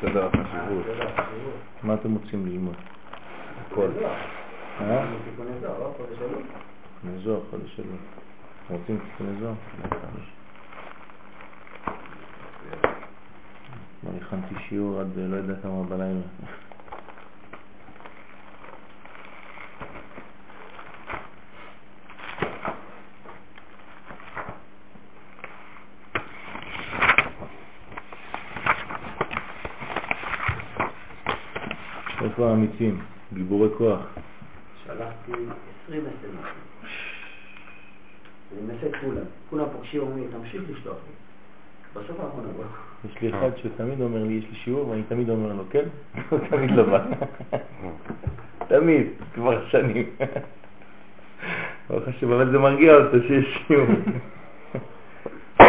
סדר החשיבות. מה אתם רוצים ללמוד? הכל. אה? תיקוני זוהר, לא חודש אלול. תיקוני זוהר, חודש אלול. רוצים תיקוני זוהר? כבר הכנתי שיעור עד לא יודע כמה בלילה. איפה האמיצים? גיבורי כוח. שלחתי 20 אסמסים. אני מנסה כולם. כולם פוגשים אומרים לי, תמשיך לשלוח לי. בסוף אנחנו נבוא. יש לי אחד שתמיד אומר לי, יש לי שיעור, ואני תמיד אומר לו, כן? הוא תמיד לא בא. תמיד, כבר שנים. ברוך השם, אבל זה מרגיע אותו שיש שיעור.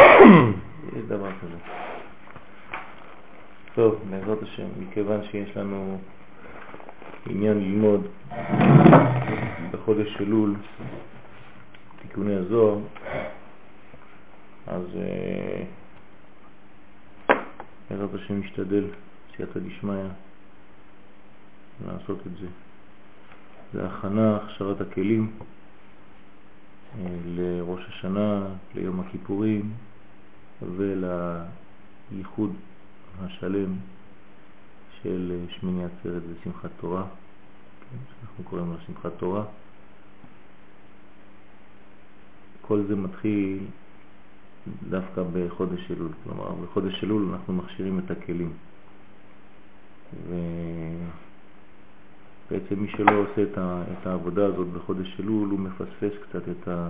יש דבר כזה. טוב, בעזרת השם, מכיוון שיש לנו עניין ללמוד בחודש אלול תיקוני הזוהר, אז אה, בעזרת השם משתדל, סייעתא דשמיא, לעשות את זה. זה הכנה, הכשרת הכלים אה, לראש השנה, ליום הכיפורים ולייחוד השלם של אה, שמיני עצרת ושמחת תורה, כן, שאנחנו קוראים לה שמחת תורה. כל זה מתחיל דווקא בחודש אלול, כלומר בחודש אלול אנחנו מכשירים את הכלים. ובעצם מי שלא עושה את, ה, את העבודה הזאת בחודש אלול הוא מפספס קצת את, ה,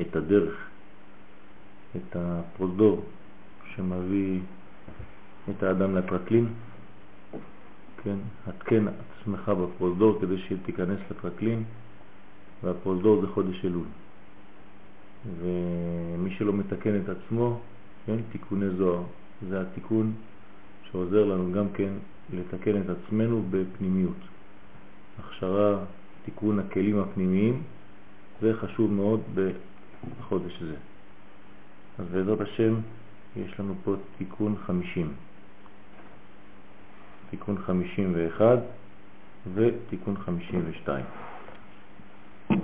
את הדרך, את הפרוזדור שמביא את האדם לטרקלין, כן, התקן עצמך בפרוזדור כדי שתיכנס לטרקלין, והפרוזדור זה חודש אלול. ומי שלא מתקן את עצמו, כן, תיקוני זוהר, זה התיקון שעוזר לנו גם כן לתקן את עצמנו בפנימיות. הכשרה, תיקון הכלים הפנימיים, זה חשוב מאוד בחודש הזה. אז בעזרת השם יש לנו פה תיקון 50. תיקון 51 ותיקון 52.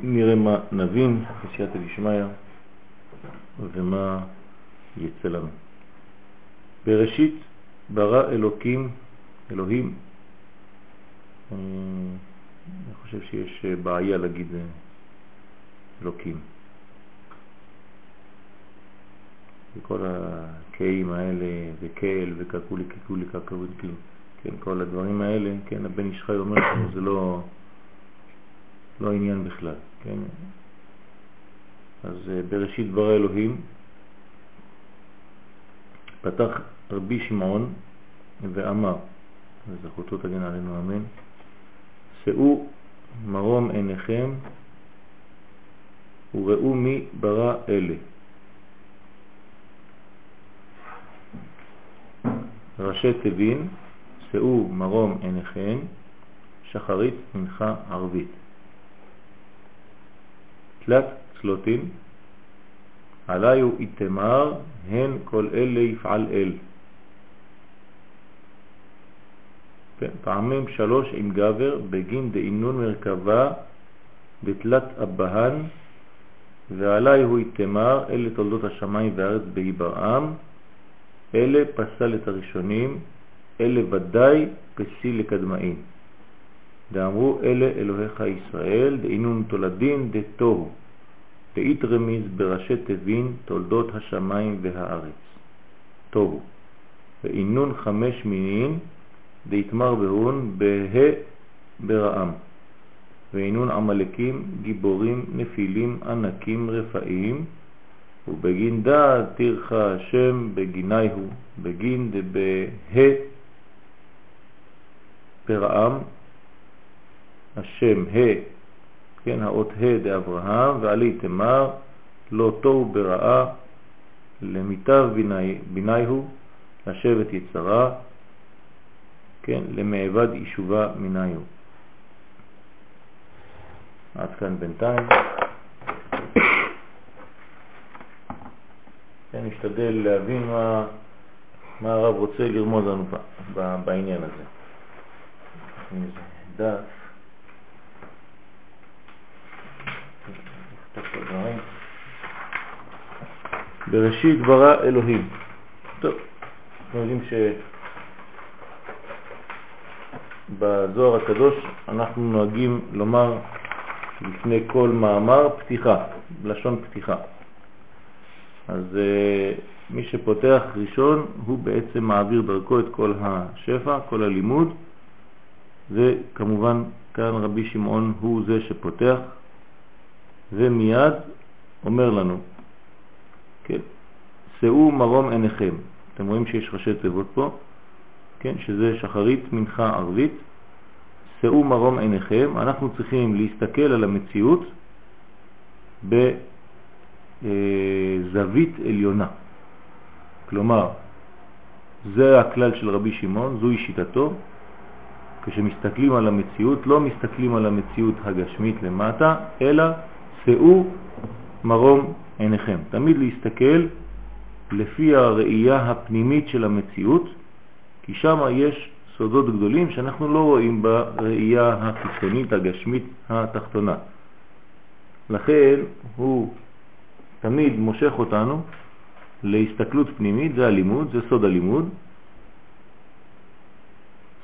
נראה מה נבין בסייעתא דשמיא ומה יצא לנו. בראשית ברא אלוקים, אלוהים, אני חושב שיש בעיה להגיד אלוקים. וכל הקיים האלה, וקהל, וקקולי, קקולי, קקולי, כן, כל הדברים האלה, כן, הבן איש חי אומר שזה לא, לא עניין בכלל, כן. אז אה, בראשית ברא אלוהים פתח רבי שמעון ואמר, וזכותו תגן עלינו אמן, שאו מרום עיניכם וראו מי ברא אלה. ראשי תבין, שאו מרום עיניכם, שחרית מנחה ערבית. תלת צלוטין, עליו איתמר, הן כל אלה יפעל אל. פעמים שלוש עם גבר בגין דאינון מרכבה בתלת אבהן ועלי הוא איתמר, אלה תולדות השמיים והארץ בהיברעם, אלה פסל את הראשונים, אלה ודאי פסיל לקדמאים. דאמרו אלה אלוהיך ישראל, דאינון תולדין דתוהו, דאית רמיז בראשי תבין תולדות השמיים והארץ. תוהו. ואינון חמש מינין, דאיתמר בהון בה ברעם. ואינון עמלקים, גיבורים, נפילים, ענקים, רפאים, ובגין דא תירך השם בגיני הוא, בגין דבה פרעם, השם ה, כן, האות ה דאברהם, ועלי תמר, לא תוהו ברעה, למיטב ביני הוא, לשבת יצרה, כן, למעבד יישובה מיני הוא. עד כאן בינתיים. כן, נשתדל להבין מה, מה הרב רוצה לרמוז לנו בעניין הזה. דף. בראשית ברא אלוהים. טוב, אנחנו יודעים שבזוהר הקדוש אנחנו נוהגים לומר לפני כל מאמר פתיחה, לשון פתיחה. אז מי שפותח ראשון הוא בעצם מעביר דרכו את כל השפע, כל הלימוד, וכמובן כאן רבי שמעון הוא זה שפותח ומיד אומר לנו, כן, שאו מרום עיניכם. אתם רואים שיש ראשי תיבות פה, כן, שזה שחרית, מנחה, ערבית. שאו מרום עיניכם, אנחנו צריכים להסתכל על המציאות בזווית עליונה. כלומר, זה הכלל של רבי שמעון, זוהי שיטתו. כשמסתכלים על המציאות, לא מסתכלים על המציאות הגשמית למטה, אלא שאו מרום עיניכם. תמיד להסתכל לפי הראייה הפנימית של המציאות, כי שם יש סודות גדולים שאנחנו לא רואים בראייה החיצונית הגשמית התחתונה. לכן הוא תמיד מושך אותנו להסתכלות פנימית, זה הלימוד, זה סוד הלימוד.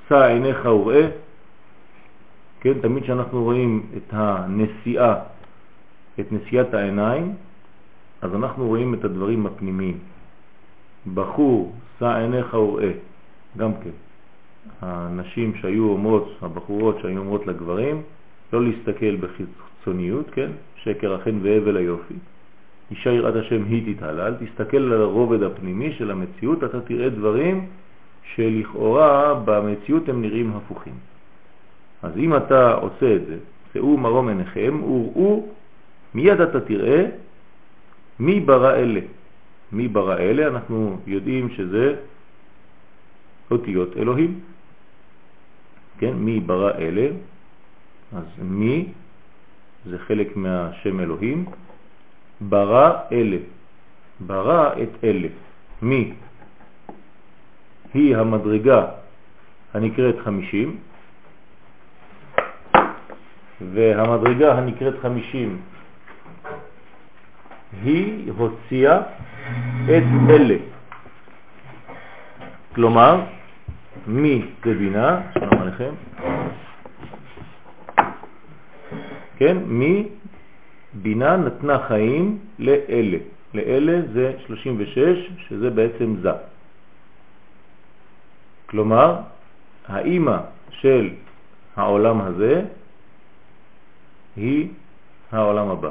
שא עיניך וראה, כן, תמיד כשאנחנו רואים את הנסיעה, את נסיעת העיניים, אז אנחנו רואים את הדברים הפנימיים. בחור, שא עיניך וראה, גם כן. הנשים שהיו אומרות, הבחורות שהיו אומרות לגברים, לא להסתכל בחיצוניות, כן? שקר החן והבל היופי. אישה יראת השם היא תתהלל, תסתכל על הרובד הפנימי של המציאות, אתה תראה דברים שלכאורה במציאות הם נראים הפוכים. אז אם אתה עושה את זה, שאו מרום עיניכם, וראו, מיד אתה תראה מי ברא אלה. מי ברא אלה? אנחנו יודעים שזה אותיות אלוהים. כן, מי ברא אלה? אז מי זה חלק מהשם אלוהים, ברא אלה, ברא את אלה. מי? היא המדרגה הנקראת חמישים, והמדרגה הנקראת חמישים היא הוציאה את אלה. כלומר, מי זה בינה, שלום עליכם, כן, מי בינה נתנה חיים לאלה. לאלה זה 36, שזה בעצם זה. כלומר, האימא של העולם הזה היא העולם הבא.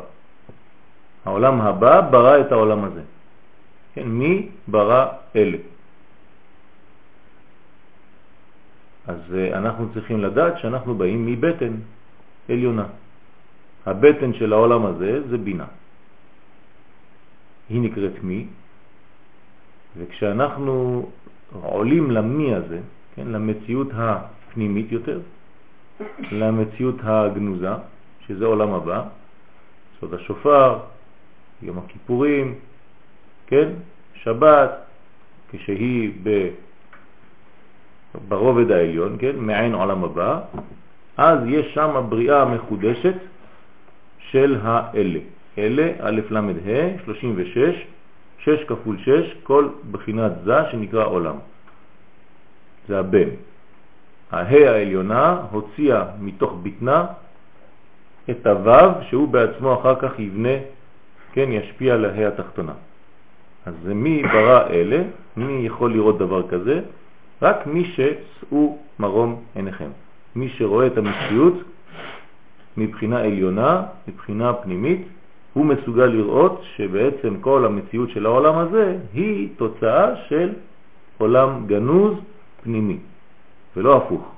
העולם הבא ברא את העולם הזה. כן, מי ברא אלה? אז אה, אנחנו צריכים לדעת שאנחנו באים מבטן עליונה. הבטן של העולם הזה זה בינה. היא נקראת מי, וכשאנחנו עולים למי הזה, כן, למציאות הפנימית יותר, למציאות הגנוזה, שזה עולם הבא, סוד השופר, יום הכיפורים, כן, שבת, כשהיא ב... ברובד העליון, כן, מעין עולם הבא, אז יש שם בריאה מחודשת של האלה. אלה, א' ל' ה', 36, 6 כפול 6, כל בחינת זה שנקרא עולם. זה הבן. הה העליונה הוציאה מתוך בטנה את הוו שהוא בעצמו אחר כך יבנה, כן, ישפיע על הה התחתונה. אז מי ברא אלה? מי יכול לראות דבר כזה? רק מי ששאו מרום עיניכם. מי שרואה את המציאות מבחינה עליונה, מבחינה פנימית, הוא מסוגל לראות שבעצם כל המציאות של העולם הזה היא תוצאה של עולם גנוז פנימי, ולא הפוך.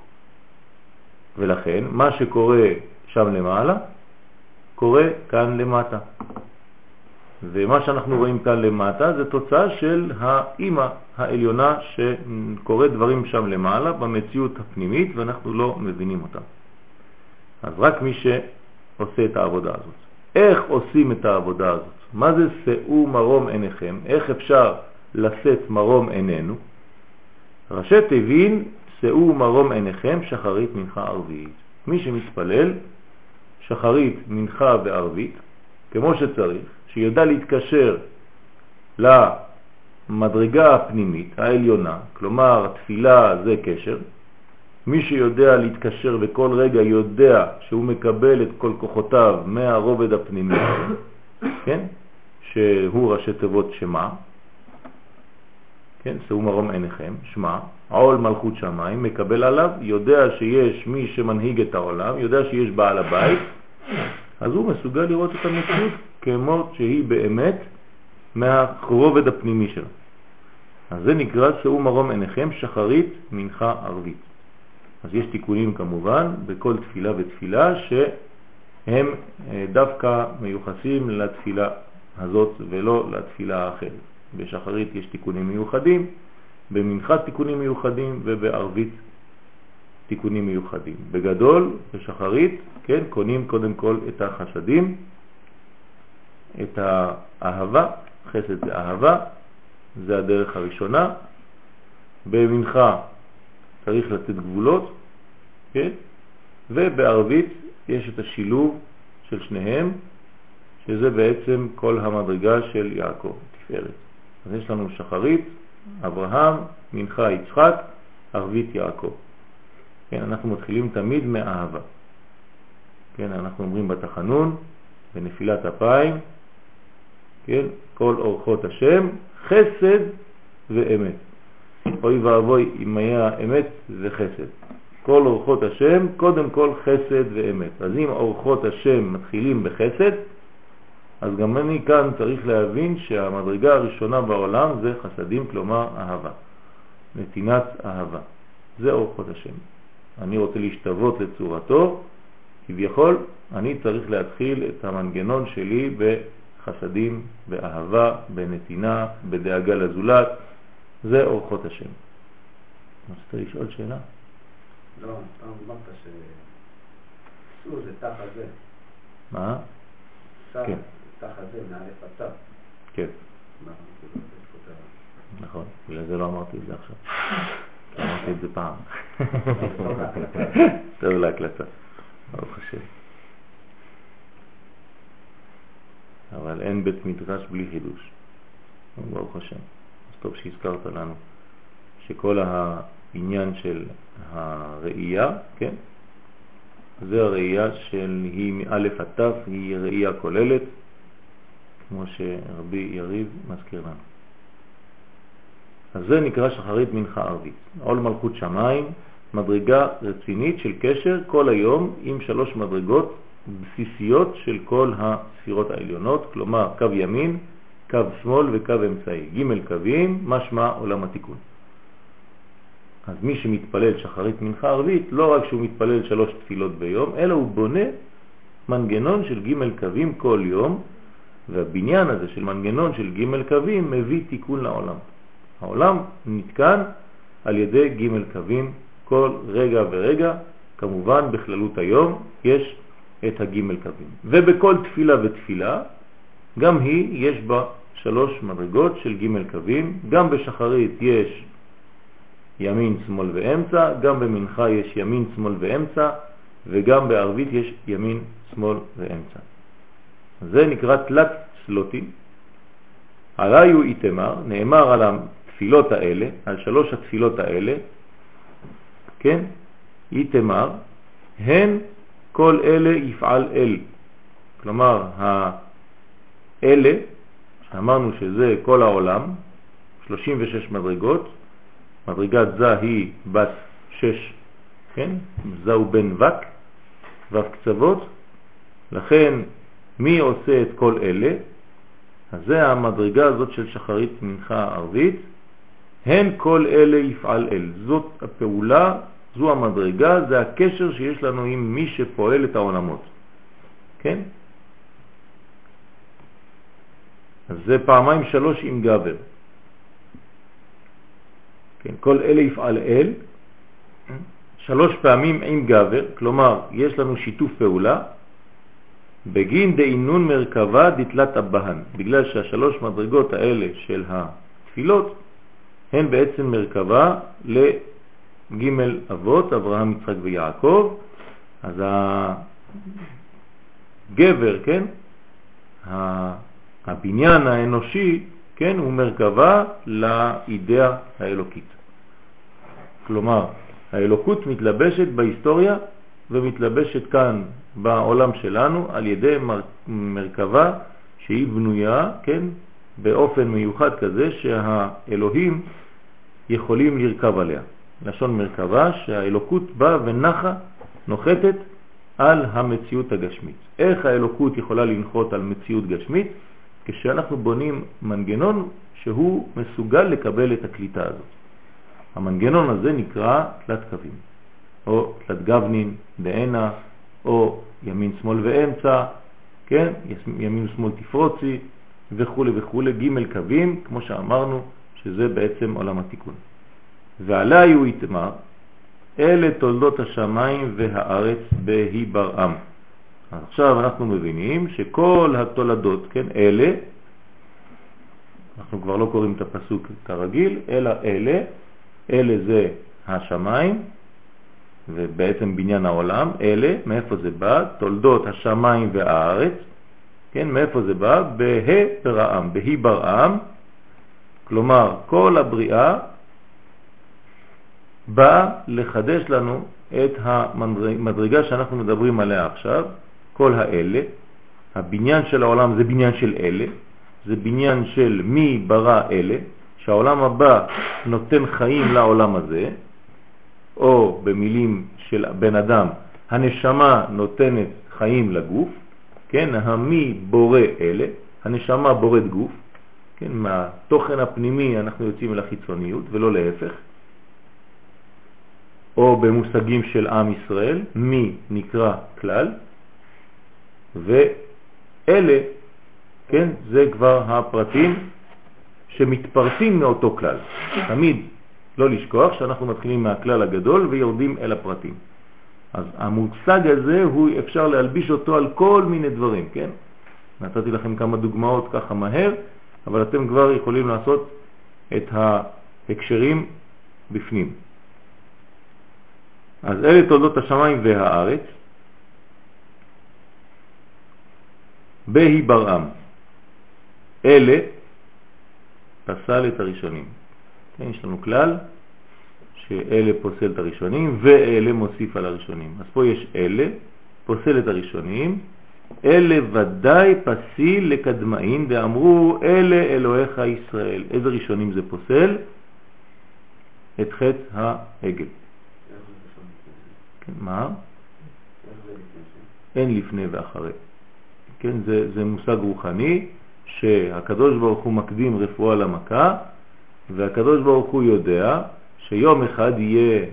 ולכן מה שקורה שם למעלה, קורה כאן למטה. ומה שאנחנו רואים כאן למטה זה תוצאה של האימא העליונה שקורה דברים שם למעלה במציאות הפנימית ואנחנו לא מבינים אותם. אז רק מי שעושה את העבודה הזאת. איך עושים את העבודה הזאת? מה זה שאו מרום עיניכם? איך אפשר לשאת מרום עינינו? ראשי תבין, שאו מרום עיניכם, שחרית מנחה ערבית. מי שמתפלל, שחרית, מנחה וערבית, כמו שצריך, שיודע להתקשר למדרגה הפנימית, העליונה, כלומר תפילה זה קשר, מי שיודע להתקשר וכל רגע יודע שהוא מקבל את כל כוחותיו מהרובד הפנימי, כן? שהוא ראשי תיבות שמה, כן? שאו מרום עיניכם, שמה, עול מלכות שמיים, מקבל עליו, יודע שיש מי שמנהיג את העולם, יודע שיש בעל הבית, אז הוא מסוגל לראות את המציאות כמו שהיא באמת מהרובד הפנימי שלו. אז זה נקרא שאו מרום עיניכם, שחרית, מנחה ערבית. אז יש תיקונים כמובן בכל תפילה ותפילה שהם אה, דווקא מיוחסים לתפילה הזאת ולא לתפילה האחרת. בשחרית יש תיקונים מיוחדים, במנחת תיקונים מיוחדים ובערבית תיקונים מיוחדים. בגדול, בשחרית, כן, קונים קודם כל את החסדים, את האהבה, חסד זה אהבה, זה הדרך הראשונה. במנחה צריך לתת גבולות, כן? ובערבית יש את השילוב של שניהם, שזה בעצם כל המדרגה של יעקב, תפארת. אז יש לנו שחרית, אברהם, מנחה יצחק, ערבית יעקב. כן, אנחנו מתחילים תמיד מאהבה. כן, אנחנו אומרים בתחנון, בנפילת אפיים, כן, כל אורחות השם, חסד ואמת. אוי ואבוי אם היה אמת וחסד. כל אורחות השם, קודם כל חסד ואמת. אז אם אורחות השם מתחילים בחסד, אז גם אני כאן צריך להבין שהמדרגה הראשונה בעולם זה חסדים, כלומר אהבה, נתינת אהבה. זה אורחות השם. אני רוצה להשתוות לצורתו, כביכול אני צריך להתחיל את המנגנון שלי בחסדים, באהבה, בנתינה, בדאגה לזולת, זה אורחות השם. רצית לשאול שאלה? לא, אתה אמרת שסור זה תחת זה. מה? כן. תחת זה, מאלף עד כן. נכון, בגלל זה לא אמרתי את זה עכשיו. אמרתי את זה פעם. טוב להקלטה, ברוך השם. אבל אין בית מדרש בלי חידוש, ברוך השם. טוב שהזכרת לנו שכל העניין של הראייה, כן, זה הראייה של היא מאלף עד תף, היא ראייה כוללת, כמו שרבי יריב מזכיר לנו. אז זה נקרא שחרית מנחה ערבית. עול מלכות שמיים, מדרגה רצינית של קשר כל היום עם שלוש מדרגות בסיסיות של כל הספירות העליונות, כלומר קו ימין, קו שמאל וקו אמצעי. ג' קווים, משמע עולם התיקון. אז מי שמתפלל שחרית מנחה ערבית, לא רק שהוא מתפלל שלוש תפילות ביום, אלא הוא בונה מנגנון של ג' קווים כל יום, והבניין הזה של מנגנון של ג' קווים מביא תיקון לעולם. העולם נתקן על ידי ג' קווים כל רגע ורגע, כמובן בכללות היום יש את הג' קווים. ובכל תפילה ותפילה, גם היא יש בה שלוש מדרגות של ג' קווים, גם בשחרית יש ימין, שמאל ואמצע, גם במנחה יש ימין, שמאל ואמצע, וגם בערבית יש ימין, שמאל ואמצע. זה נקרא תלת סלוטים. עליו איתמר, נאמר על התפילות האלה, על שלוש התפילות האלה, כן, איתמר, הן כל אלה יפעל אל. כלומר, האלה, שאמרנו שזה כל העולם, 36 מדרגות, מדרגת זה היא בת 6, כן? זה הוא בן וק, ו' קצוות, לכן מי עושה את כל אלה? אז זה המדרגה הזאת של שחרית מנחה ערבית, הן כל אלה יפעל אל. זאת הפעולה, זו המדרגה, זה הקשר שיש לנו עם מי שפועל את העולמות. כן? אז זה פעמיים שלוש עם גבר. כן, כל אלה יפעל אל, שלוש פעמים עם גבר, כלומר יש לנו שיתוף פעולה, בגין דאינון מרכבה דתלת אבהן, בגלל שהשלוש מדרגות האלה של התפילות הן בעצם מרכבה לג' אבות, אברהם, יצחק ויעקב, אז הגבר, כן, הבניין האנושי, כן, הוא מרכבה לאידאה האלוקית. כלומר, האלוקות מתלבשת בהיסטוריה ומתלבשת כאן בעולם שלנו על ידי מרכבה שהיא בנויה, כן, באופן מיוחד כזה שהאלוהים יכולים לרכב עליה. לשון מרכבה שהאלוקות באה ונחה, נוחתת על המציאות הגשמית. איך האלוקות יכולה לנחות על מציאות גשמית? כשאנחנו בונים מנגנון שהוא מסוגל לקבל את הקליטה הזאת. המנגנון הזה נקרא תלת קווים, או תלת גוונין, בעינה, או ימין שמאל ואמצע, כן? ימין שמאל תפרוצי וכו' וכו', ג' קווים, כמו שאמרנו, שזה בעצם עולם התיקון. ועלי הוא יתמר, אלה תולדות השמיים והארץ בהי ברעם. עכשיו אנחנו מבינים שכל התולדות, כן, אלה, אנחנו כבר לא קוראים את הפסוק כרגיל, אלא אלה, אלה זה השמיים, ובעצם בניין העולם, אלה, מאיפה זה בא? תולדות השמיים והארץ, כן, מאיפה זה בא? בה' ברעם, בהי ברעם, כלומר כל הבריאה באה לחדש לנו את המדרגה שאנחנו מדברים עליה עכשיו, כל האלה, הבניין של העולם זה בניין של אלה, זה בניין של מי ברא אלה, שהעולם הבא נותן חיים לעולם הזה, או במילים של בן אדם, הנשמה נותנת חיים לגוף, כן, המי בורא אלה, הנשמה בוראת גוף, כן, מהתוכן הפנימי אנחנו יוצאים אל החיצוניות ולא להפך, או במושגים של עם ישראל, מי נקרא כלל, ואלה, כן, זה כבר הפרטים שמתפרסים מאותו כלל. תמיד לא לשכוח שאנחנו מתחילים מהכלל הגדול ויורדים אל הפרטים. אז המושג הזה, הוא אפשר להלביש אותו על כל מיני דברים, כן? נתתי לכם כמה דוגמאות ככה מהר, אבל אתם כבר יכולים לעשות את ההקשרים בפנים. אז אלה תולדות השמיים והארץ, בהי ברעם. אלה פסל את הראשונים. כן, יש לנו כלל שאלה פוסל את הראשונים ואלה מוסיף על הראשונים. אז פה יש אלה, פוסל את הראשונים, אלה ודאי פסיל לקדמאים ואמרו אלה אלוהיך ישראל. איזה ראשונים זה פוסל? את חטא העגל. כן, מה? אין לפני ואחרי. כן, זה, זה מושג רוחני שהקדוש ברוך הוא מקדים רפואה למכה והקדוש ברוך הוא יודע שיום אחד יהיה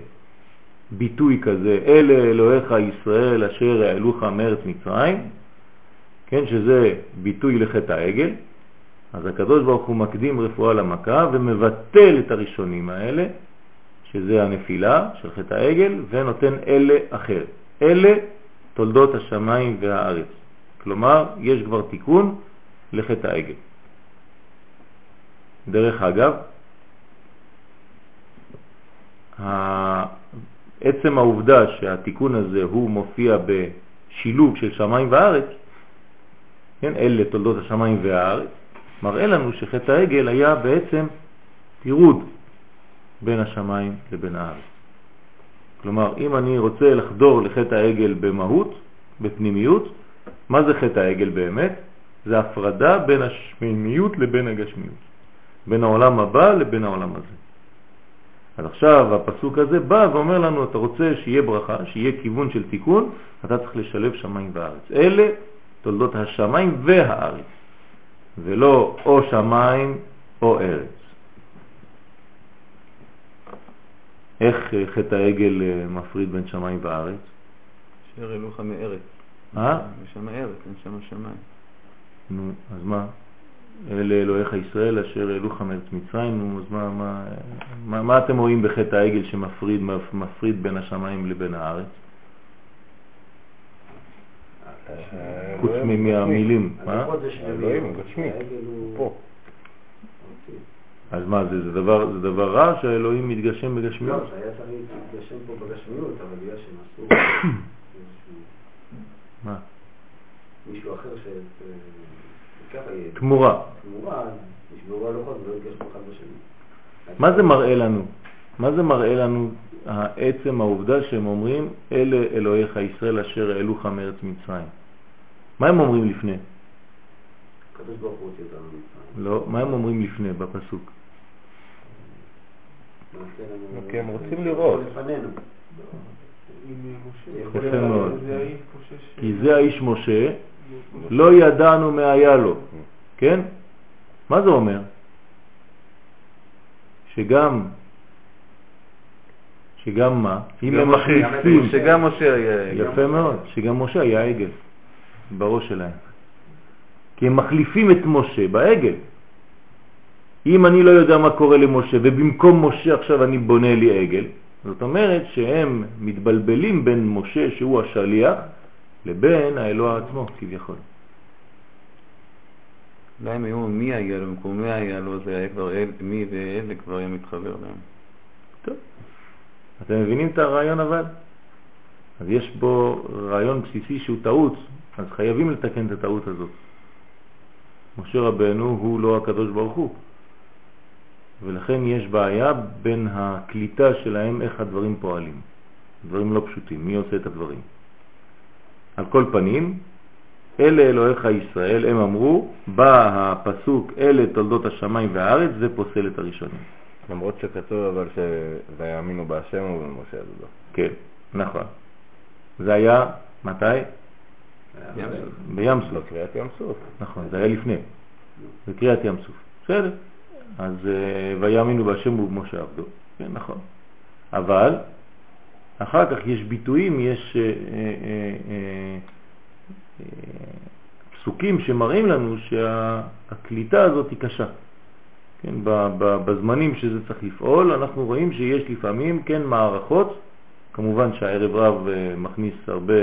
ביטוי כזה, אלה אלוהיך ישראל אשר העלוך מארץ מצרים, כן, שזה ביטוי לחטא העגל, אז הקדוש ברוך הוא מקדים רפואה למכה ומבטל את הראשונים האלה, שזה הנפילה של חטא העגל, ונותן אלה אחר. אלה תולדות השמיים והארץ. כלומר, יש כבר תיקון לחטא העגל. דרך אגב, עצם העובדה שהתיקון הזה הוא מופיע בשילוב של שמיים וארץ, כן, אלה תולדות השמיים והארץ, מראה לנו שחטא העגל היה בעצם פירוד בין השמיים לבין הארץ. כלומר, אם אני רוצה לחדור לחטא העגל במהות, בפנימיות, מה זה חטא העגל באמת? זה הפרדה בין השמימיות לבין הגשמיות, בין העולם הבא לבין העולם הזה. אז עכשיו הפסוק הזה בא ואומר לנו, אתה רוצה שיהיה ברכה, שיהיה כיוון של תיקון, אתה צריך לשלב שמיים וארץ. אלה תולדות השמיים והארץ, ולא או שמיים או ארץ. איך חטא העגל אה, מפריד בין שמיים וארץ? אשר אלוך מארץ. אה? שם ארץ, אין שם שמיים. נו, אז מה? אלה אלוהיך ישראל אשר העלוך מארץ מצרים, נו, אז מה, מה, מה, מה אתם רואים בחטא העגל שמפריד מפריד בין השמיים לבין הארץ? חוץ מהמילים. אלוהים. גשמי. פה. אוקיי. אז מה זה, זה דבר, זה דבר רע שהאלוהים מתגשם בגשמיות? לא, שהיה צריך להתגשם פה בגשמיות, אבל בגלל שהם עשו מה? מישהו אחר ש... תמורה. תמורה, נשברו הלוחות ולא התגשמו אחד בשני. מה זה מראה לנו? מה זה מראה לנו עצם העובדה שהם אומרים אלה אלוהיך ישראל אשר העלוך מארץ מצרים? מה הם אומרים לפני? הקדוש ברוך הוא הוציא אותנו ממצרים. לא, מה הם אומרים לפני בפסוק? כי הם רוצים לראות. לפנינו. יפה מאוד. כי זה האיש משה, לא ידענו מה היה לו, כן? מה זה אומר? שגם, שגם מה? אם הם מחליפים, שגם משה היה... יפה מאוד, שגם משה היה עגל בראש שלהם. כי הם מחליפים את משה בעגל. אם אני לא יודע מה קורה למשה ובמקום משה עכשיו אני בונה לי עגל, זאת אומרת שהם מתבלבלים בין משה שהוא השליח לבין האלוה עצמו כביכול. אולי הם היו מי היה לו, במקום מי היה לו, זה היה כבר אל, מי ואלה כבר היה מתחבר להם. טוב. אתם מבינים את הרעיון אבל? אז יש בו רעיון בסיסי שהוא טעות, אז חייבים לתקן את הטעות הזאת. משה רבנו הוא לא הקדוש ברוך הוא, ולכן יש בעיה בין הקליטה שלהם איך הדברים פועלים. דברים לא פשוטים, מי עושה את הדברים? על כל פנים, אלה אלוהיך ישראל, הם אמרו, בא הפסוק אלה תולדות השמיים והארץ, זה פוסל את הראשונים. למרות שכתוב אבל שויאמינו בהשם ובמשה אז לא. כן, נכון. זה היה, מתי? ים סוף. בים לא סוף. קריאת ים סוף. נכון, זה היה לפני. בקריאת ים סוף. בסדר. אז אה, ויאמינו בהשם ובמשה עבדו. כן, נכון. אבל אחר כך יש ביטויים, יש אה, אה, פסוקים שמראים לנו שהקליטה הזאת היא קשה. כן, בזמנים שזה צריך לפעול, אנחנו רואים שיש לפעמים כן מערכות, כמובן שהערב רב מכניס הרבה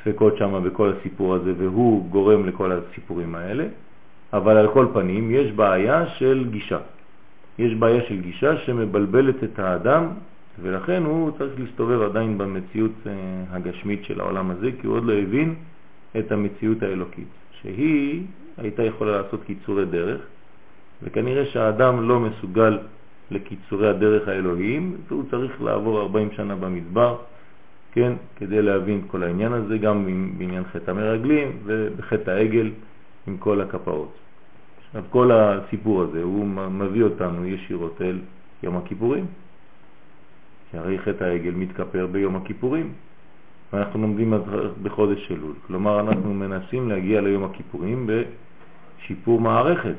ספקות שם בכל הסיפור הזה, והוא גורם לכל הסיפורים האלה, אבל על כל פנים יש בעיה של גישה. יש בעיה של גישה שמבלבלת את האדם, ולכן הוא צריך להסתובב עדיין במציאות אה, הגשמית של העולם הזה, כי הוא עוד לא הבין את המציאות האלוקית, שהיא הייתה יכולה לעשות קיצורי דרך, וכנראה שהאדם לא מסוגל לקיצורי הדרך האלוהיים, והוא צריך לעבור 40 שנה במדבר, כן, כדי להבין את כל העניין הזה, גם בעניין חטא המרגלים ובחטא העגל עם כל הכפרות. עכשיו, כל הסיפור הזה, הוא מביא אותנו ישירות אל יום הכיפורים. כי הרי חטא העגל מתכפר ביום הכיפורים, ואנחנו לומדים בחודש אלול. כלומר, אנחנו מנסים להגיע ליום הכיפורים בשיפור מערכת.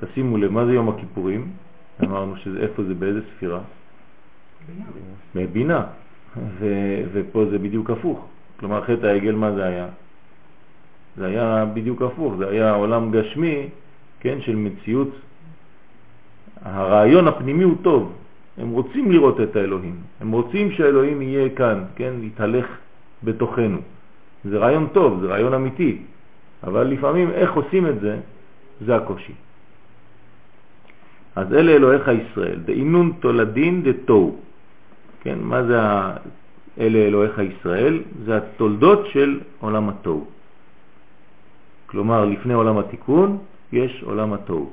תשימו לב, מה זה יום הכיפורים? אמרנו שזה, איפה זה, באיזה ספירה? בבינה. ו- ופה זה בדיוק הפוך. כלומר, חטא העגל, מה זה היה? זה היה בדיוק הפוך, זה היה עולם גשמי, כן, של מציאות. הרעיון הפנימי הוא טוב, הם רוצים לראות את האלוהים, הם רוצים שהאלוהים יהיה כאן, כן, יתהלך בתוכנו. זה רעיון טוב, זה רעיון אמיתי, אבל לפעמים איך עושים את זה, זה הקושי. אז אלה אלוהיך ישראל, דאינון תולדין דתו. כן, מה זה. אלה אלוהיך ישראל? זה התולדות של עולם התוהו. כלומר, לפני עולם התיקון יש עולם התוהו.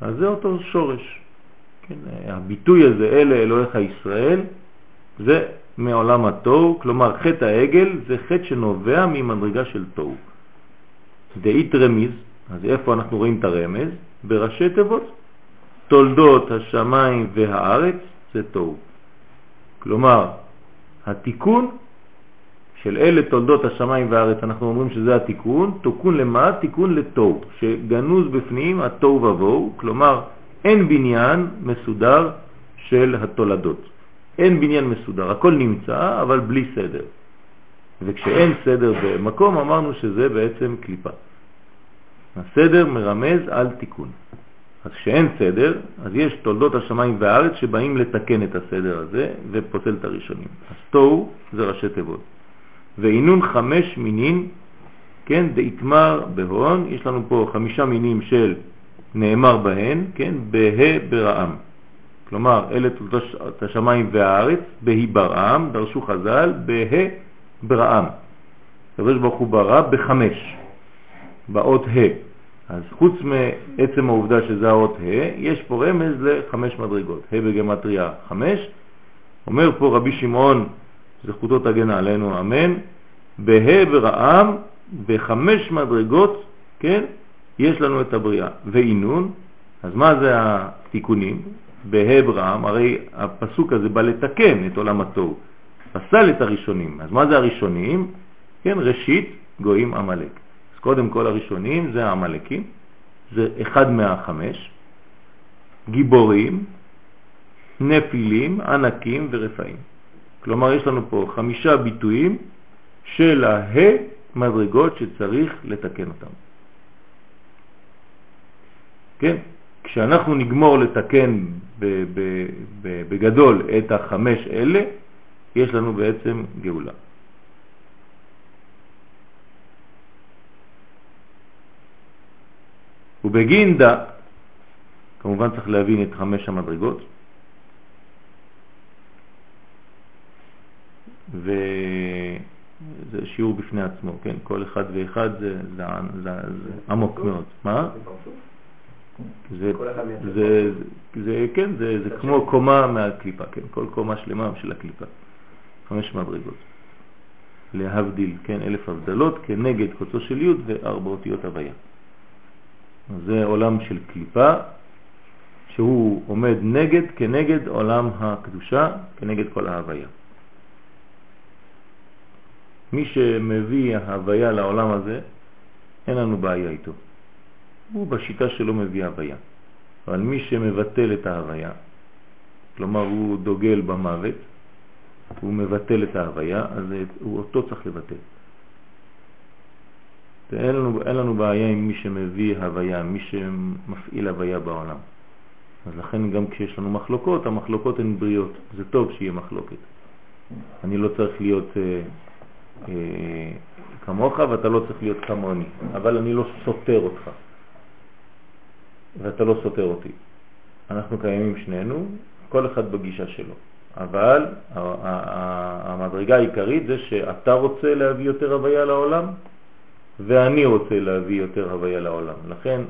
אז זה אותו שורש. כן, הביטוי הזה, אלה אלוהיך ישראל, זה מעולם התוהו, כלומר חטא העגל זה חטא שנובע ממדרגה של תוהו. דאית רמיז, אז איפה אנחנו רואים את הרמז? בראשי תיבות. תולדות השמיים והארץ זה תוהו. כלומר, התיקון של אלה תולדות השמיים והארץ, אנחנו אומרים שזה התיקון, תיקון למה? תיקון לתוהו, שגנוז בפנים התוהו ובוהו, כלומר אין בניין מסודר של התולדות. אין בניין מסודר, הכל נמצא אבל בלי סדר. וכשאין סדר במקום אמרנו שזה בעצם קליפה. הסדר מרמז על תיקון. אז כשאין סדר, אז יש תולדות השמיים והארץ שבאים לתקן את הסדר הזה ופוסל את הראשונים. אז תוהו זה ראשי תיבות. ועינון חמש מינין, כן, דאיתמר בהון, יש לנו פה חמישה מינים של נאמר בהן, כן, בה ברעם. כלומר, אלה תולדות השמיים והארץ, בהי ברעם, דרשו חז"ל, בה ברעם. הקדוש ברוך הוא ברא בחמש, באות ה'. אז חוץ מעצם העובדה שזה האות ה', יש פה רמז לחמש מדרגות. ה' בגמטריה חמש. אומר פה רבי שמעון, זכותו תגן עלינו, אמן, בה' ברעם, בחמש מדרגות, כן, יש לנו את הבריאה. ואינון, אז מה זה התיקונים? בה' ברעם, הרי הפסוק הזה בא לתקן את עולם התוהו. פסל את הראשונים. אז מה זה הראשונים? כן, ראשית גויים עמלק. קודם כל הראשונים זה העמלקים, זה אחד מהחמש, גיבורים, נפילים, ענקים ורפאים. כלומר, יש לנו פה חמישה ביטויים של הה מדרגות שצריך לתקן אותם. כן? כשאנחנו נגמור לתקן בגדול את החמש אלה, יש לנו בעצם גאולה. ובגינדה, כמובן צריך להבין את חמש המדרגות, וזה שיעור בפני עצמו, כן? כל אחד ואחד זה, זה, זה, זה עמוק מאוד. מה? זה, זה, זה, כן, זה, זה כמו קומה מהקליפה, כן? כל קומה שלמה של הקליפה. חמש מדרגות. להבדיל, כן, אלף הבדלות, כנגד קוצו של י' וארבע אותיות הוויה. זה עולם של קליפה, שהוא עומד נגד, כנגד עולם הקדושה, כנגד כל ההוויה. מי שמביא ההוויה לעולם הזה, אין לנו בעיה איתו. הוא בשיטה שלו מביא הוויה. אבל מי שמבטל את ההוויה, כלומר הוא דוגל במוות, הוא מבטל את ההוויה, אז הוא אותו צריך לבטל. אין לנו, אין לנו בעיה עם מי שמביא הוויה, מי שמפעיל הוויה בעולם. אז לכן גם כשיש לנו מחלוקות, המחלוקות הן בריאות. זה טוב שיהיה מחלוקת. אני לא צריך להיות אה, כמוך ואתה לא צריך להיות כמוני, אבל אני לא סותר אותך ואתה לא סותר אותי. אנחנו קיימים שנינו, כל אחד בגישה שלו. אבל המדרגה העיקרית זה שאתה רוצה להביא יותר הוויה לעולם ואני רוצה להביא יותר הוויה לעולם. לכן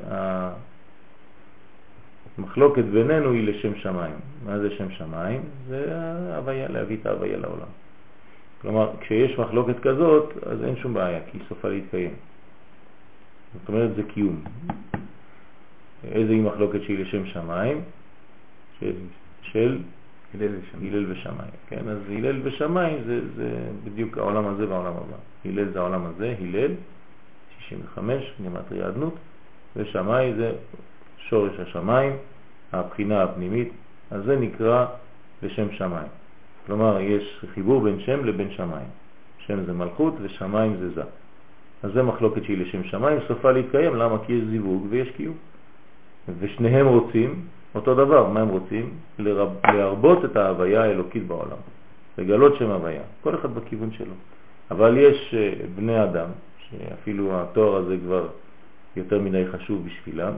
המחלוקת בינינו היא לשם שמיים. מה זה שם שמיים? זה ההוויה, להביא את ההוויה לעולם. כלומר, כשיש מחלוקת כזאת, אז אין שום בעיה, כי היא סופה להתקיים. זאת אומרת, זה קיום. איזה היא מחלוקת שהיא לשם שמיים? של, של הלל ושמיים. הלל ושמיים, כן? אז הלל ושמיים זה, זה בדיוק העולם הזה והעולם הבא. הלל זה העולם הזה, הלל, 65, גימטריה אדנות, ושמאי זה שורש השמיים, הבחינה הפנימית, אז זה נקרא לשם שמיים. כלומר, יש חיבור בין שם לבין שמיים. שם זה מלכות ושמיים זה זה. אז זה מחלוקת שהיא לשם שמיים, סופה להתקיים, למה? כי יש זיווג ויש קיום. ושניהם רוצים אותו דבר, מה הם רוצים? לרב, להרבות את ההוויה האלוקית בעולם, לגלות שם הוויה, כל אחד בכיוון שלו. אבל יש אה, בני אדם שאפילו התואר הזה כבר יותר מדי חשוב בשבילם,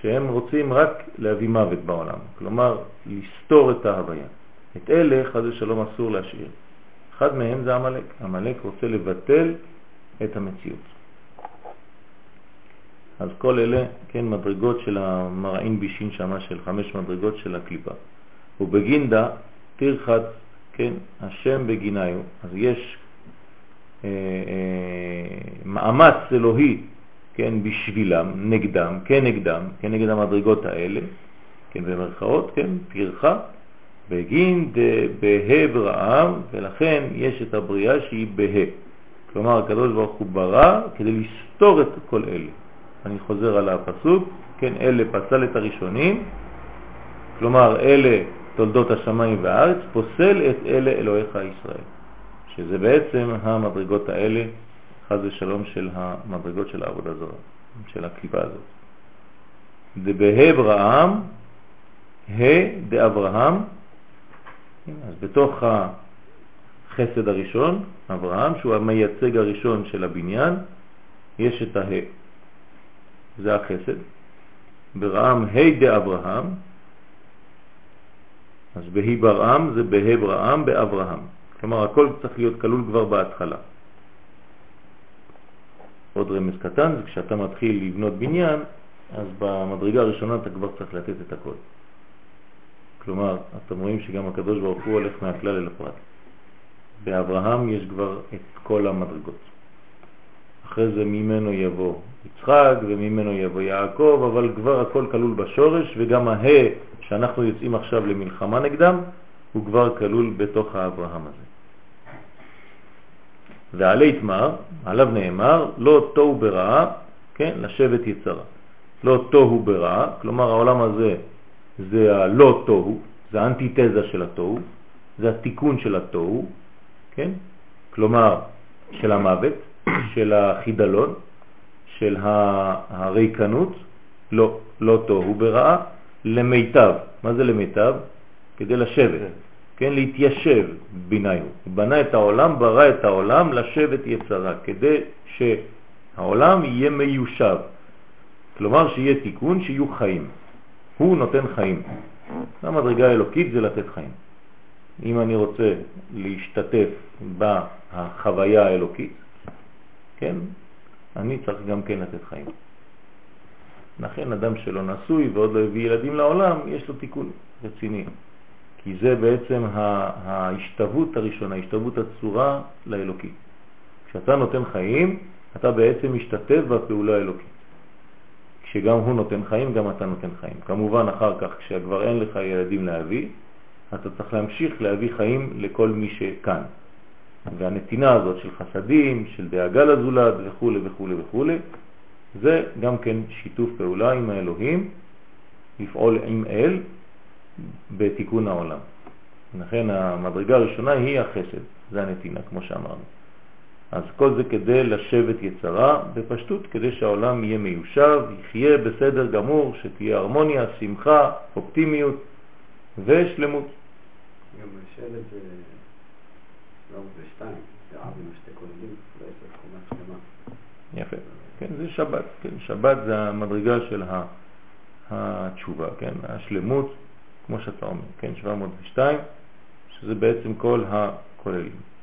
שהם רוצים רק להביא מוות בעולם, כלומר לסתור את ההוויה. את אלה חד ושלום אסור להשאיר. אחד מהם זה המלאק. המלאק רוצה לבטל את המציאות. אז כל אלה, כן, מדרגות של המרעין בישין שמה של חמש מדרגות של הקליפה. ובגינדה תרחת, כן, השם בגיניו. אז יש אה, אה, מאמץ אלוהי, כן, בשבילם, נגדם, כנגדם, כנגד המדרגות האלה, כן, במרכאות, כן, פרחה, בגין בה' ברעם, ולכן יש את הבריאה שהיא בה'. כלומר, הקדוש ברוך הוא ברא כדי לסתור את כל אלה. אני חוזר על הפסוק, כן, אלה פסל את הראשונים, כלומר, אלה תולדות השמיים והארץ, פוסל את אלה אלוהיך ישראל. שזה בעצם המדרגות האלה, חז ושלום, של המדרגות של העבודה זרה, של הקליפה הזאת. דבהברהם, ה' דאברהם, אז בתוך החסד הראשון, אברהם, שהוא המייצג הראשון של הבניין, יש את הה. זה החסד. ברעם ה' דאברהם, אז בהי ברעם זה בה' ברעם באברהם. כלומר, הכל צריך להיות כלול כבר בהתחלה. עוד רמז קטן, זה כשאתה מתחיל לבנות בניין, אז במדרגה הראשונה אתה כבר צריך לתת את הכל. כלומר, אתם רואים שגם הקדוש ברוך הוא הולך מהכלל אל הפרט. באברהם יש כבר את כל המדרגות. אחרי זה ממנו יבוא יצחק וממנו יבוא יעקב, אבל כבר הכל כלול בשורש וגם הה שאנחנו יוצאים עכשיו למלחמה נגדם הוא כבר כלול בתוך האברהם הזה. ועלי תמר, עליו נאמר, לא תוהו ברעה, כן, לשבת יצרה. לא תוהו ברעה, כלומר העולם הזה זה הלא תוהו, זה האנטיתזה של התוהו, זה התיקון של התוהו, כן? כלומר של המוות, של החידלון, של הריקנות, לא, לא תוהו ברעה, למיטב. מה זה למיטב? כדי לשבת, כן, להתיישב ביניו. הוא בנה את העולם, ברא את העולם לשבת יצרה, כדי שהעולם יהיה מיושב. כלומר שיהיה תיקון, שיהיו חיים. הוא נותן חיים. המדרגה האלוקית זה לתת חיים. אם אני רוצה להשתתף בחוויה האלוקית, כן, אני צריך גם כן לתת חיים. לכן אדם שלא נשוי ועוד לא הביא ילדים לעולם, יש לו תיקון רציני. כי זה בעצם ההשתוות הראשונה, ההשתוות הצורה לאלוקית. כשאתה נותן חיים, אתה בעצם משתתף בפעולה האלוקית. כשגם הוא נותן חיים, גם אתה נותן חיים. כמובן אחר כך, כשכבר אין לך ילדים להביא, אתה צריך להמשיך להביא חיים לכל מי שכאן. והנתינה הזאת של חסדים, של דאגה לזולת וכו' וכו' וכו', זה גם כן שיתוף פעולה עם האלוהים, לפעול עם אל בתיקון העולם. לכן המדרגה הראשונה היא החסד, זה הנתינה, כמו שאמרנו. אז כל זה כדי לשבת יצרה בפשטות, כדי שהעולם יהיה מיושב, יחיה בסדר גמור, שתהיה הרמוניה, שמחה, אופטימיות ושלמות. גם בשלט זה לא זה שתיים, זה אב עם שתי כוללים, זה עשר חומה שלמה. יפה, כן, זה שבת, כן, שבת זה המדרגה של התשובה, כן, השלמות, כמו שאתה אומר, כן, 702, שזה בעצם כל הכוללים.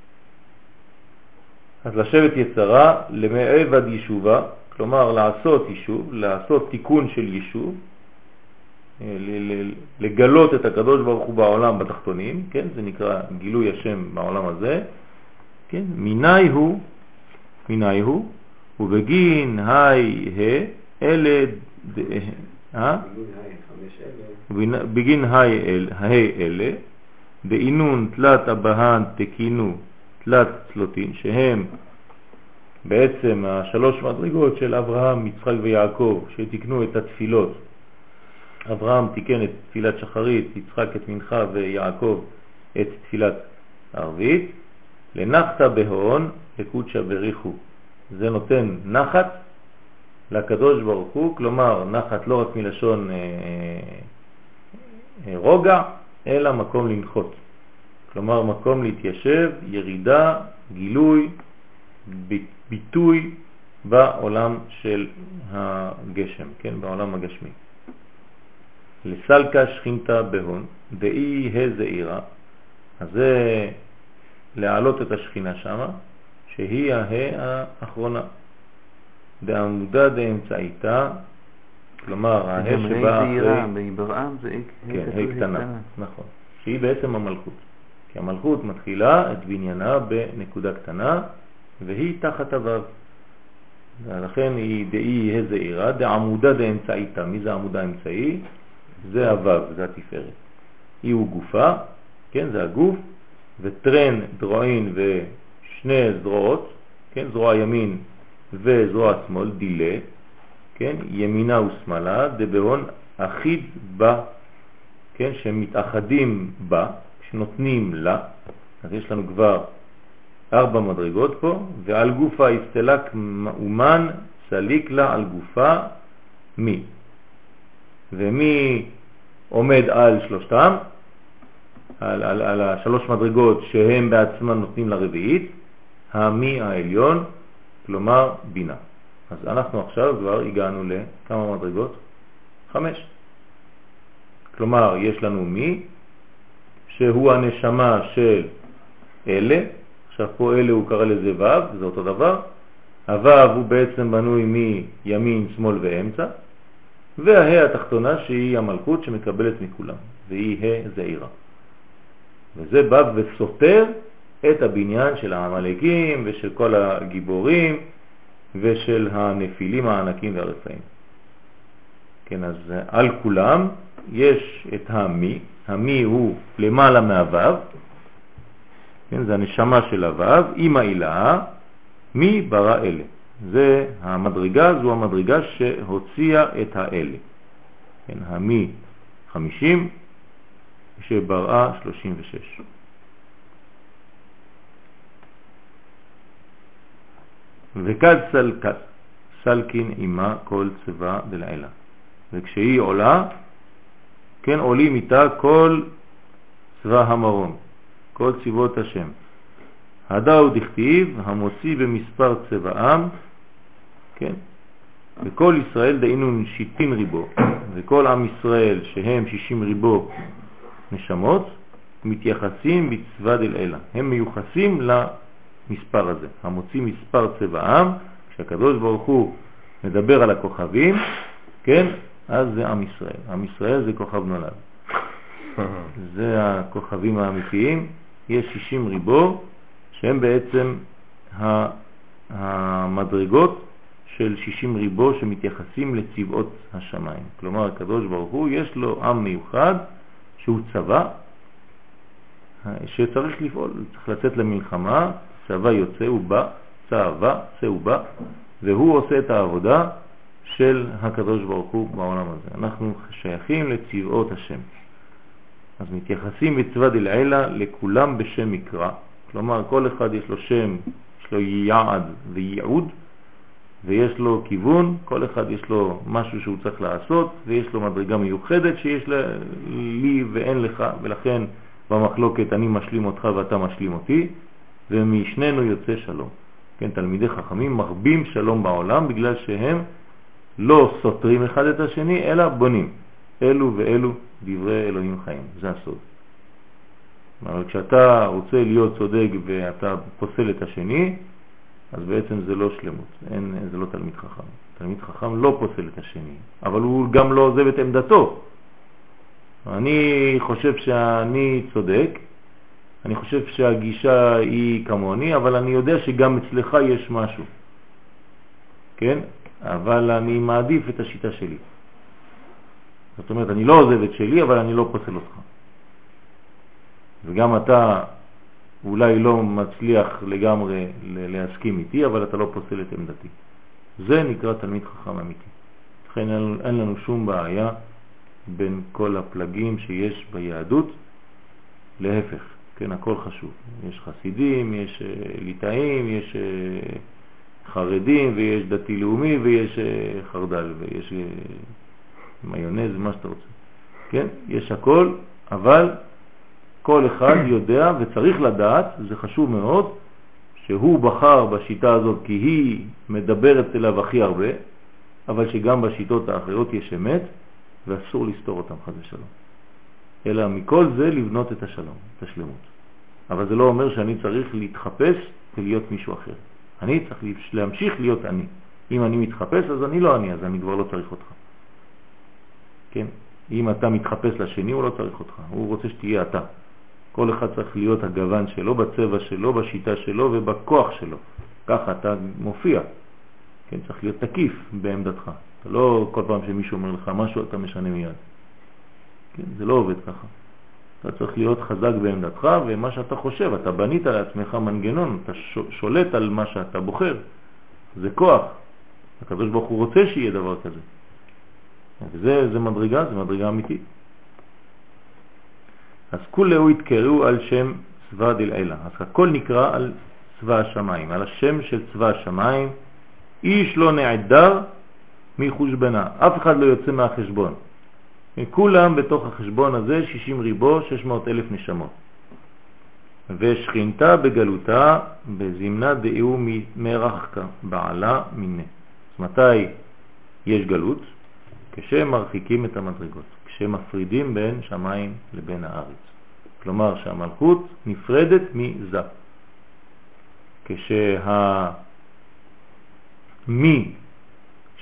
אז לשבת יצרה למעבד יישובה, כלומר לעשות יישוב, לעשות תיקון של יישוב, אה, לגלות את הקדוש ברוך הוא בעולם בתחתונים, כן? זה נקרא גילוי השם בעולם הזה, כן? מיני הוא, מיני הוא, ובגין היי ה, אלה, אה? בגין היי אלה, באינון תלת הבהן תקינו תלת צלוטין, שהם בעצם השלוש מדרגות של אברהם, יצחק ויעקב, שתיקנו את התפילות. אברהם תיקן את תפילת שחרית, יצחק את מנחה ויעקב את תפילת ערבית. לנחת בהון לקודשא בריחו. זה נותן נחת לקדוש ברוך הוא, כלומר נחת לא רק מלשון אה, אה, רוגע, אלא מקום לנחות. כלומר מקום להתיישב, ירידה, גילוי, ביטוי בעולם של הגשם, כן, בעולם הגשמי. לסלקה שכינתה בהון, דאי הזעירה, אז זה להעלות את השכינה שמה, שהיא הה האחרונה. בעמודה דאמצעיתה, כלומר, הה שבאה אחרי... בעברעם זה כן, ה' קטנה, נכון. שהיא בעצם המלכות. כי המלכות מתחילה את בניינה בנקודה קטנה, והיא תחת הוו. ולכן היא דאי הזעירה, דעמודה דאמצעיתה. מי זה עמודה אמצעי? זה הוו, זה התפארת. היא הוא גופה, כן, זה הגוף, וטרן, דרועין ושני זרועות, כן, זרוע ימין וזרוע שמאל, דילה, כן, ימינה ושמאלה, דבהון אחיד בה, כן, שמתאחדים בה, שנותנים לה, אז יש לנו כבר ארבע מדרגות פה, ועל גופה הסתלק אומן סליק לה על גופה מי. ומי עומד על שלושתם, על, על, על השלוש מדרגות שהם בעצמם נותנים לרביעית, המי העליון, כלומר בינה. אז אנחנו עכשיו כבר הגענו לכמה מדרגות? חמש. כלומר, יש לנו מי, שהוא הנשמה של אלה, עכשיו פה אלה הוא קרא לזה ו', זה אותו דבר, הו' הוא בעצם בנוי מימין, שמאל ואמצע, והה התחתונה שהיא המלכות שמקבלת מכולם, והיא ה' זעירה. וזה בא וסותר את הבניין של העמלקים ושל כל הגיבורים ושל הנפילים הענקים והרפאים. כן, אז על כולם יש את המי, המי הוא למעלה מהוו, כן, זה הנשמה של הוו, עם העילה, מי ברא אלה. זה המדרגה, זו המדרגה שהוציאה את האלה. כן, המי 50, שבראה 36. וכד סלקת, סלקין עמה כל צבא דלעילה. וכשהיא עולה, כן עולים איתה כל צבא המרום, כל צבאות השם. הדאו דכתיב, המוציא במספר צבאם, כן, וכל ישראל דהינו שיטין ריבו, וכל עם ישראל שהם שישים ריבו נשמות, מתייחסים בצבא דלעילה. הם מיוחסים למספר הזה. המוציא מספר צבאם, כשהקדוש ברוך הוא מדבר על הכוכבים, כן, אז זה עם ישראל. עם ישראל זה כוכב נולד. זה הכוכבים האמיתיים. יש 60 ריבו, שהם בעצם המדרגות של 60 ריבו שמתייחסים לצבאות השמיים. כלומר, הקדוש ברוך הוא יש לו עם מיוחד שהוא צבא, שצריך לפעול, צריך לצאת למלחמה, צבא יוצא ובא, צבא, צא ובא, והוא עושה את העבודה של הקדוש ברוך הוא בעולם הזה. אנחנו שייכים לצבאות השם. אז מתייחסים בצבא דלעילה לכולם בשם מקרא, כלומר כל אחד יש לו שם, יש לו יעד וייעוד, ויש לו כיוון, כל אחד יש לו משהו שהוא צריך לעשות, ויש לו מדרגה מיוחדת שיש לי ואין לך, ולכן במחלוקת אני משלים אותך ואתה משלים אותי, ומשנינו יוצא שלום. כן, תלמידי חכמים מרבים שלום בעולם בגלל שהם לא סותרים אחד את השני, אלא בונים. אלו ואלו דברי אלוהים חיים, זה הסוד. אבל כשאתה רוצה להיות צודק ואתה פוסל את השני, אז בעצם זה לא שלמות, אין, זה לא תלמיד חכם. תלמיד חכם לא פוסל את השני, אבל הוא גם לא עוזב את עמדתו. אני חושב שאני צודק, אני חושב שהגישה היא כמוני, אבל אני יודע שגם אצלך יש משהו. כן? אבל אני מעדיף את השיטה שלי. זאת אומרת, אני לא עוזב את שלי, אבל אני לא פוסל אותך. וגם אתה אולי לא מצליח לגמרי להסכים איתי, אבל אתה לא פוסל את עמדתי. זה נקרא תלמיד חכם אמיתי. לכן אין לנו שום בעיה בין כל הפלגים שיש ביהדות, להפך, כן, הכל חשוב. יש חסידים, יש אה, ליטאים, יש אה, חרדים, ויש דתי-לאומי, ויש אה, חרדל, ויש מיונז, מה שאתה רוצה. כן, יש הכל, אבל כל אחד יודע וצריך לדעת, זה חשוב מאוד, שהוא בחר בשיטה הזאת כי היא מדברת אליו הכי הרבה, אבל שגם בשיטות האחרות יש אמת ואסור לסתור אותם חד ושלום. אלא מכל זה לבנות את השלום, את השלמות. אבל זה לא אומר שאני צריך להתחפש ולהיות מישהו אחר. אני צריך להמשיך להיות אני. אם אני מתחפש אז אני לא אני, אז אני כבר לא צריך אותך. כן? אם אתה מתחפש לשני הוא לא צריך אותך, הוא רוצה שתהיה אתה. כל אחד צריך להיות הגוון שלו, בצבע שלו, בשיטה שלו ובכוח שלו. ככה אתה מופיע. כן, צריך להיות תקיף בעמדתך. אתה לא כל פעם שמישהו אומר לך משהו אתה משנה מיד. כן, זה לא עובד ככה. אתה צריך להיות חזק בעמדתך ומה שאתה חושב, אתה בנית לעצמך מנגנון, אתה שולט על מה שאתה בוחר. זה כוח. הקדוש ברוך הוא רוצה שיהיה דבר כזה. וזה מדרגה, זה מדרגה אמיתית. אז כולהו התקראו על שם צבא דלעילה. אז הכל נקרא על צבא השמיים, על השם של צבא השמיים. איש לא נעדר מחושבנה, אף אחד לא יוצא מהחשבון. כולם בתוך החשבון הזה 60 ריבו 600 אלף נשמות. ושכינתה בגלותה בזמנה דאיהו מרחקה בעלה מיני. מתי יש גלות? כשמרחיקים את המדרגות, כשמפרידים בין שמיים לבין הארץ. כלומר שהמלכות נפרדת מזה. כשהמי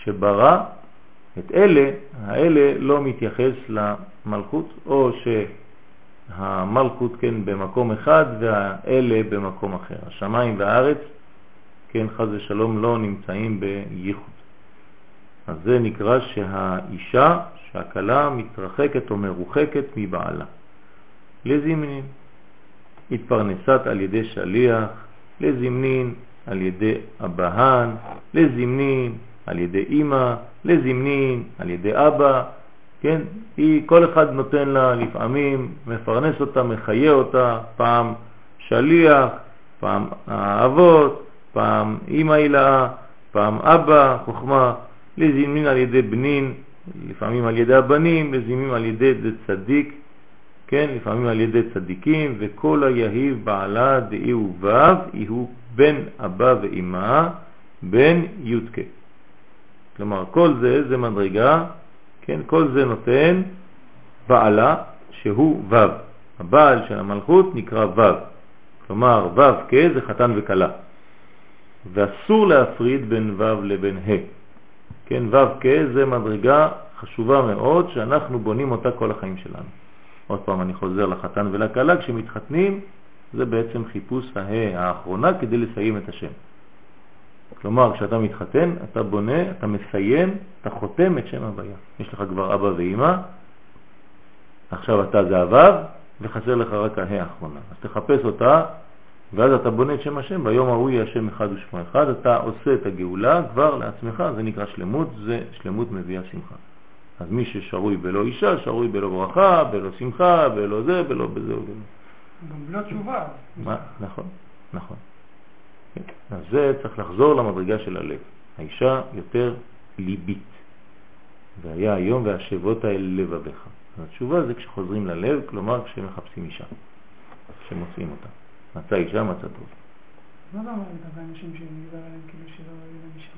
שברא את אלה, האלה לא מתייחס למלכות, או שהמלכות כן במקום אחד והאלה במקום אחר. השמיים והארץ, כן חז ושלום, לא נמצאים בייחוד. אז זה נקרא שהאישה, שהכלה מתרחקת או מרוחקת מבעלה. לזמנין, התפרנסת על ידי שליח, לזמנין על ידי אבהן, לזמנין על ידי אימא, לזמנין על ידי אבא, כן? היא, כל אחד נותן לה לפעמים, מפרנס אותה, מחיה אותה, פעם שליח, פעם האבות, פעם אימא הילאה, פעם אבא, חוכמה, לזמנין על ידי בנין, לפעמים על ידי הבנים, לזמנין על ידי צדיק, כן, לפעמים על ידי צדיקים, וכל היהיב בעלה דאי ובב, יהיו בן אבא ואימה, בן יודקה. כלומר, כל זה, זה מדרגה, כן, כל זה נותן בעלה שהוא וו. הבעל של המלכות נקרא וו. כלומר, וו כ זה חתן וקלה. ואסור להפריד בין וו לבין ה'. כן, וו כ זה מדרגה חשובה מאוד שאנחנו בונים אותה כל החיים שלנו. עוד פעם אני חוזר לחתן ולקלה, כשמתחתנים זה בעצם חיפוש ההא האחרונה כדי לסיים את השם. כלומר, כשאתה מתחתן, אתה בונה, אתה מסיים, אתה חותם את שם הוויה. יש לך כבר אבא ואימא, עכשיו אתה זה הוו, וחסר לך רק ההא האחרונה. אז תחפש אותה, ואז אתה בונה את שם השם, ביום ההוא יהיה השם אחד ושמו אחד, אתה עושה את הגאולה כבר לעצמך, זה נקרא שלמות, זה שלמות מביאה שמחה. אז מי ששרוי בלא אישה, שרוי בלא ברכה, בלא שמחה, בלא זה, בלא בזה ובלא. גם בלא תשובה. מה? נכון, נכון. כן. אז זה צריך לחזור למדרגה של הלב. האישה יותר ליבית. והיה היום והשבות האל לבביך. התשובה זה כשחוזרים ללב, כלומר כשמחפשים אישה, כשמוצאים אותה. מצא אישה, מצא טוב. מה זה אומר לגבי אנשים שנדבר עליהם כאילו שלא היו להם אישה?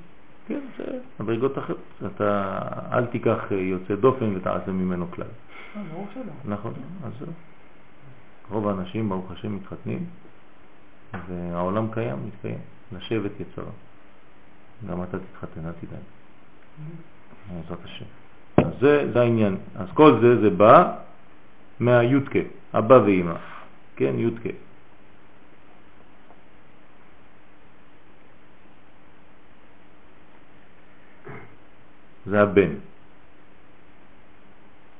כן, זה מדרגות אחרות. אתה אל תיקח יוצא דופן ותעשה ממנו כלל. אה, ברור שלא. נכון, אז. רוב האנשים, ברוך השם, מתחתנים, והעולם קיים, מתקיים. לשבת יצרה. גם אתה תתחתן, אל תדאג. בעזרת השם. אז זה, זה העניין. אז כל זה, זה בא מהיודקה, אבא ואמא. כן, יודקה. זה הבן.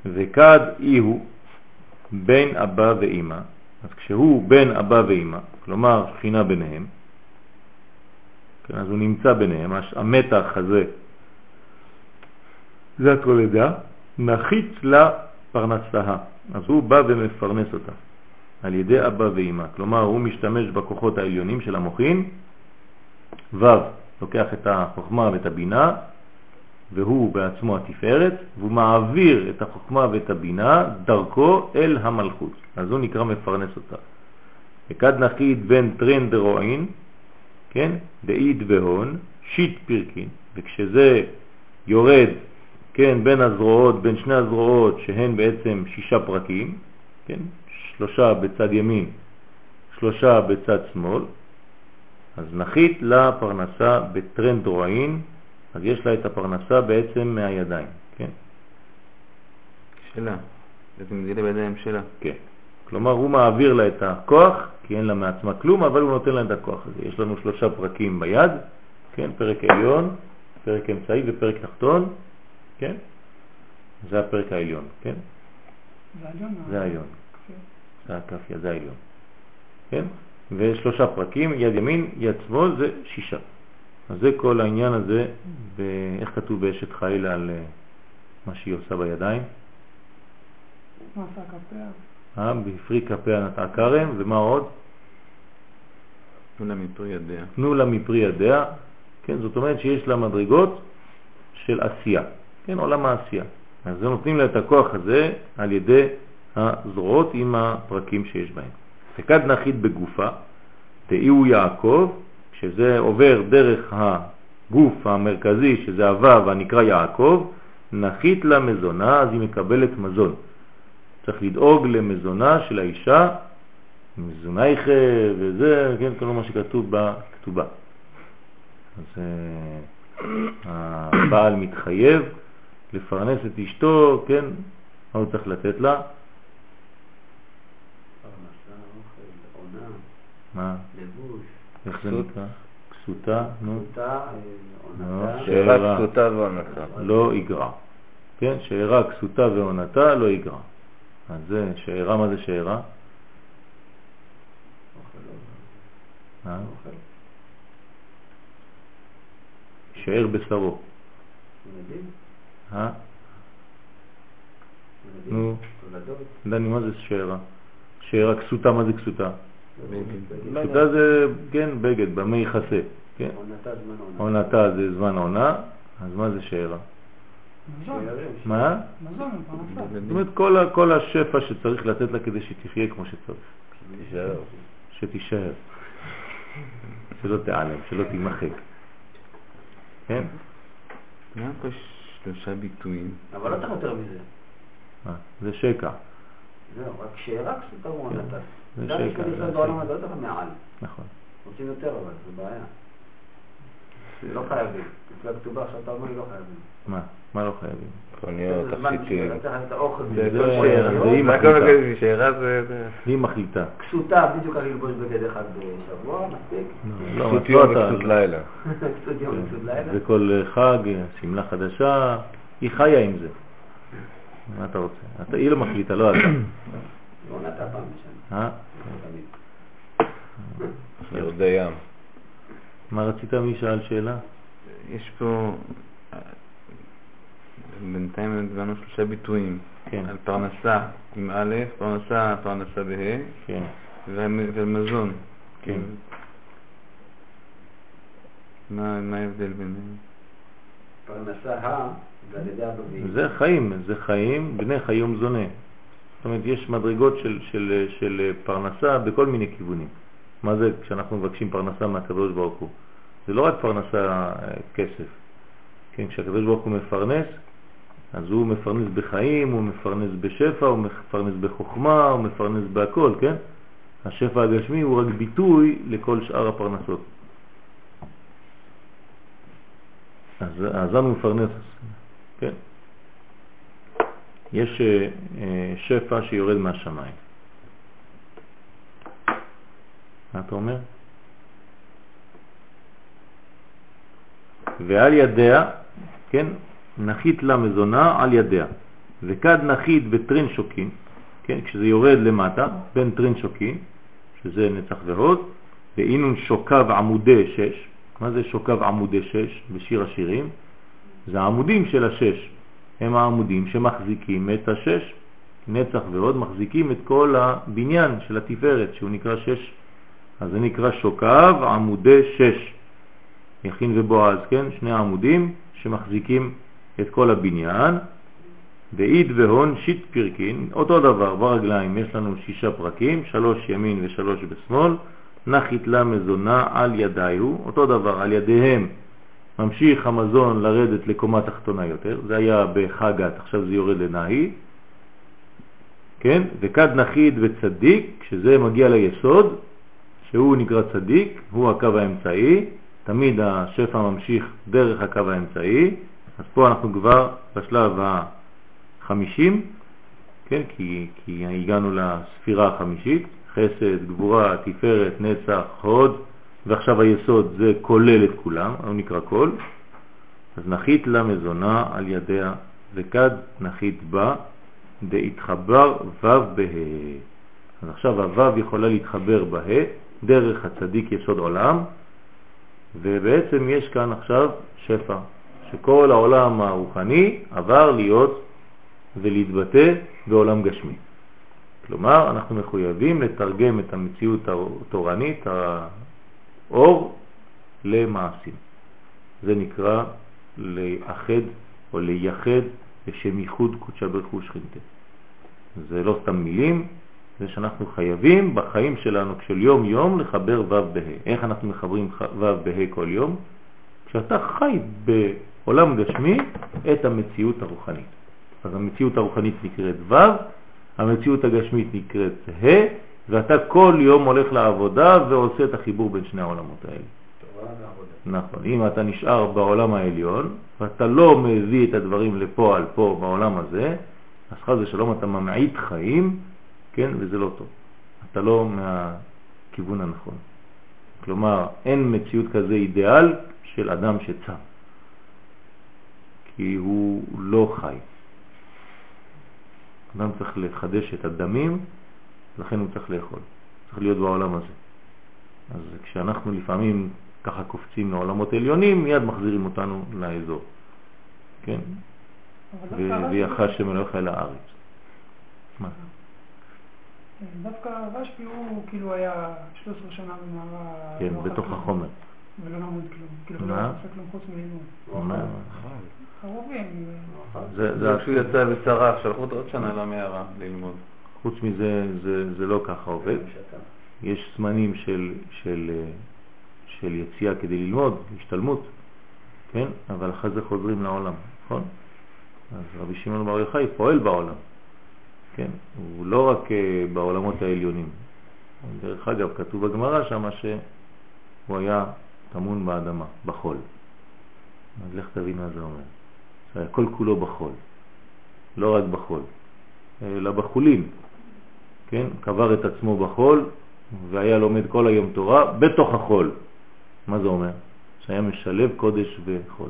וכד אי הוא בין אבא ואמא, אז כשהוא בין אבא ואמא, כלומר שכינה ביניהם, כן, אז הוא נמצא ביניהם, המתח הזה, זה התולדה, נחית לה פרנסה, אז הוא בא ומפרנס אותה על ידי אבא ואמא, כלומר הוא משתמש בכוחות העליונים של המוחין, ו' לוקח את החוכמה ואת הבינה, והוא בעצמו התפארת, והוא מעביר את החוכמה ואת הבינה דרכו אל המלכות. אז הוא נקרא מפרנס אותה. וכד נחית בין טרן דרועין, כן, דאית בהון, שיט פירקין, וכשזה יורד, כן, בין הזרועות, בין שני הזרועות, שהן בעצם שישה פרקים, כן, שלושה בצד ימין, שלושה בצד שמאל, אז נחית לה פרנסה בטרן דרועין, אז יש לה את הפרנסה בעצם מהידיים, כן? שלה. זה מגדילה בידיים שלה. כן. כלומר, הוא מעביר לה את הכוח, כי אין לה מעצמה כלום, אבל הוא נותן לה את הכוח הזה. יש לנו שלושה פרקים ביד, כן? פרק עליון, פרק אמצעי ופרק תחתון, כן? זה הפרק העליון, כן? זה העליון? זה העליון. זה הכפיה, זה העליון. כן? ושלושה פרקים, יד ימין, יד שמאל, זה שישה. אז זה כל העניין הזה, איך כתוב באשת חיל על אה, מה שהיא עושה בידיים? מה עשה כפיה? אה, בפרי כפיה נטעה כרם, ומה עוד? תנו לה מפרי ידיה. תנו לה מפרי ידיה, כן, זאת אומרת שיש לה מדרגות של עשייה, כן, עולם העשייה. אז נותנים לה את הכוח הזה על ידי הזרועות עם הפרקים שיש בהם. וכד נחית בגופה, דאי הוא יעקב, שזה עובר דרך הגוף המרכזי, שזה הוו הנקרא יעקב, נחית לה מזונה, אז היא מקבלת מזון. צריך לדאוג למזונה של האישה, מזונייך וזה, כן, כל מה שכתוב בכתובה. אז uh, הבעל מתחייב לפרנס את אשתו, כן, מה הוא צריך לתת לה? פרנסה, אוכל, עונה, מה? לבוש, איך זה. נקרא? כסותה, נו, אה, נו, עונתה, ש- שאלה שאלה. כסותה ועונתה. לא יגרע. כן, שאירה כסותה ועונתה לא יגרע. אז זה שאירה, מה זה שאירה? אה? שאר בשרו. אה? נו, דני, מה זה שאירה? שאירה כסותה, מה זה כסותה? כסותה זה, כן, בגד, במי יכסה. כן? עונתה זה זמן עונה, אז מה זה שערים, מה? זאת אומרת, כל, השפע שצריך לתת לה כדי שתחיה כמו שצריך. תישאר. שתישאר. שלא תיעלם, שלא תימחק. כן? למה פה שלושה ביטויים? אבל לא צריך יותר מזה. זה שקע. זהו, רק שאלה כסותה ועונתה. זה גם כאלה זה בעולם. הזה, לא צריך מעל. נכון. רוצים יותר אבל, זה בעיה. לא חייבים. לפי הכתובה עכשיו אתה אומר לי לא חייבים. מה? מה לא חייבים? קוניות, תכשיטים. שאלה. היא מחליטה. כסותה, בדיוק על ללבוש בגד אחד בשבוע, מספיק. לא, כסות את יום לא וכסות לילה. כסות יום וכסות לילה. זה כל חג, שמלה חדשה, היא חיה עם זה. מה אתה רוצה? אתה, היא לא מחליטה, לא אתה. ועונתה פעם בשנה. אה? יורדי ים. מה רצית? מי שאל שאלה? יש פה... בינתיים הבנו שלושה ביטויים. כן, על פרנסה עם א', פרנסה, פרנסה בה', כן. והמ- ומזון. כן. מה ההבדל ביניהם? פרנסה ה, זה חיים, זה חיים, בני חיום זונה. זאת אומרת, יש מדרגות של, של, של פרנסה בכל מיני כיוונים. מה זה כשאנחנו מבקשים פרנסה מהקדוש ברוך הוא? זה לא רק פרנסה אה, כסף. כן, כשהקדוש ברוך הוא מפרנס, אז הוא מפרנס בחיים, הוא מפרנס בשפע, הוא מפרנס בחוכמה, הוא מפרנס בהכל, כן? השפע הגשמי הוא רק ביטוי לכל שאר הפרנסות. אז, הוא מפרנס, כן? יש אה, שפע שיורד מהשמיים. מה אתה אומר? ועל ידיה, כן, נחית לה מזונה על ידיה, וכד נחית בטרין שוקין, כן, כשזה יורד למטה, בין טרין שוקין, שזה נצח והוד, ואינון שוקב עמודי שש, מה זה שוקב עמודי שש בשיר השירים? זה העמודים של השש, הם העמודים שמחזיקים את השש, נצח והוד מחזיקים את כל הבניין של התפארת שהוא נקרא שש, אז זה נקרא שוקב עמודי שש, יכין ובועז, כן? שני עמודים שמחזיקים את כל הבניין, ואיד והון שיט פרקין, אותו דבר, ברגליים יש לנו שישה פרקים, שלוש ימין ושלוש בשמאל, נחית לה מזונה על ידיו, אותו דבר, על ידיהם ממשיך המזון לרדת לקומה תחתונה יותר, זה היה בחגת, עכשיו זה יורד לנאי, כן? וכד נחית וצדיק, כשזה מגיע ליסוד, שהוא נקרא צדיק, הוא הקו האמצעי, תמיד השפע ממשיך דרך הקו האמצעי, אז פה אנחנו כבר בשלב החמישים, כן? כי, כי הגענו לספירה החמישית, חסד, גבורה, תפארת, נצח, הוד, ועכשיו היסוד זה כולל את כולם, הוא נקרא כל, אז נחית לה מזונה על ידיה, וכד נחית בה, דהתחבר ו' בה. אז עכשיו הו' יכולה להתחבר בה, דרך הצדיק יסוד עולם, ובעצם יש כאן עכשיו שפע, שכל העולם הרוחני עבר להיות ולהתבטא בעולם גשמי. כלומר, אנחנו מחויבים לתרגם את המציאות התורנית, האור, למעשים. זה נקרא לאחד או לייחד לשם ייחוד קודשה ברכו שכינתה. זה לא סתם מילים, זה שאנחנו חייבים בחיים שלנו של יום יום לחבר ו' בה'. איך אנחנו מחברים ו' בה' כל יום? כשאתה חי בעולם גשמי את המציאות הרוחנית. אז המציאות הרוחנית נקראת ו', המציאות הגשמית נקראת ה', ואתה כל יום הולך לעבודה ועושה את החיבור בין שני העולמות האלה. נכון, אם אתה נשאר בעולם העליון ואתה לא מביא את הדברים לפועל פה בעולם הזה, אז חז ושלום אתה ממעיט חיים, כן, וזה לא טוב. אתה לא מהכיוון הנכון. כלומר, אין מציאות כזה אידיאל של אדם שצם, כי הוא לא חי. אדם צריך לחדש את הדמים, לכן הוא צריך לאכול. צריך להיות בעולם הזה. אז כשאנחנו לפעמים ככה קופצים לעולמות עליונים, מיד מחזירים אותנו לאזור. כן? ויחש שמלוך אל הארץ. מה? דווקא רשב"י הוא כאילו היה 13 שנה במערה... כן, לא בתוך החומר. ולא למד כלום. כאילו לא? עשה כלום חוץ מלימוד. מה? חרובים. זה, כשהוא יצא בצרה, שלחו אותו עוד שנה למערה ללמוד. חוץ מזה, זה, זה לא ככה עובד. יש זמנים של, של, אה, של יציאה כדי ללמוד, השתלמות, כן? אבל אחרי זה חוזרים לעולם, נכון? אז רבי שמעון בר יוחאי פועל בעולם, כן? הוא לא רק אה, בעולמות העליונים. דרך אגב, כתוב בגמרא שמה שהוא היה טמון באדמה, בחול. אז לך תבין מה זה אומר. זה היה כל כולו בחול, לא רק בחול, אלא בחולין, כן? קבר את עצמו בחול והיה לומד כל היום תורה בתוך החול. מה זה אומר? שהיה משלב קודש וחול.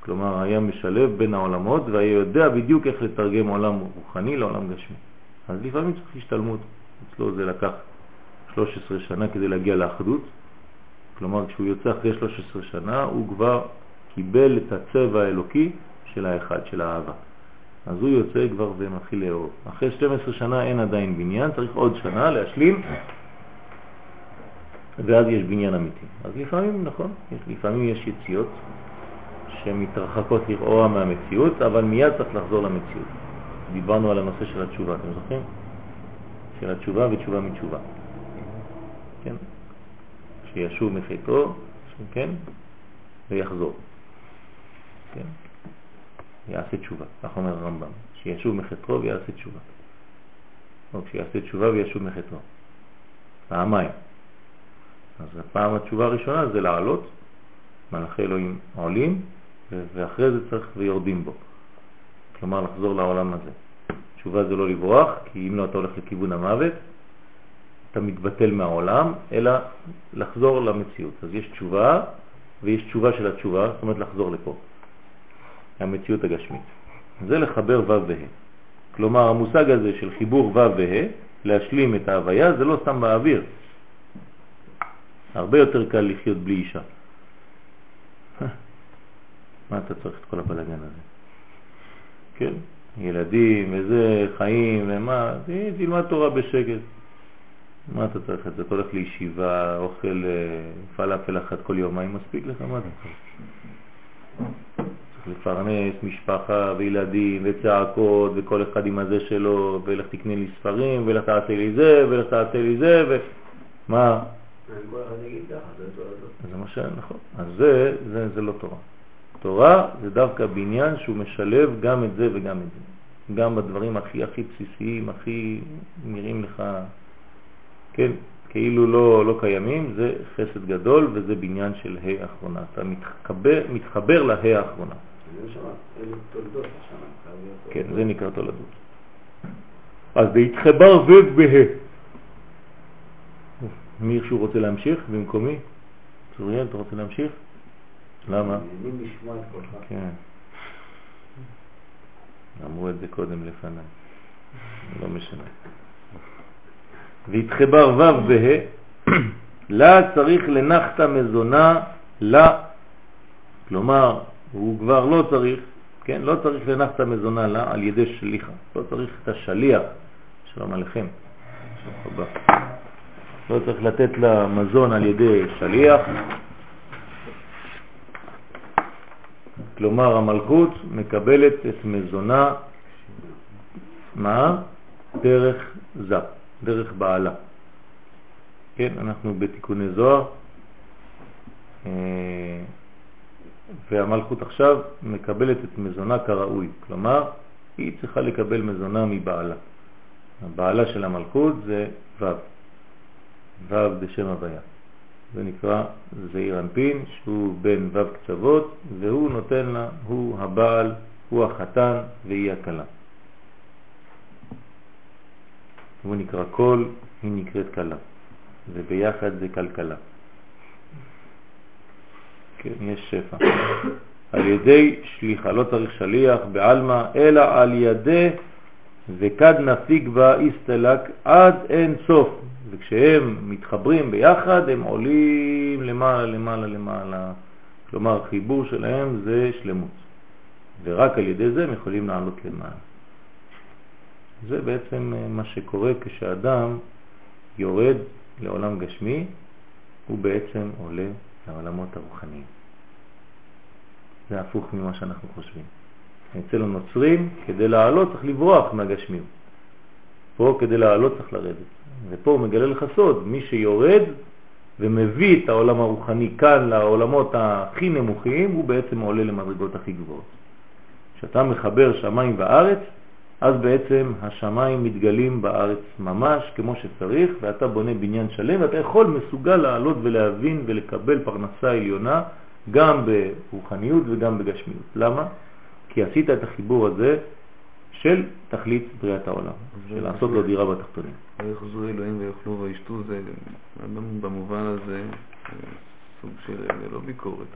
כלומר, היה משלב בין העולמות והיה יודע בדיוק איך לתרגם עולם רוחני לעולם גשמי. אז לפעמים צריך השתלמות. אצלו זה לקח 13 שנה כדי להגיע לאחדות. כלומר, כשהוא יוצא אחרי 13 שנה, הוא כבר קיבל את הצבע האלוקי של האחד, של האהבה. אז הוא יוצא כבר ומתחיל לאהוב. אחרי 12 שנה אין עדיין בניין, צריך עוד שנה להשלים, ואז יש בניין אמיתי. אז לפעמים, נכון, יש, לפעמים יש יציאות שמתרחקות לכאורה מהמציאות, אבל מיד צריך לחזור למציאות. דיברנו על הנושא של התשובה, אתם זוכרים? של התשובה ותשובה מתשובה. כן? שישוב מחטאו, כן? ויחזור. כן? יעשה תשובה, כך אומר הרמב"ם, שישוב מחטאו ויעשה תשובה. או כשיעשה תשובה וישוב מחטאו. פעמיים. אז הפעם התשובה הראשונה זה לעלות, מלאכי אלוהים עולים, ואחרי זה צריך ויורדים בו. כלומר לחזור לעולם הזה. תשובה זה לא לברוח, כי אם לא אתה הולך לכיוון המוות, אתה מתבטל מהעולם, אלא לחזור למציאות. אז יש תשובה ויש תשובה של התשובה, זאת אומרת לחזור לפה. המציאות הגשמית. זה לחבר ו' וה'. כלומר, המושג הזה של חיבור ו' וה', להשלים את ההוויה, זה לא סתם באוויר. הרבה יותר קל לחיות בלי אישה. מה אתה צריך את כל הבלגן הזה? כן, ילדים וזה, חיים ומה, תלמד תורה בשקט. מה אתה צריך את זה? אתה הולך לישיבה, אוכל אה, פלאפל אחת כל יומיים, מספיק לך? מה אתה צריך? לפרנס משפחה וילדים וצעקות וכל אחד עם הזה שלו ולך תקנה לי ספרים ולך תעשה לי זה ולך תעשה לי זה ו... מה? זה מה שנכון. אז זה, זה, זה לא תורה. תורה זה דווקא בניין שהוא משלב גם את זה וגם את זה. גם בדברים הכי הכי בסיסיים, הכי נראים לך, כן, כאילו לא, לא קיימים, זה חסד גדול וזה בניין של ה' האחרונה. אתה מתחבר, מתחבר לה' האחרונה. כן, זה נקרא תולדות. אז להתחבר ו' בה'. מי שהוא רוצה להמשיך במקומי? צוריאל, אתה רוצה להמשיך? למה? כן. אמרו את זה קודם לפניי. לא משנה. והתחבר ו' וה', לה צריך לנחת מזונה לה, כלומר, הוא כבר לא צריך, כן, לא צריך לנחת מזונה לה על ידי שליחה, לא צריך את השליח, שלום עליכם, לא צריך לתת לה מזון על ידי שליח, כלומר המלכות מקבלת את מזונה, מה? דרך זה, דרך בעלה. כן, אנחנו בתיקוני זוהר, אה, והמלכות עכשיו מקבלת את מזונה כראוי, כלומר היא צריכה לקבל מזונה מבעלה. הבעלה של המלכות זה ו', ו' בשם הוויה. זה נקרא זעיר אנפין, שהוא בן ו' קצוות, והוא נותן לה, הוא הבעל, הוא החתן והיא הכלה. הוא נקרא קול, היא נקראת כלה, וביחד זה כלכלה. כן, יש שפע. על ידי שליחה, לא צריך שליח בעלמא, אלא על ידי וכד נפיק בה איסטלק עד אין סוף. וכשהם מתחברים ביחד הם עולים למעלה, למעלה, למעלה. כלומר, חיבור שלהם זה שלמות. ורק על ידי זה הם יכולים לעלות למעלה. זה בעצם אה, מה שקורה כשאדם יורד לעולם גשמי, הוא בעצם עולה לעולמות הרוחניים. זה הפוך ממה שאנחנו חושבים. אצל הנוצרים, כדי לעלות צריך לברוח מהגשמיות. פה כדי לעלות צריך לרדת. ופה הוא מגלה לך סוד, מי שיורד ומביא את העולם הרוחני כאן לעולמות הכי נמוכים, הוא בעצם עולה למדרגות הכי גבוהות. כשאתה מחבר שמיים וארץ, אז בעצם השמיים מתגלים בארץ ממש כמו שצריך, ואתה בונה בניין שלם, ואתה יכול, מסוגל לעלות ולהבין ולקבל פרנסה עליונה, גם ברוחניות וגם בגשמיות. למה? כי עשית את החיבור הזה של תכלית בריאת העולם, של לעשות לו דירה בתחתונים. ויחזו אלוהים ויאכלו וישתו, זה במובן הזה סוג של לא ביקורת.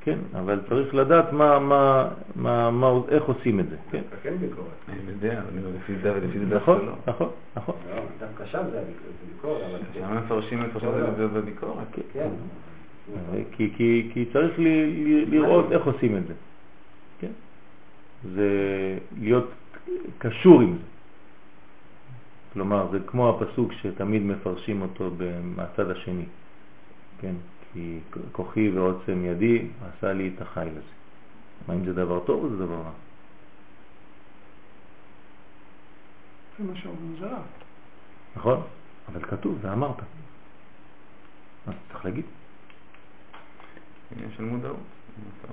כן, אבל צריך לדעת מה, מה, מה, מה, איך עושים את זה. כן, כן ביקורת. אני יודע, לפי זה ולפי זה נכון, נכון, נכון. לא, דווקא שם זה ביקורת, אבל... שם מפרשים מפרשים את זה בביקורת. כן. כי, כי, כי צריך ל, ל, לראות איך עושים את זה. כן? זה להיות קשור עם זה. כלומר, זה כמו הפסוק שתמיד מפרשים אותו מהצד השני. כן? כי כוחי ועוצם ידי עשה לי את החיל הזה. מה אם זה דבר טוב או זה דבר רע? זה מה שאומרים זה רע. נכון? אבל כתוב, ואמרת. אז צריך להגיד. של מודעות.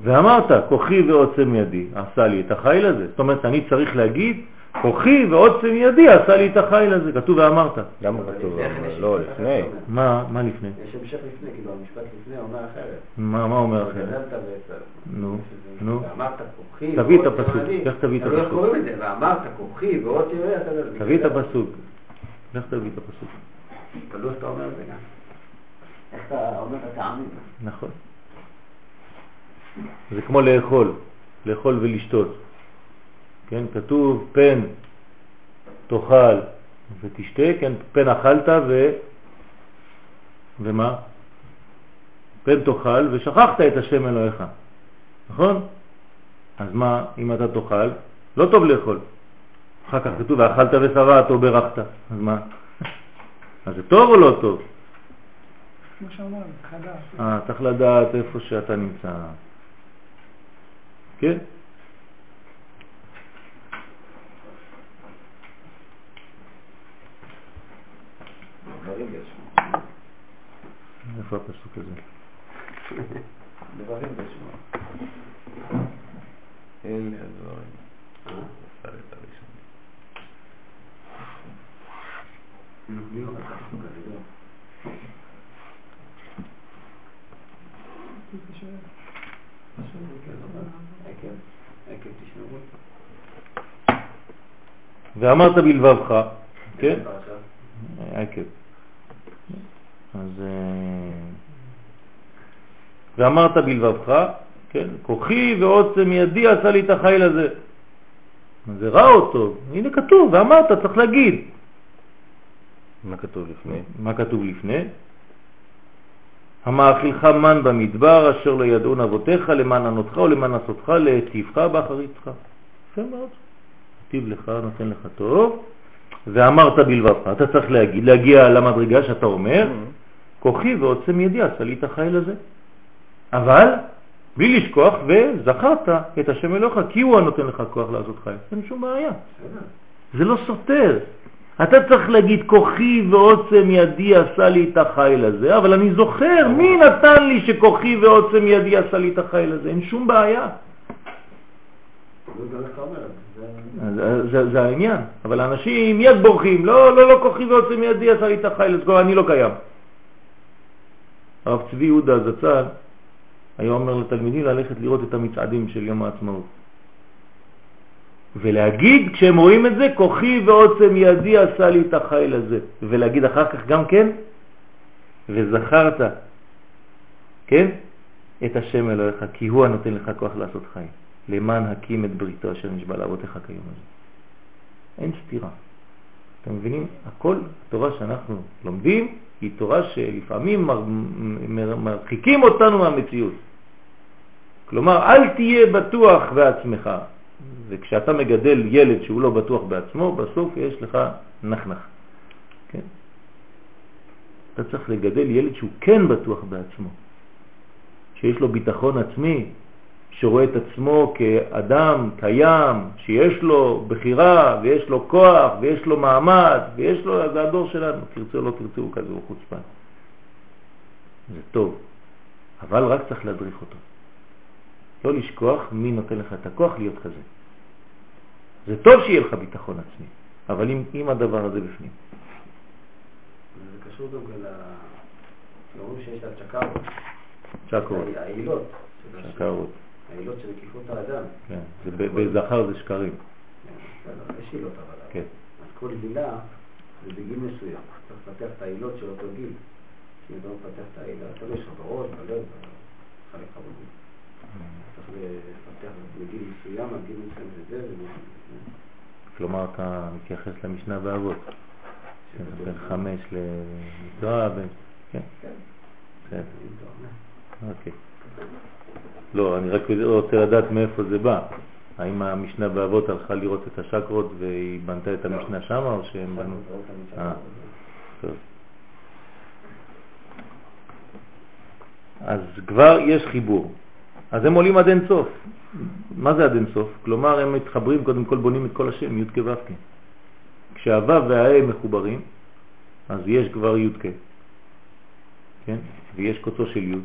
ואמרת, כוחי ועוצם ידי עשה לי את החיל הזה. זאת אומרת, אני צריך להגיד, כוחי ועוצם ידי עשה לי את החיל הזה. כתוב ואמרת. למה כתוב? לא, לפני. מה, מה לפני? יש המשך לפני, כאילו המשפט לפני אומר אחרת. מה, מה אומר אחרת? נו, נו. ואמרת כוחי תביא את הפסוק, ידי. איך תביא את אבל איך הפסוק? קוראים את זה? ואמרת כוחי ועוצם ידי. תביא את הפסוק. לך תביא את הפסוק. תלוי איך אתה אומר את זה גם. איך אתה אומר את הטעמים. נכון. זה כמו לאכול, לאכול ולשתות. כן, כתוב פן תאכל ותשתה, כן, פן אכלת ו... ומה? פן תאכל ושכחת את השם אלוהיך, נכון? אז מה אם אתה תאכל? לא טוב לאכול. אחר כך כתוב ואכלת ושבעת או ברכת, אז מה? אז זה טוב או לא טוב? כמו שאמרנו, חדש. אה, צריך לדעת איפה שאתה נמצא. כן? דברים יש. איפה הפסוק הזה? דברים יש. אלה הדברים. ואמרת בלבבך, כן? עקב. אז... אה, ואמרת בלבבך, כן? כוחי ועוצם ידי עשה לי את החיל הזה. זה רע או טוב? הנה כתוב, ואמרת, צריך להגיד. מה כתוב לפני? מה כתוב לפני? המאכילך מן במדבר אשר לא ידעון אבותיך למען ענותך ולמען עשותך להטיבך באחריתך. יפה מאוד. היטיב לך, נותן לך טוב. ואמרת בלבבך, אתה צריך להגיד, להגיע למדרגה שאתה אומר, כוחי ועוצם ידי את החיל הזה. אבל בלי לשכוח, וזכרת את השם אלוהיך, כי הוא הנותן לך כוח לעשות חיים. אין שום בעיה. זה לא סותר. אתה צריך להגיד, כוחי ועוצם ידי עשה לי את החיל הזה, אבל אני זוכר, מי נתן לי שכוחי ועוצם ידי עשה לי את החיל הזה? אין שום בעיה. זה העניין. אבל האנשים מיד בורחים, לא, לא, לא, כוחי ועוצם ידי עשה לי את החיל, אז אני לא קיים. הרב צבי יהודה זצ"ל היה אומר לתלמידים ללכת לראות את המצעדים של יום העצמאות. ולהגיד, כשהם רואים את זה, כוחי ועוצם ידי עשה לי את החיל הזה. ולהגיד אחר כך גם כן, וזכרת, כן, את השם אלוהיך, כי הוא הנותן לך כוח לעשות חיים. למען הקים את בריתו אשר נשבע לאבותיך כיום הזה. אין סתירה. אתם מבינים? הכל, התורה שאנחנו לומדים, היא תורה שלפעמים מר, מר, מרחיקים אותנו מהמציאות. כלומר, אל תהיה בטוח בעצמך. וכשאתה מגדל ילד שהוא לא בטוח בעצמו, בסוף יש לך נחנך. כן? אתה צריך לגדל ילד שהוא כן בטוח בעצמו, שיש לו ביטחון עצמי, שרואה את עצמו כאדם קיים, שיש לו בחירה ויש לו כוח ויש לו מעמד ויש לו, זה הדור שלנו, תרצו או לא תרצו, הוא כזה, הוא חוצפן. זה טוב, אבל רק צריך להדריך אותו. לא לשכוח מי נותן לך את הכוח להיות כזה. זה טוב שיהיה לך ביטחון עצמי, אבל עם, עם הדבר הזה בפנים. זה קשור גם כן ל... אומרים שיש את הצ'קרות. צ'קרות, העילות. צ'קרות, העילות של מקיפות האדם. כן. בזכר זה שקרים. יש עילות אבל. כן. אז כל הילה זה בגיל מסוים. צריך לפתח את העילות של אותו גיל. אם אתה לא מפתח את העילה, אתה לא יש לך בראש, בלב, חלק לך בגוף. צריך לפתח בגיל מסוים, עד גיל מסוים וזה. כלומר, אתה מתייחס למשנה באבות. כן, בין. חמש למקרא, בין... כן, כן. אוקיי. לא, אני רק רוצה לדעת מאיפה זה בא. האם המשנה באבות הלכה לראות את השקרות והיא בנתה את המשנה שם, או שהם בנו... אה, טוב. אז כבר יש חיבור. אז הם עולים עד אין סוף. מה זה עד אין סוף? כלומר, הם מתחברים, קודם כל בונים את כל השם, י' כו' כ'. כשהו' והה מחוברים, אז יש כבר י' כ', כן? ויש קוצו של י',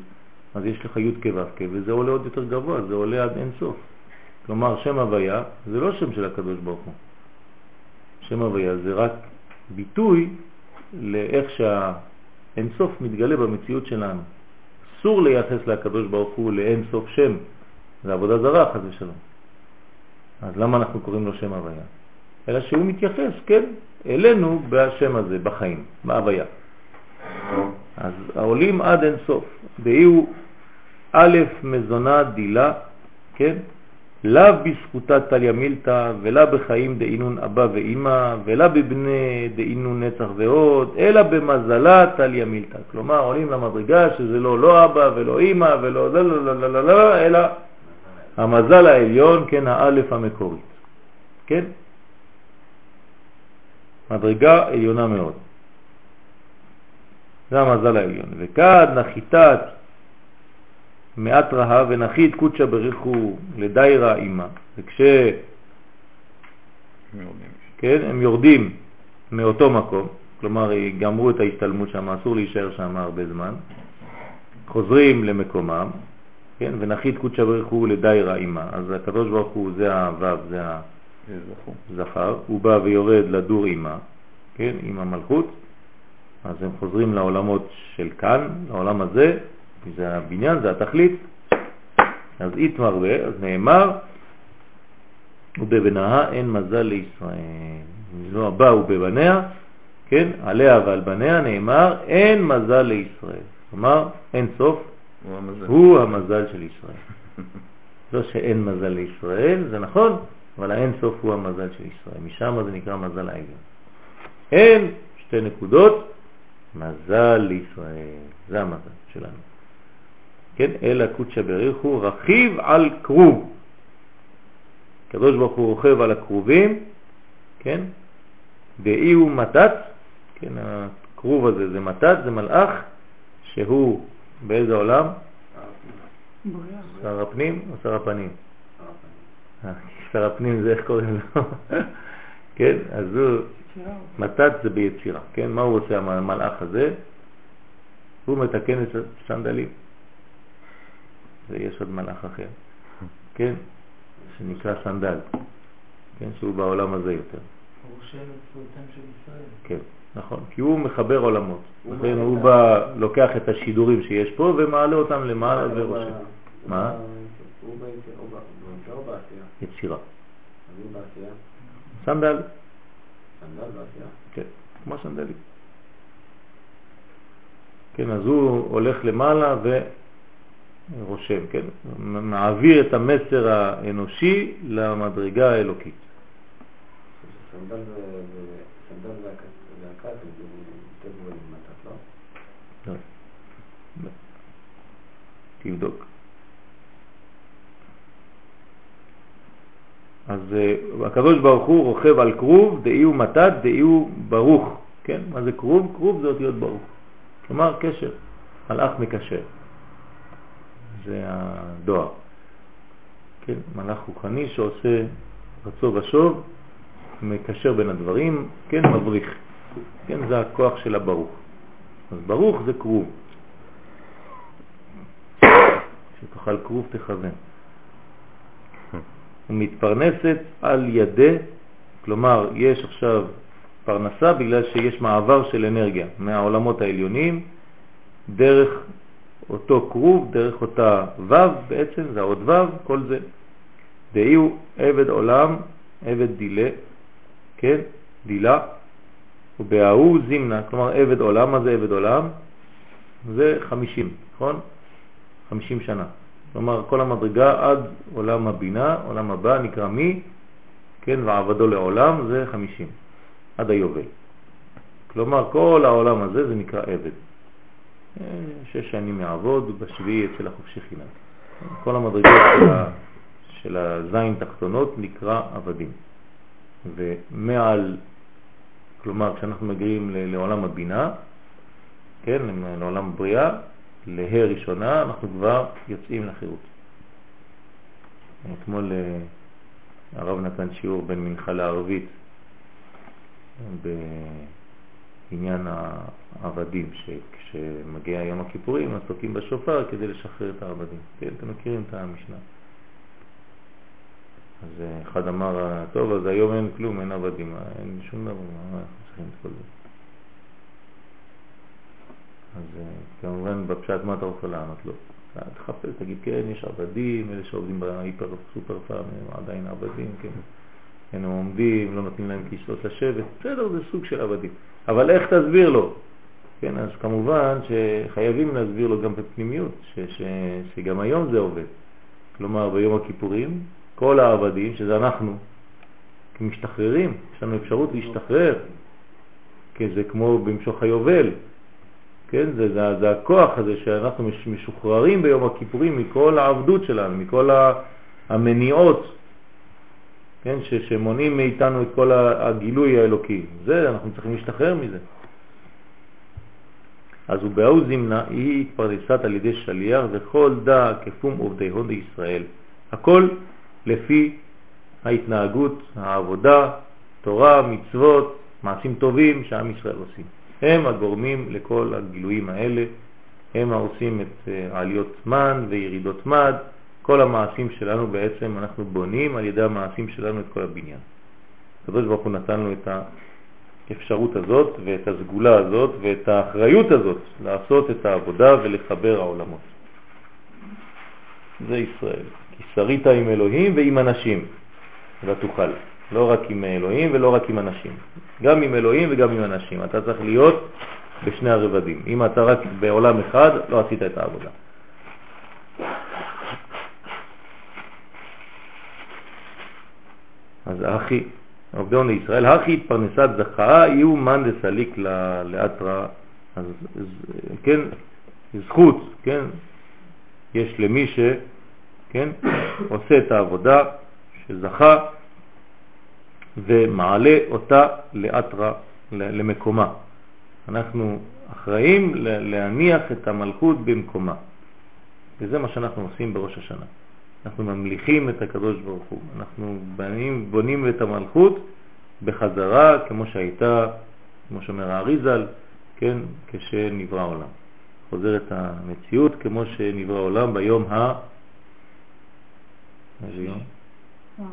אז יש לך י' כו' כ', וזה עולה עוד יותר גבוה, זה עולה עד אין סוף. כלומר, שם הוויה זה לא שם של הקדוש ברוך הוא. שם הוויה זה רק ביטוי לאיך שהאין סוף מתגלה במציאות שלנו. אסור לייחס לקדוש ברוך הוא לאין סוף שם, זה עבודה זרה חס ושלום. אז למה אנחנו קוראים לו שם הוויה? אלא שהוא מתייחס, כן, אלינו בשם הזה, בחיים, בהוויה. אז העולים עד אין סוף, הוא א' מזונה דילה, כן? לאו בזכותה תליה מילתא, ולא בחיים דאינון אבא ואימא, ולא בבני דאינון נצח ועוד, אלא במזלה תליה מילתא. כלומר, עולים למדרגה שזה לא לא אבא ולא אימא ולא לא לא לא לא לא לא, אלא המזל העליון, כן, האלף המקורית. כן? מדרגה עליונה מאוד. זה המזל העליון. וכד נחיתת מעט רהב ונחית קודשה בריחו לדיירה אימה. וכש... כן, הם יורדים מאותו מקום, כלומר גמרו את ההשתלמות שם, אסור להישאר שם הרבה זמן, חוזרים למקומם, כן, ונחית קודשה בריחו לדיירה אימה. אז הקדוש ברוך הוא זה הוו, זה הזכר, הוא בא ויורד לדור אימה, כן, עם המלכות, אז הם חוזרים לעולמות של כאן, לעולם הזה, זה הבניין, זה התכלית. אז איתמר ב, אז נאמר, ובבנאה אין מזל לישראל. זו הבא ובבניה, כן, עליה ועל בניה נאמר, אין מזל לישראל. כלומר, אין סוף, הוא המזל. הוא המזל של ישראל. לא שאין מזל לישראל, זה נכון, אבל האין סוף הוא המזל של ישראל. משם זה נקרא מזל העליון. אין, שתי נקודות, מזל לישראל. זה המזל שלנו. כן, אלא קודשא בריחו רכיב על קרוב. הקדוש ברוך הוא רוכב על הקרובים, כן, ואי הוא מתת, כן, הקרוב הזה זה מתת, זה מלאך, שהוא באיזה עולם? שר הפנים או שר הפנים? שר הפנים. זה איך קוראים לו? כן, אז הוא. מתת זה ביצירה, כן? מה הוא עושה המלאך הזה? הוא מתקן את הסנדלים. ויש עוד מלאך אחר, כן? שנקרא סנדל, כן? שהוא בעולם הזה יותר. הוא רושם את של ישראל. כן, נכון, כי הוא מחבר עולמות. לכן הוא בא, לוקח את השידורים שיש פה ומעלה אותם למעלה ורושם. מה? הוא ביצירה הוא ב- ביצירה או בעשייה? יצירה. הוא בעשייה? סנדל, סנדל בעשייה? כן, כמו סנדלים. כן, אז הוא הולך למעלה ורושם, כן, מעביר את המסר האנושי למדרגה האלוקית. סנדל יותר לא? תבדוק. אז uh, הקדוש ברוך הוא רוכב על כרוב, דאי הוא מתת, דאי הוא ברוך. כן? מה זה כרוב? כרוב זה אותיות ברוך. כלומר קשר, מלאך מקשר. זה הדואר. כן? מלאך רוחני שעושה רצו ושוב, מקשר בין הדברים, כן? מבריך. כן? זה הכוח של הברוך. אז ברוך זה כרוב. שתאכל כרוב תכוון. ומתפרנסת על ידי, כלומר יש עכשיו פרנסה בגלל שיש מעבר של אנרגיה מהעולמות העליונים דרך אותו כרוב, דרך אותה ו' בעצם, זה עוד ו', כל זה. דהי הוא עבד עולם, עבד דילה, כן, דילה, ובההוא זימנה, כלומר עבד עולם, מה זה עבד עולם? זה 50, נכון? 50 שנה. כלומר, כל המדרגה עד עולם הבינה, עולם הבא נקרא מי, כן, ועבדו לעולם זה 50, עד היובל. כלומר, כל העולם הזה זה נקרא עבד. שש שנים יעבוד, בשביעי אצל החופשי חינם. כל המדרגות של, ה, של הזין תחתונות נקרא עבדים. ומעל, כלומר, כשאנחנו מגיעים לעולם הבינה, כן, לעולם בריאה, לה' ראשונה, אנחנו כבר יוצאים לחירות. אתמול אה, הרב נתן שיעור בין מנחה לערבית בעניין העבדים, שכשמגיע יום הכיפורים אז תוקעים בשופר כדי לשחרר את העבדים. כן, אתם מכירים את המשנה. אז אה, אחד אמר, טוב, אז היום אין כלום, אין עבדים, אין שום דבר, מה אנחנו צריכים את כל זה? אז אה, כמובן בפשט מה אתה רוצה לענות לו? תחפש, תגיד כן, יש עבדים, אלה שעובדים בהיפר סופר פארם הם עדיין עבדים, כן, הם עומדים, לא נותנים להם כיסאות לשבת, בסדר, זה סוג של עבדים. אבל איך תסביר לו? כן, אז כמובן שחייבים להסביר לו גם בפנימיות, ש, ש, שגם היום זה עובד. כלומר, ביום הכיפורים, כל העבדים, שזה אנחנו, כמשתחררים, יש לנו אפשרות להשתחרר, כי זה כמו במשוך היובל, כן? זה, זה, זה הכוח הזה שאנחנו משוחררים ביום הכיפורים מכל העבדות שלנו, מכל המניעות, כן? ש, שמונעים מאיתנו את כל הגילוי האלוקי. זה, אנחנו צריכים להשתחרר מזה. אז בהוא זמנה, היא התפרסת על ידי שליח וכל דא כפום עובדי הון ישראל. הכל לפי ההתנהגות, העבודה, תורה, מצוות, מעשים טובים שעם ישראל עושים. הם הגורמים לכל הגילויים האלה, הם העושים את עליות מן וירידות מד, כל המעשים שלנו בעצם אנחנו בונים על ידי המעשים שלנו את כל הבניין. הקדוש ברוך הוא נתן לו את האפשרות הזאת ואת הסגולה הזאת ואת האחריות הזאת לעשות את העבודה ולחבר העולמות. זה ישראל. כי שרית עם אלוהים ועם אנשים, ותוכל. לא רק עם אלוהים ולא רק עם אנשים. גם עם אלוהים וגם עם אנשים. אתה צריך להיות בשני הרבדים. אם אתה רק בעולם אחד, לא עשית את העבודה. אז אחי, עובדון לישראל, אחי התפרנסת זכאה, יהיו מן דסליק לאתרא, כן, זכות, כן, יש למי ש, כן, עושה את העבודה, שזכה, ומעלה אותה לאתרא, למקומה. אנחנו אחראים להניח את המלכות במקומה. וזה מה שאנחנו עושים בראש השנה. אנחנו ממליכים את הקדוש ברוך הוא. אנחנו בונים, בונים את המלכות בחזרה כמו שהייתה, כמו שאומר האריזל, כן, כשנברא העולם. חוזרת המציאות כמו שנברא העולם ביום ה... איזה יום? אה.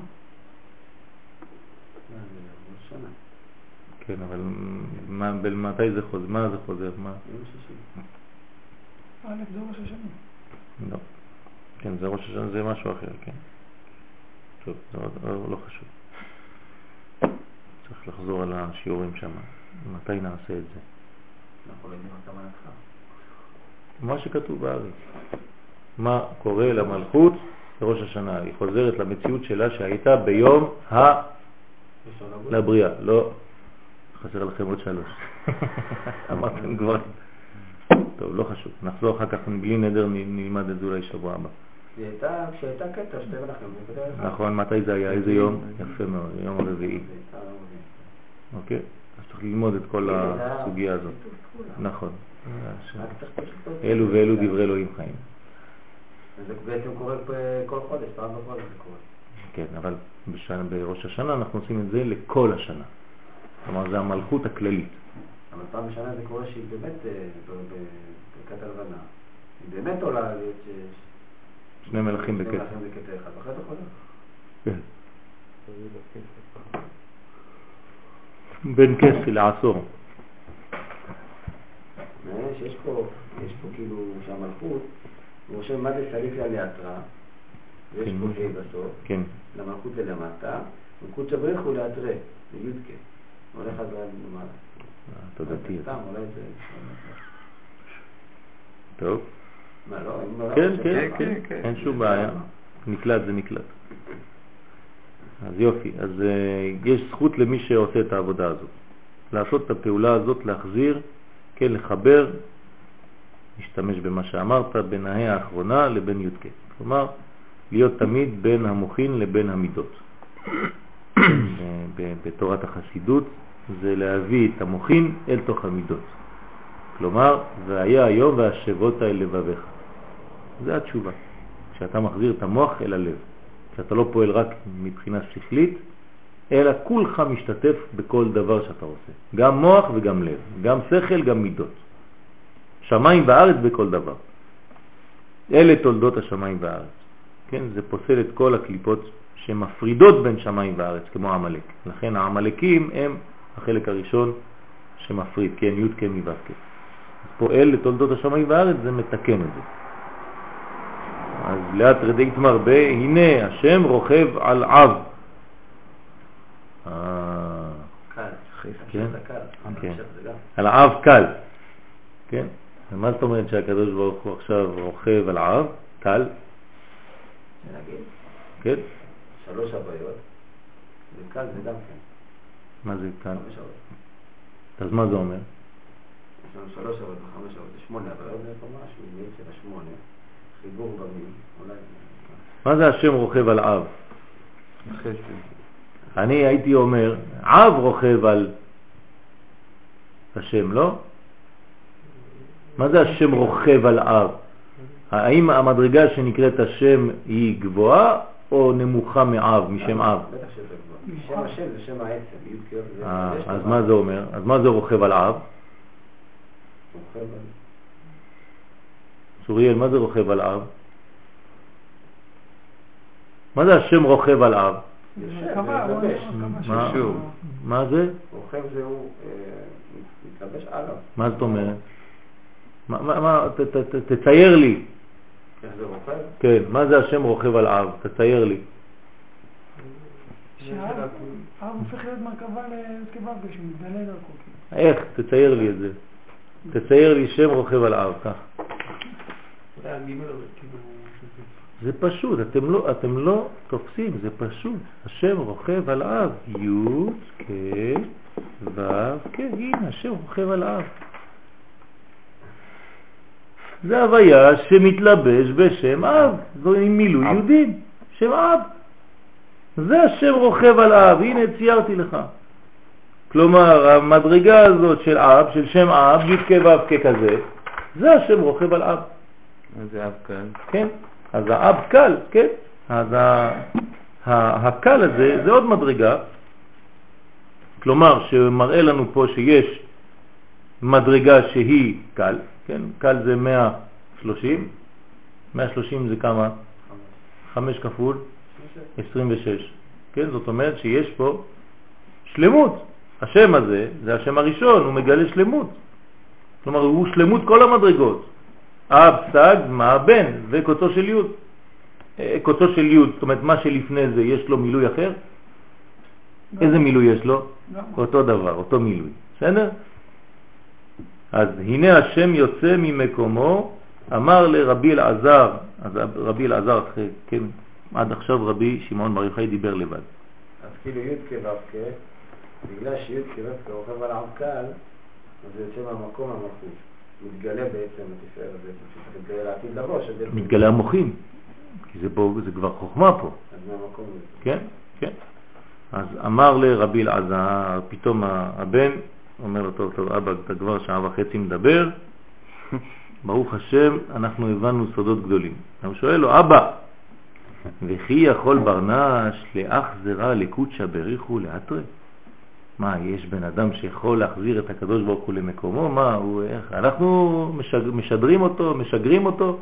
כן, אבל מה, מתי זה חוזר? מה זה חוזר? מה? יום שישי. א' זה ראש השנה. לא. כן, זה ראש השנה, זה משהו אחר, כן. טוב, זה עוד- לא, חשוב. צריך לחזור על השיעורים שם. מתי נעשה את זה? לא מה שכתוב בארץ. מה קורה למלכות בראש השנה? היא חוזרת למציאות שלה שהייתה ביום ה... לבריאה. לא, חסר לכם עוד שלוש. אמרתם כבר. טוב, לא חשוב. נחזור אחר כך בלי נדר, נלמד את זה אולי שבוע הבא. היא הייתה, כשהייתה קטע, שתי מלאכים. נכון, מתי זה היה? איזה יום? יפה מאוד, יום הרביעי. מבין. אוקיי? אז צריך ללמוד את כל כן, הסוגיה הזאת. נכון. אלו ואלו דברי אלוהים חיים. זה בעצם קורה כל חודש, פעם בחודש זה קורה. כן, אבל בשנה, בראש השנה אנחנו עושים את זה לכל השנה. כלומר, זה המלכות הכללית. אבל פעם בשנה זה קורה שהיא באמת, אה, ב- ב- בקטע לבנה, היא באמת עולה להיות ש- שני מלכים שני בקטע. כן. בין כסי לעשור. שיש פה, יש פה כאילו שהמלכות, הוא רושם מה זה סליפיה לאתרא, ויש כן. פה ה' בסוף, כן. למלכות זה למטה, וקודשא בריך הוא לאתרא, זה יודקה. הולך אז למעלה. תודתי. סתם, אולי זה... טוב. לא? לא- כן, לא- כן, כן, כן. אין שום בעיה. נקלט זה נקלט. אז יופי, אז uh, יש זכות למי שעושה את העבודה הזאת. לעשות את הפעולה הזאת, להחזיר, כן, לחבר, להשתמש במה שאמרת, בין ההא האחרונה לבין י"ק. כלומר, להיות תמיד בין המוחין לבין המידות. ב- בתורת החסידות זה להביא את המוחין אל תוך המידות. כלומר, והיה היום והשבות אל לבביך. זה התשובה. כשאתה מחזיר את המוח אל הלב. כשאתה לא פועל רק מבחינה שכלית, אלא כולך משתתף בכל דבר שאתה עושה. גם מוח וגם לב, גם שכל, גם מידות. שמיים וארץ בכל דבר. אלה תולדות השמיים והארץ. כן, זה פוסל את כל הקליפות שמפרידות בין שמיים וארץ, כמו העמלק. לכן העמלקים הם החלק הראשון שמפריד, כן, י' כן מו' כן. פועל לתולדות השמיים והארץ, זה מתקן את זה. אז לאט רדי תמרבה, הנה השם רוכב על עב. קל. כן. כן. על עב קל. כן? ומה זאת אומרת שהקדוש ברוך הוא עכשיו רוכב על עב? קל? כן? שלוש הוויות, וקל זה גם כן, מה זה קל? אז מה זה אומר? יש לנו שלוש הוויות וחמש הוויות, שמונה הוויות, זה פה משהו, מי של השמונה, חיבור אולי זה... מה זה השם רוכב על? חסד. אני הייתי אומר, עב רוכב על השם, לא? מה זה השם רוכב על עב? האם המדרגה שנקראת השם היא גבוהה או נמוכה מעב, משם שזה גבוה. שם השם זה שם העצם. אה, אז מה. זה אומר? אז מה זה רוכב על עב? רוכב על- צוריאל, מה זה רוכב על עב? מה זה השם רוכב על. מרכבה מה? זה? רוכב זה הוא אה, מתלבש עליו. מה זאת אומרת? תצייר לי, איך זה רוכב? כן, מה זה השם רוכב על עב? תצייר לי. שהאב האב הופך להיות מרכבה לכבב שהוא מתגלה דרכו. איך? תצייר לי את זה. תצייר לי שם רוכב על עב, כך. אולי הגימל הזה, כאילו... זה פשוט, אתם לא, אתם לא תופסים, זה פשוט. השם רוכב על אב, י' כ' ו' כ', הנה השם רוכב על אב. זה הוויה שמתלבש בשם אב, זו עם מילוי יהודים, שם אב. זה השם רוכב על אב, הנה ציירתי לך. כלומר, המדרגה הזאת של אב, של שם אב, י' כ' ו' כ' כזה, זה השם רוכב על אב. זה אב קל. כן, אז האב קל, כן, אז הקל הזה זה עוד מדרגה, כלומר שמראה לנו פה שיש מדרגה שהיא קל, כן, קל זה 130, 130 זה כמה? 5 כפול 26, כן, זאת אומרת שיש פה שלמות. השם הזה, זה השם הראשון, הוא מגלה שלמות. כלומר, הוא שלמות כל המדרגות. אב, סג, מה, בן, וקוצו של י'. אה, קוצו של י', זאת אומרת, מה שלפני זה, יש לו מילוי אחר? איזה מילוי יש לו? גם. אותו דבר, אותו מילוי. בסדר? אז הנה השם יוצא ממקומו, אמר לרבי אלעזר, אז רבי אלעזר, אחרי- כן, עד עכשיו רבי שמעון בר יוחאי דיבר לבד. אז כאילו י' כו' בגלל שי' כו' רוכב על עם קל, אז זה יוצא מהמקום המלכות. מתגלה בעצם התפארת בעצם, לעתיד לבוא, שזה... מתגלה המוחים, כי זה, פה, זה כבר חוכמה פה, אז מהמקום הזה. כן? כן. אז אמר לרבי אלעזר, פתאום הבן אומר לו, טוב, טוב, אבא, אתה כבר שעה וחצי מדבר, ברוך השם, אנחנו הבנו סודות גדולים. הוא שואל לו, אבא, וכי יכול ברנש לאח זרע לקודשא בריחו לאתרי? מה, יש בן אדם שיכול להחזיר את הקדוש ברוך הוא למקומו? מה, הוא, איך? אנחנו משג, משדרים אותו, משגרים אותו?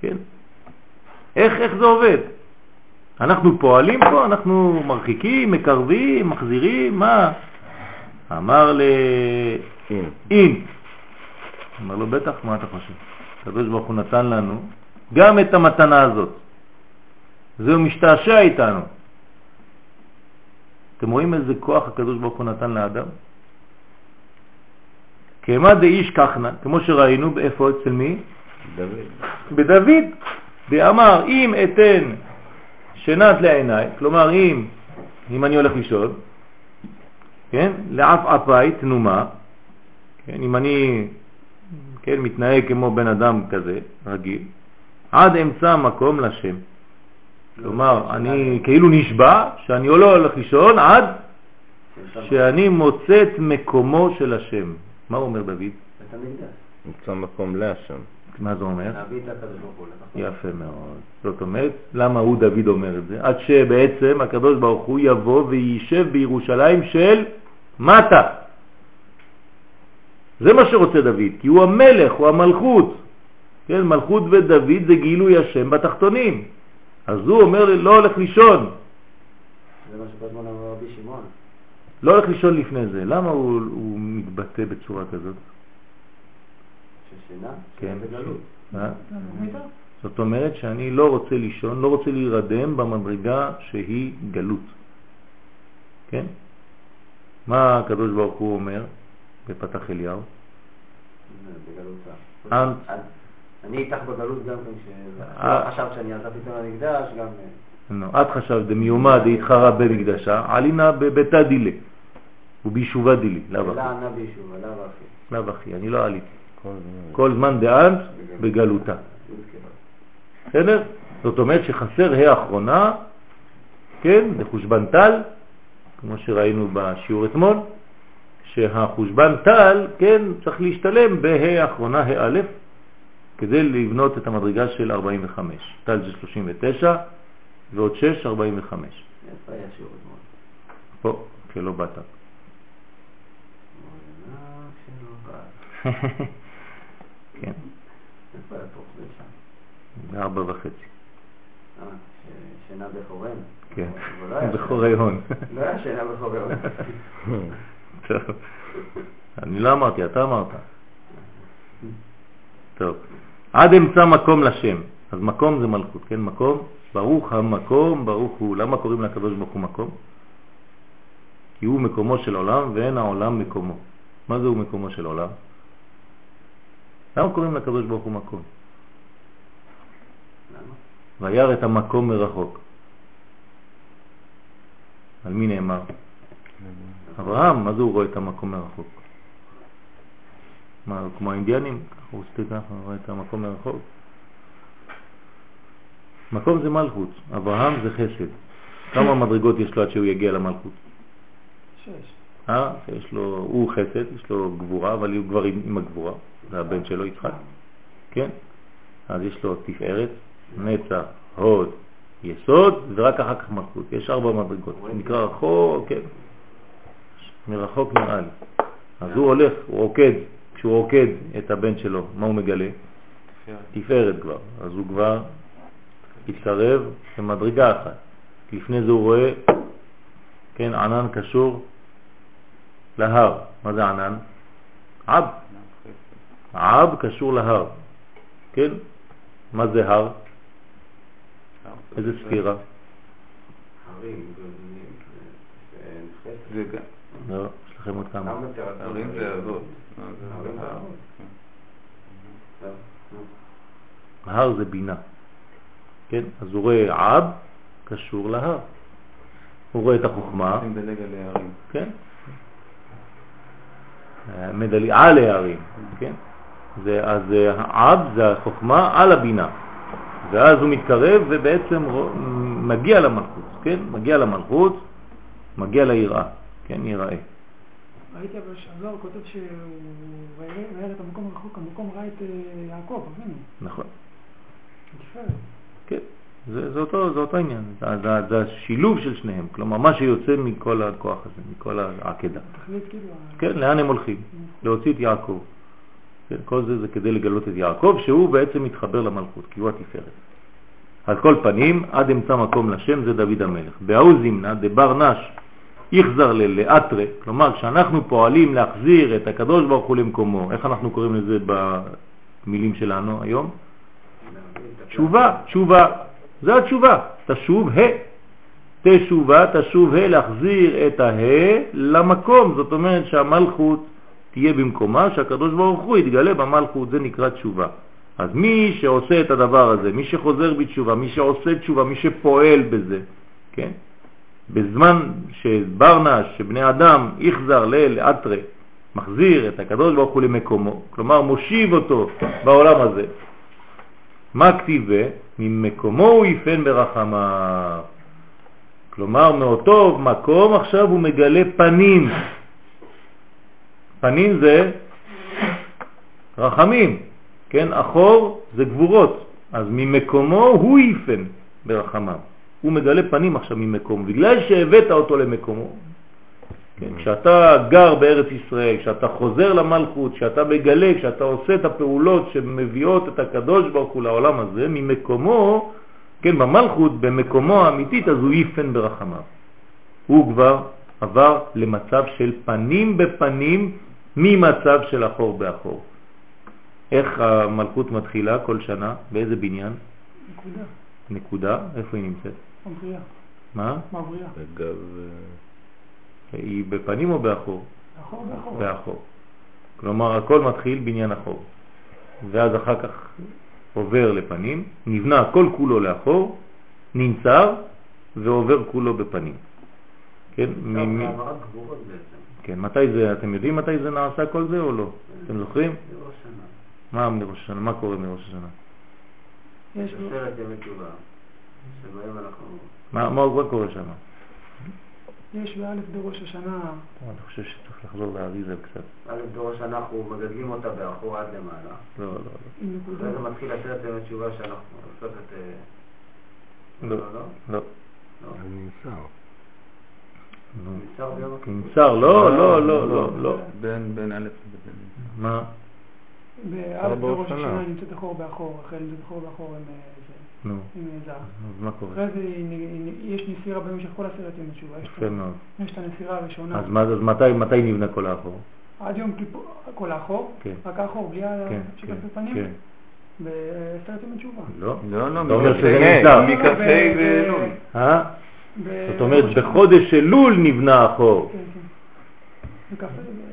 כן? איך, איך זה עובד? אנחנו פועלים פה, אנחנו מרחיקים, מקרבים, מחזירים, מה? אמר ל... אין. אין. אמר לו, בטח, מה אתה חושב? הקדוש ברוך הוא נתן לנו גם את המתנה הזאת. זהו משתעשע איתנו. אתם רואים איזה כוח הקדוש ברוך הוא נתן לאדם? כמה דאיש כחנה, כמו שראינו, באיפה אצל מי? דוד. בדוד, ואמר, אם אתן שנת לעיניי, כלומר אם, אם אני הולך לישון, כן, לעפעפי תנומה, כן, אם אני כן, מתנהג כמו בן אדם כזה, רגיל, עד אמצע המקום לשם. כלומר, אני כאילו נשבע שאני לא הולך לישון עד שאני מוצא את מקומו של השם. מה אומר דוד? נמצא מקום להשם. מה זה אומר? יפה מאוד. זאת אומרת, למה הוא דוד אומר את זה? עד שבעצם הקדוש ברוך הוא יבוא ויישב בירושלים של מטה. זה מה שרוצה דוד, כי הוא המלך, הוא המלכות. כן, מלכות ודוד זה גילוי השם בתחתונים. אז הוא אומר לי, לא הולך לישון. זה מה הזמן אמר רבי שמעון. לא הולך לישון לפני זה. למה הוא, הוא מתבטא בצורה כזאת? ששינה, כן. זאת אומרת שאני לא רוצה לישון, לא רוצה להירדם במדרגה שהיא גלות. כן? מה הקדוש ברוך הוא אומר בפתח אליהו? בגלותה. אני איתך בגלות גם כן, אה. שחשבת שאני עזבתי את המקדש, גם... נו, את חשבת דמיומא דהתחרה במקדשה, עלינה בביתה דילה וביישובה דילי, לאו אחי. לאו אחי, אני לא עליתי. כל. כל זמן דאנט בגלותה. כו'. בסדר? זאת אומרת שחסר ה' האחרונה, כן, לחושבן טל, כמו שראינו בשיעור אתמול, שהחושבן טל, כן, צריך להשתלם בה' האחרונה, ה' א', כדי לבנות את המדרגה של 45. טל זה 39 ועוד 6, 45. איפה היה שיעור אתמול? פה, שלא באת. אה, בא. כן. בארבע וחצי. אה, שינה בחורן. כן, לא היה בחורי הון. לא היה שינה בחורן. טוב, אני לא אמרתי, אתה אמרת. טוב, עד אמצע מקום לשם. אז מקום זה מלכות, כן? מקום, ברוך המקום, ברוך הוא. למה קוראים לקדוש ברוך הוא מקום? כי הוא מקומו של עולם ואין העולם מקומו. מה זה הוא מקומו של עולם? למה קוראים לקדוש ברוך הוא מקום? וירא את המקום מרחוק. על מי נאמר? אברהם, מה זה הוא רואה את המקום מרחוק? מה, כמו האינדיאנים? ככה הוא עושה ככה, הוא רואה את המקום מרחוק. מקום זה מלכות, אברהם זה חסד. כמה מדרגות יש לו עד שהוא יגיע למלכות? שש. אה? יש לו, הוא חסד, יש לו גבורה, אבל הוא כבר עם, עם הגבורה, זה הבן שלו יצחק, כן? אז יש לו תפארת, נצח, הוד, יסוד, ורק אחר כך מלכות. יש ארבע מדרגות. זה נקרא רחוק, כן. מרחוק נראה לי. אז הוא הולך, הוא רוקד, כשהוא רוקד את הבן שלו, מה הוא מגלה? תפארת כבר. אז הוא כבר התקרב למדרגה אחת. לפני זה הוא רואה, כן, ענן קשור להר. מה זה ענן? עב. עב קשור להר. כן? מה זה הר? איזה ספירה? הרים, גם. לא, יש לכם עוד כמה. הרים זה אבות. אה, זה נו. ההר זה בינה. כן? אז הוא רואה עב קשור להר. הוא רואה את החוכמה. כן? מדלי על הערים, כן? זה, אז העב זה החוכמה על הבינה. ואז הוא מתקרב ובעצם מגיע למלכות, כן? מגיע למלכות, מגיע ליראה, כן? יראה. ראיתי אבל שהזוהר כותב שהוא ראה את המקום הרחוק, המקום ראה את אה, יעקב, אבינו, נכון. כן, זה, זה, אותו, זה אותו עניין, זה, זה, זה השילוב של שניהם, כלומר מה שיוצא מכל הכוח הזה, מכל העקדה. כאילו, כן, לאן הם הולכים? להוציא את יעקב. כן, כל זה זה כדי לגלות את יעקב, שהוא בעצם מתחבר למלכות, כי הוא התפארת. על כל פנים, עד אמצא מקום לשם זה דוד המלך. בהוא זימנה דבר נש יחזר לאתרה, כלומר כשאנחנו פועלים להחזיר את הקדוש ברוך הוא למקומו, איך אנחנו קוראים לזה במילים שלנו היום? תשובה, תשובה, זה התשובה, תשוב ה. תשובה, תשוב ה, להחזיר את הה למקום, זאת אומרת שהמלכות תהיה במקומה, שהקדוש ברוך הוא יתגלה במלכות, זה נקרא תשובה. אז מי שעושה את הדבר הזה, מי שחוזר בתשובה, מי שעושה תשובה, מי שפועל בזה, כן? בזמן שברנש, שבני אדם יחזר לאתרה, מחזיר את הקדוש ברוך הוא למקומו, כלומר מושיב אותו בעולם הזה, מה כתיבה? ממקומו הוא יפן ברחמיו. כלומר, מאותו מקום עכשיו הוא מגלה פנים. פנים זה רחמים, כן? אחור זה גבורות, אז ממקומו הוא יפן ברחמיו. הוא מגלה פנים עכשיו ממקומו, בגלל שהבאת אותו למקומו. כן? כשאתה גר בארץ ישראל, כשאתה חוזר למלכות, כשאתה מגלה, כשאתה עושה את הפעולות שמביאות את הקדוש ברוך הוא לעולם הזה, ממקומו, כן, במלכות, במקומו האמיתית, אז הוא יפן ברחמיו. הוא כבר עבר למצב של פנים בפנים ממצב של אחור באחור. איך המלכות מתחילה כל שנה? באיזה בניין? נקודה, נקודה? איפה היא נמצאת? מבריאה, מה? מבריאה, אגב, היא בפנים או באחור? אחור ואחור. באחור. כלומר, הכל מתחיל בניין אחור. ואז אחר כך עובר לפנים, נבנה כל כולו לאחור, ננצר ועובר כולו בפנים. כן? מ-. כן, מתי זה, אתם יודעים מתי זה נעשה כל זה או לא? אתם זוכרים? מה מראש השנה? מה קורה מראש השנה? יש לו, עשרת ימי תשובה, שבהם אנחנו... מה, מה מה קורה שם? יש באלף בראש השנה, אני חושב שצריך לחזור לאריזה קצת. א' בראש שנה אנחנו מגדלים אותה באחור עד למעלה. לא, לא, לא. זה מתחיל עשרת ימי תשובה שאנחנו עושות את... אה, לא, לא? לא. לא? זה נמסר. נמסר. נמסר, לא, לא, לא, לא, לא. בין בין א' לבן. מה? באלף בראש בראש שנה. השנה נמצאת אחור באחור, אחרי נמצאת אחור באחור אה, זה, נו, אה, זהב. אז מה קורה? אחרי זה יש נסירה במשך כל עשרת ימי תשובה, יש יפה מאוד. יש את הנסירה הראשונה, אז מה- אז מתי מתי נבנה כל האחור? עד יום כיפור, כל האחור, כן. רק האחור, בלי כן, השקף כן, בפנים, כן. בעשרת ימי תשובה. לא. לא, לא, אתה אומר מכ"ה שזה. מכ"ה ב- באלול. אה? זאת אומרת. בחודש אלול נבנה החור. כן, כן. בכ"ה,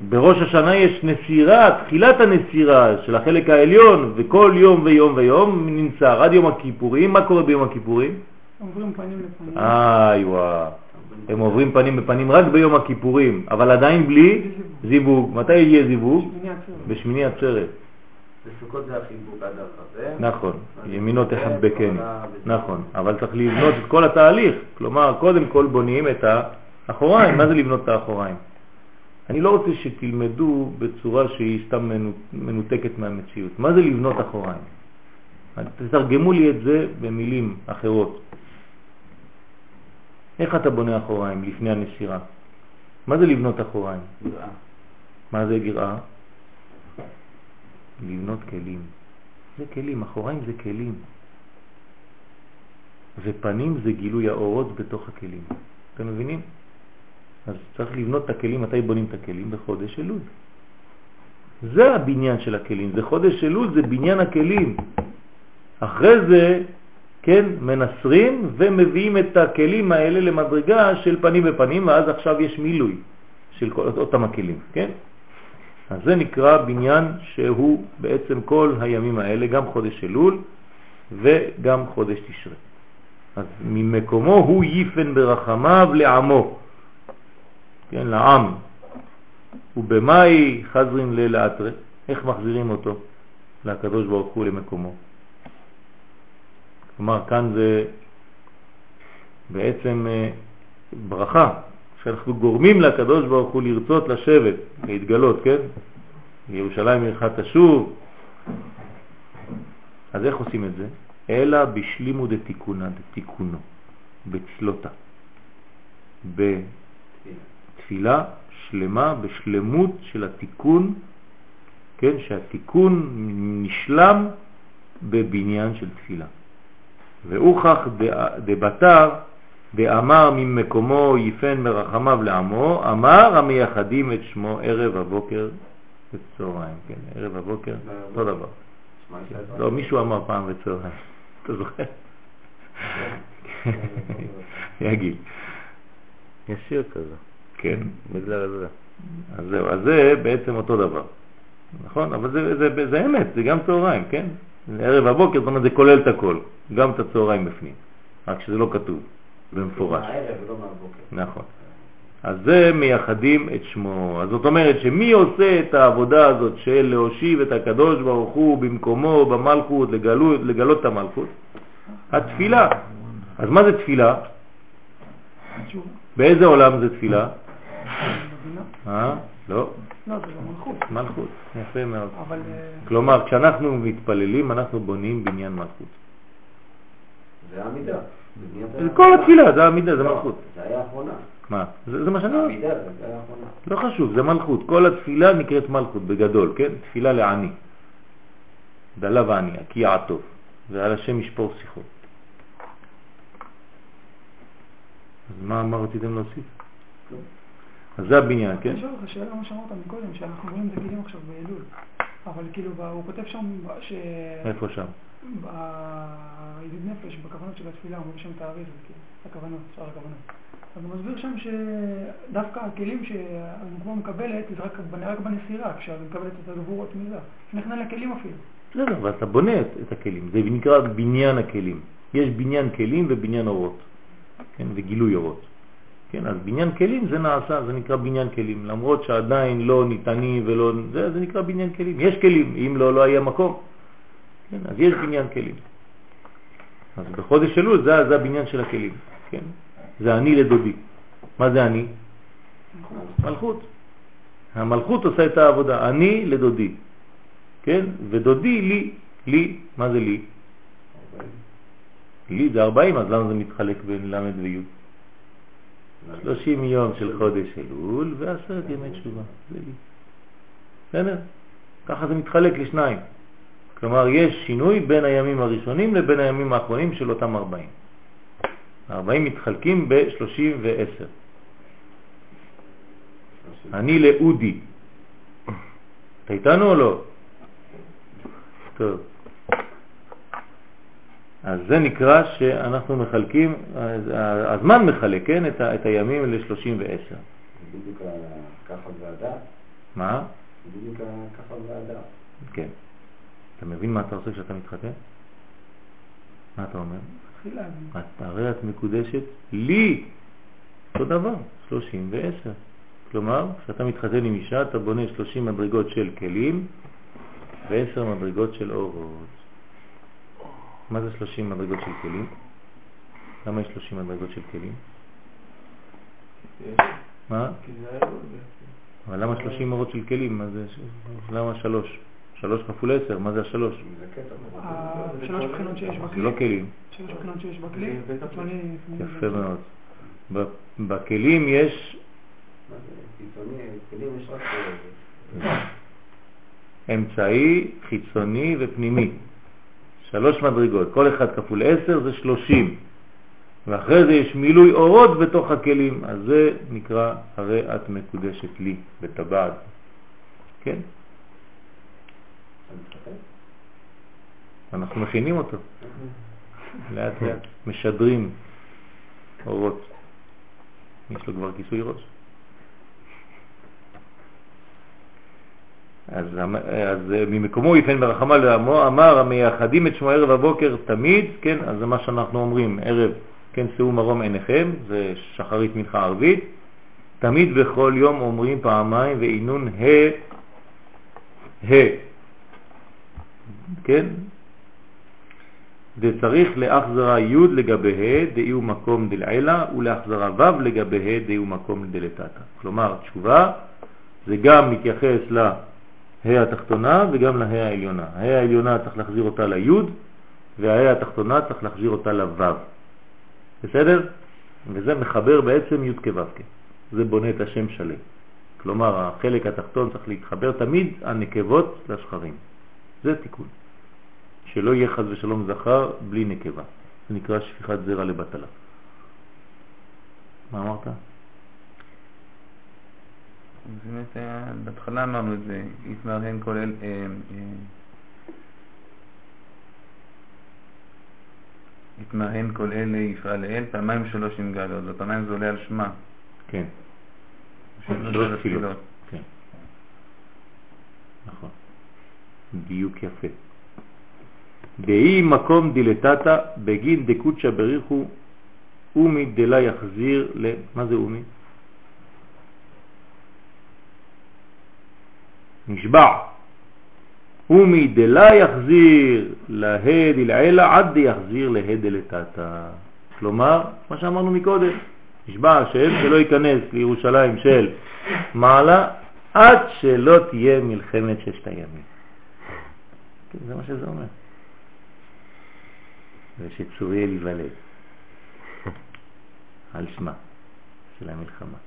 בראש השנה יש נסירה, תחילת הנסירה של החלק העליון, וכל יום ויום ויום ננצר עד יום הכיפורים. מה קורה ביום הכיפורים? עוברים פנים לפנים. איי וואו. הם עוברים פנים בפנים רק ביום הכיפורים, אבל עדיין בלי זיווג. מתי יהיה זיווג? בשמיני עצרת. בסוכות זה החיבוק עד החזה. נכון, ימינו תחבקני. נכון, אבל צריך לבנות את כל התהליך. כלומר, קודם כל בונים את האחוריים. מה זה לבנות את האחוריים? אני לא רוצה שתלמדו בצורה שהיא סתם מנו- מנותקת מהמציאות. מה זה לבנות אחוריים? תתרגמו לי את זה במילים אחרות. איך אתה בונה אחוריים לפני הנשירה? מה זה לבנות אחוריים? יראה. מה זה גרעה? לבנות כלים. זה כלים, אחוריים זה כלים. ופנים זה גילוי האורות בתוך הכלים. אתם מבינים? אז צריך לבנות את הכלים, מתי בונים את הכלים? בחודש אלול. זה הבניין של הכלים, זה חודש אלול, זה בניין הכלים. אחרי זה, כן, מנסרים ומביאים את הכלים האלה למדרגה של פנים בפנים, ואז עכשיו יש מילוי של כל, אותם הכלים, כן? אז זה נקרא בניין שהוא בעצם כל הימים האלה, גם חודש אלול וגם חודש תשרה. אז ממקומו הוא ייפן ברחמיו לעמו, כן, לעם. ובמאי חזרין ללאטרה, איך מחזירים אותו לקדוש ברוך הוא למקומו? כלומר, כאן זה בעצם אה, ברכה, שאנחנו גורמים לקדוש ברוך הוא לרצות לשבת, להתגלות, כן? ירושלים עירך תשוב. אז איך עושים את זה? אלא בשלימו דתיקונה, דתיקונו, בצלותה, בתפילה שלמה, בשלמות של התיקון, כן, שהתיקון נשלם בבניין של תפילה. ואוכח דבתר דאמר ממקומו יפן מרחמיו לעמו, אמר המייחדים את שמו ערב הבוקר וצהריים, כן, ערב הבוקר, אותו דבר. לא, מישהו אמר פעם וצהריים, אתה זוכר? יגיד. יש שיר כזה, כן. בגלל זה. אז זהו, אז זה בעצם אותו דבר. נכון? אבל זה, זה, זה, זה אמת, זה גם צהריים, כן? ערב הבוקר, זאת אומרת, זה כולל את הכל, גם את הצהריים בפנים, רק שזה לא כתוב במפורש. מהערב ולא מהבוקר. נכון. אז זה מייחדים את שמו. אז זאת אומרת שמי עושה את העבודה הזאת של להושיב את הקדוש ברוך הוא במקומו במלכות, לגלות, לגלות את המלכות? התפילה. אז מה זה תפילה? באיזה עולם זה תפילה? אה? לא, לא, זה במלכות. מלכות. יפה מאוד. אבל... אה, כלומר, כשאנחנו מתפללים, אנחנו בונים בניין מלכות. זה העמידה. כל התפילה, זה העמידה, זה מלכות. זה היה האחרונה. מה? זה, זה מה שאני אומר. העמידה זה היה האחרונה. לא חשוב, זה מלכות. כל התפילה נקראת מלכות בגדול, כן? תפילה לעני. דלה ועני, כי יעטוב. ועל השם ישפור שיחו. אז מה, מה רציתם להוסיף? אז זה הבניין, כן? אני שואל אותך שאלה מה שאמרת מקודם, שאנחנו רואים את הכלים עכשיו באלול. אבל כאילו, הוא כותב שם ש... איפה שם? בידיד נפש, בכוונות של התפילה, מביא שם תאריך, כאילו, הכוונות, שאר הכוונות. אז הוא מסביר שם שדווקא הכלים שהנקבה מקבלת, זה רק, רק בנסירה, כשהיא מקבלת את הגבורות מזה. נכנע לכלים אפילו. בסדר, אבל אתה בונה את הכלים. זה נקרא בניין הכלים. יש בניין כלים ובניין אורות, כן? וגילוי אורות. כן, אז בניין כלים זה נעשה, זה נקרא בניין כלים. למרות שעדיין לא ניתנים ולא... זה, זה נקרא בניין כלים. יש כלים, אם לא, לא היה מקום. כן, אז יש בניין כלים. אז בחודש אלול זה, זה הבניין של הכלים. כן? זה אני לדודי. מה זה אני? מלכות. המלכות עושה את העבודה. אני לדודי. כן? ודודי לי. לי, מה זה לי? לי זה 40, אז למה זה מתחלק בין ל' וי'? 30 יום של חודש אלול ועשרת ימי תשובה. בסדר? ככה זה מתחלק לשניים. כלומר, יש שינוי בין הימים הראשונים לבין הימים האחרונים של אותם 40. 40 מתחלקים ב-30 ו-10. אני לאודי. אתה איתנו או לא? טוב. אז זה נקרא שאנחנו מחלקים, הזמן מחלק, כן, את, ה, את הימים ל-30 ו-10. זה בדיוק ככה והדעת. מה? בדיוק ככה והדעת. כן. אתה מבין מה אתה עושה כשאתה מתחתן? מה אתה אומר? תחילה, את, הרי את מקודשת לי, אותו דבר, 30 ו-10. כלומר, כשאתה מתחתן עם אישה, אתה בונה 30 מדרגות של כלים ו-10 מדרגות של אורות. מה זה 30 מדרגות של כלים? למה יש 30 מדרגות של כלים? מה? זה אלול בעצם. אבל למה 30 אורות של כלים? מה זה? למה שלוש? שלוש כפול עשר, מה זה השלוש? זה קטע. השלוש בחינות שיש זה בכלי. לא כלים. שלוש בחינות שיש בכלי. יפה מאוד. ב- בכלים יש מה זה? קיצוני, כלים יש רק... אה, אמצעי, חיצוני ופנימי. שלוש מדרגות, כל אחד כפול עשר זה שלושים. ואחרי זה יש מילוי אורות בתוך הכלים, אז זה נקרא הרי את מקודשת לי בטבעת. כן? אנחנו מכינים אותו. לאט לאט משדרים אורות. יש לו כבר כיסוי ראש. אז, אז אה, ממקומו יפן ברחמה לעמו אמר המייחדים את שמו ערב הבוקר תמיד, כן, אז זה מה שאנחנו אומרים, ערב, כן, שאו מרום עיניכם, זה שחרית מנחה ערבית, תמיד בכל יום אומרים פעמיים ועינון ה, ה, כן, וצריך להחזרה י' לגבי ה' דאי מקום דלעילה ולהחזרה ו' לגבי ה' דאי מקום דלתתא. כלומר, תשובה זה גם מתייחס לה' התחתונה וגם לה' העליונה. ה' העליונה צריך להחזיר אותה לי' והה' התחתונה צריך להחזיר אותה לו'. בסדר? וזה מחבר בעצם י' כו'. זה בונה את השם שלם. כלומר, החלק התחתון צריך להתחבר תמיד הנקבות לשכרים. זה תיקון. שלא יהיה חז ושלום זכר בלי נקבה. זה נקרא שפיכת זרע לבטלה. מה אמרת? באמת, היה- בהתחלה אמרנו את זה, יתמר הן כל אל... אה, אה, כל אלה יפעל לאל, פעמיים שלוש עם גלות, ופעמיים זה עולה על שמה. כן. שלוש שלוש זה תפילות. כן. נכון. דיוק יפה. דאי מקום דילתתא בגין דקודשא בריחו אומי דלה יחזיר ל... מה זה אומי? נשבע. אומי דלה יחזיר להא דלעילה עד דיחזיר להא דלתתא. כלומר, מה שאמרנו מקודם, נשבע השם שלא ייכנס לירושלים של מעלה עד שלא תהיה מלחמת ששת הימים. כן, זה מה שזה אומר. ושצוריאל ייוולד על שמה של המלחמה.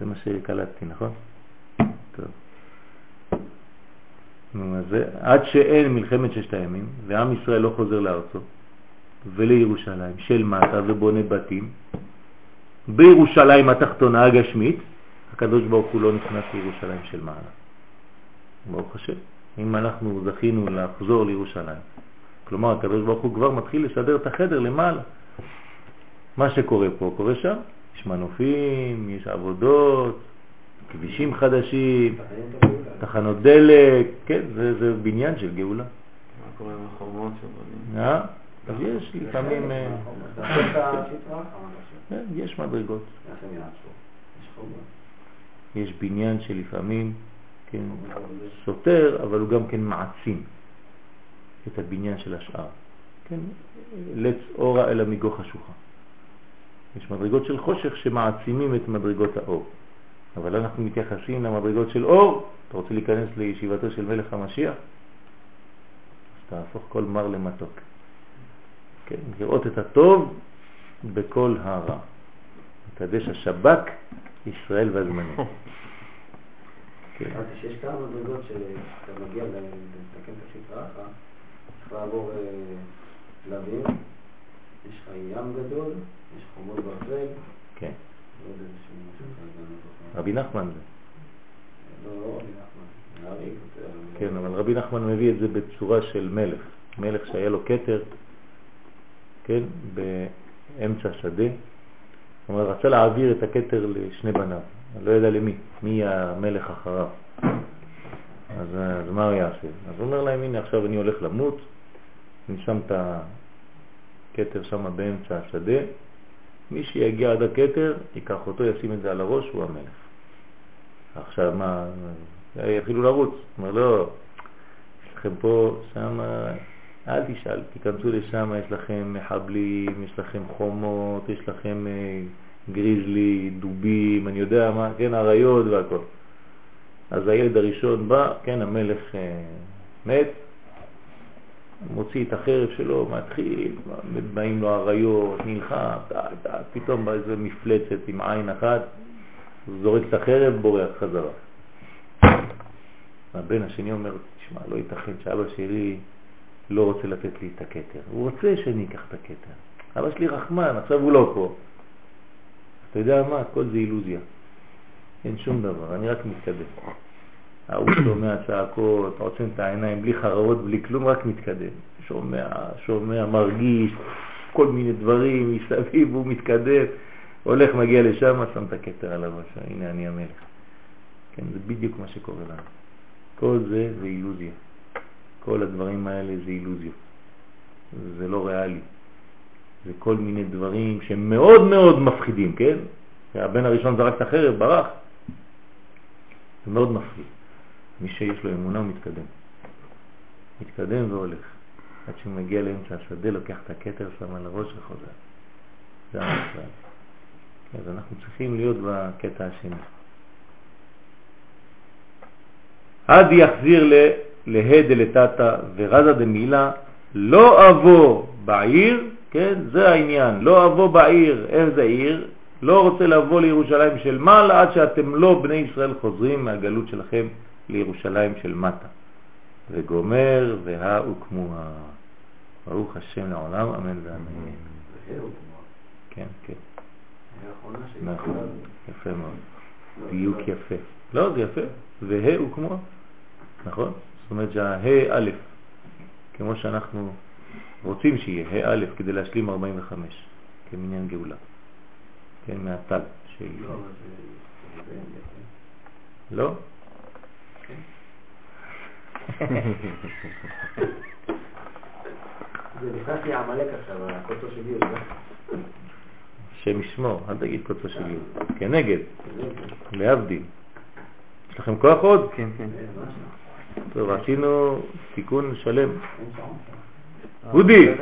זה מה שקלטתי, נכון? טוב. זה, עד שאין מלחמת ששת הימים, ועם ישראל לא חוזר לארצו ולירושלים של מטה ובונה בתים, בירושלים התחתונה הגשמית, הקדוש ברוך הוא לא נכנס לירושלים של מעלה. ברוך השם. אם אנחנו זכינו לחזור לירושלים, כלומר הקדוש ברוך הוא כבר מתחיל לסדר את החדר למעלה. מה שקורה פה קורה שם, יש מנופים, יש עבודות, כבישים חדשים. תחנות דלק, כן, זה, זה בניין של גאולה. מה קורה עם החומות שבונים? אה? אז יש לפעמים, אה, כן, יש מדרגות. יש בניין שלפעמים, כן, סותר, אבל הוא גם כן מעצים את הבניין של השאר. כן, לץ אורה אלא מגו חשוכה. יש מדרגות של חושך שמעצימים את מדרגות האור. אבל אנחנו מתייחסים למדרגות של אור. אתה רוצה להיכנס לישיבתו של מלך המשיח? אז תהפוך כל מר למתוק. כן, לראות את הטוב בכל הרע. מקדש השבק ישראל והזמנים. כן. אמרתי שיש כמה מדרגות שאתה מגיע לתקן את הסטרה אחת, צריך לעבור אה, שלבים, יש לך ים גדול, יש חומות ברזל, כן. רבי נחמן זה. לא, לא. כן, אבל רבי נחמן מביא את זה בצורה של מלך. מלך שהיה לו כתר, כן, באמצע שדה. אומרת, רצה להעביר את הכתר לשני בניו. אני לא יודע למי, מי המלך אחריו. אז, אז מה הוא יעשה? אז הוא אומר להם, הנה עכשיו אני הולך למות, אני שם את הכתר שם באמצע השדה, מי שיגיע עד הכתר, ייקח אותו, ישים את זה על הראש, הוא המלך. עכשיו מה, יתחילו לרוץ. אומר, לא, יש לכם פה, שם, אל תשאל, תיכנסו לשם, יש לכם מחבלים, יש לכם חומות, יש לכם אה, גריזלי, דובים, אני יודע מה, כן, אריות והכל. אז הילד הראשון בא, כן, המלך אה, מת, מוציא את החרב שלו, מתחיל, באים לו אריות, נלחם, פתאום בא איזה מפלצת עם עין אחת, זורק את החרב, בורח חזרה. הבן השני אומר, תשמע, לא ייתכן שאבא שלי לא רוצה לתת לי את הכתר. הוא רוצה שאני אקח את הכתר. אבא שלי רחמן, עכשיו הוא לא פה. אתה יודע מה? הכל זה אילוזיה. אין שום דבר, אני רק מתקדם. ההוא שומע צעקות, עוצם את העיניים, בלי חראות, בלי כלום, רק מתקדם. שומע, שומע, מרגיש, כל מיני דברים מסביב, הוא מתקדם, הולך, מגיע לשם, שם את הכתר על הראש, הנה אני המלך. כן, זה בדיוק מה שקורה לנו. כל זה זה אילוזיה. כל הדברים האלה זה אילוזיה. זה לא ריאלי. זה כל מיני דברים שהם מאוד מאוד מפחידים, כן? הבן הראשון זרק את החרב, ברח. זה מאוד מפחיד. מי שיש לו אמונה הוא מתקדם. מתקדם והולך. עד שהוא מגיע לאמצע השדה, לוקח את הכתר שם על הראש וחוזר. זה המצב. אז אנחנו צריכים להיות בקטע השני. עד יחזיר להא דלתתא ורזה דמילה לא אבוא בעיר, כן, זה העניין, לא אבוא בעיר, איזה עיר? לא רוצה לבוא לירושלים של מעלה עד שאתם לא בני ישראל חוזרים מהגלות שלכם לירושלים של מטה. וגומר והא וכמוה. ברוך השם לעולם, אמן ואמן. כן, כן. נכון, יפה מאוד. דיוק יפה. לא, זה יפה. והא וכמוה. נכון? זאת אומרת שהה א', כמו שאנחנו רוצים שיהיה, ה' א', כדי להשלים 45, כמניין גאולה. כן, מהטל. לא? זה נכנס לי עמלק עכשיו, הקוצו של יהוד. השם ישמור, אל תגיד קוצו של יהוד. כנגד, להבדיל. יש לכם כוח עוד? כן, כן. טוב, עשינו תיקון שלם. אודי,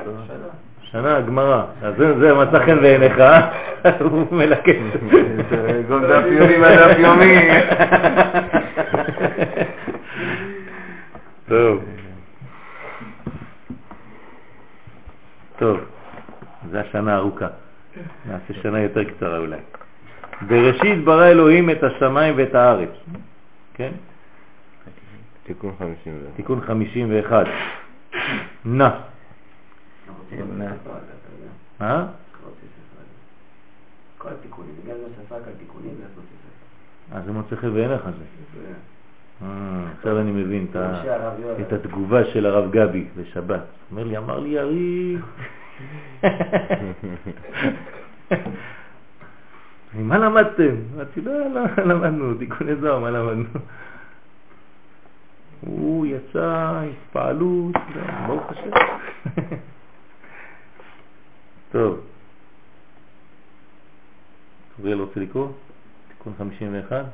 שנה, גמרא. אז זה מצא חן בעיניך, הוא מלקט. גם דף יומי מהדף יומי. טוב. טוב, זו השנה הארוכה. נעשה שנה יותר קצרה אולי. בראשית ברא אלוהים את השמיים ואת הארץ. כן? תיקון 51. תיקון 51. נא. אה? כל התיקונים, בגלל זה שפק על תיקונים, זה מוצא ספר. אז זה מוצא חן בעיניך זה. אה, עכשיו אני מבין את ה- את התגובה של הרב גבי בשבת. אומר לי, אמר לי יריב. מה למדתם? אמרתי, לא, לא למדנו, תיקוני זוהר, מה למדנו? הוא יצא, התפעלות, ברוך השם. טוב. אוריאל רוצה לקרוא? תיקון 51?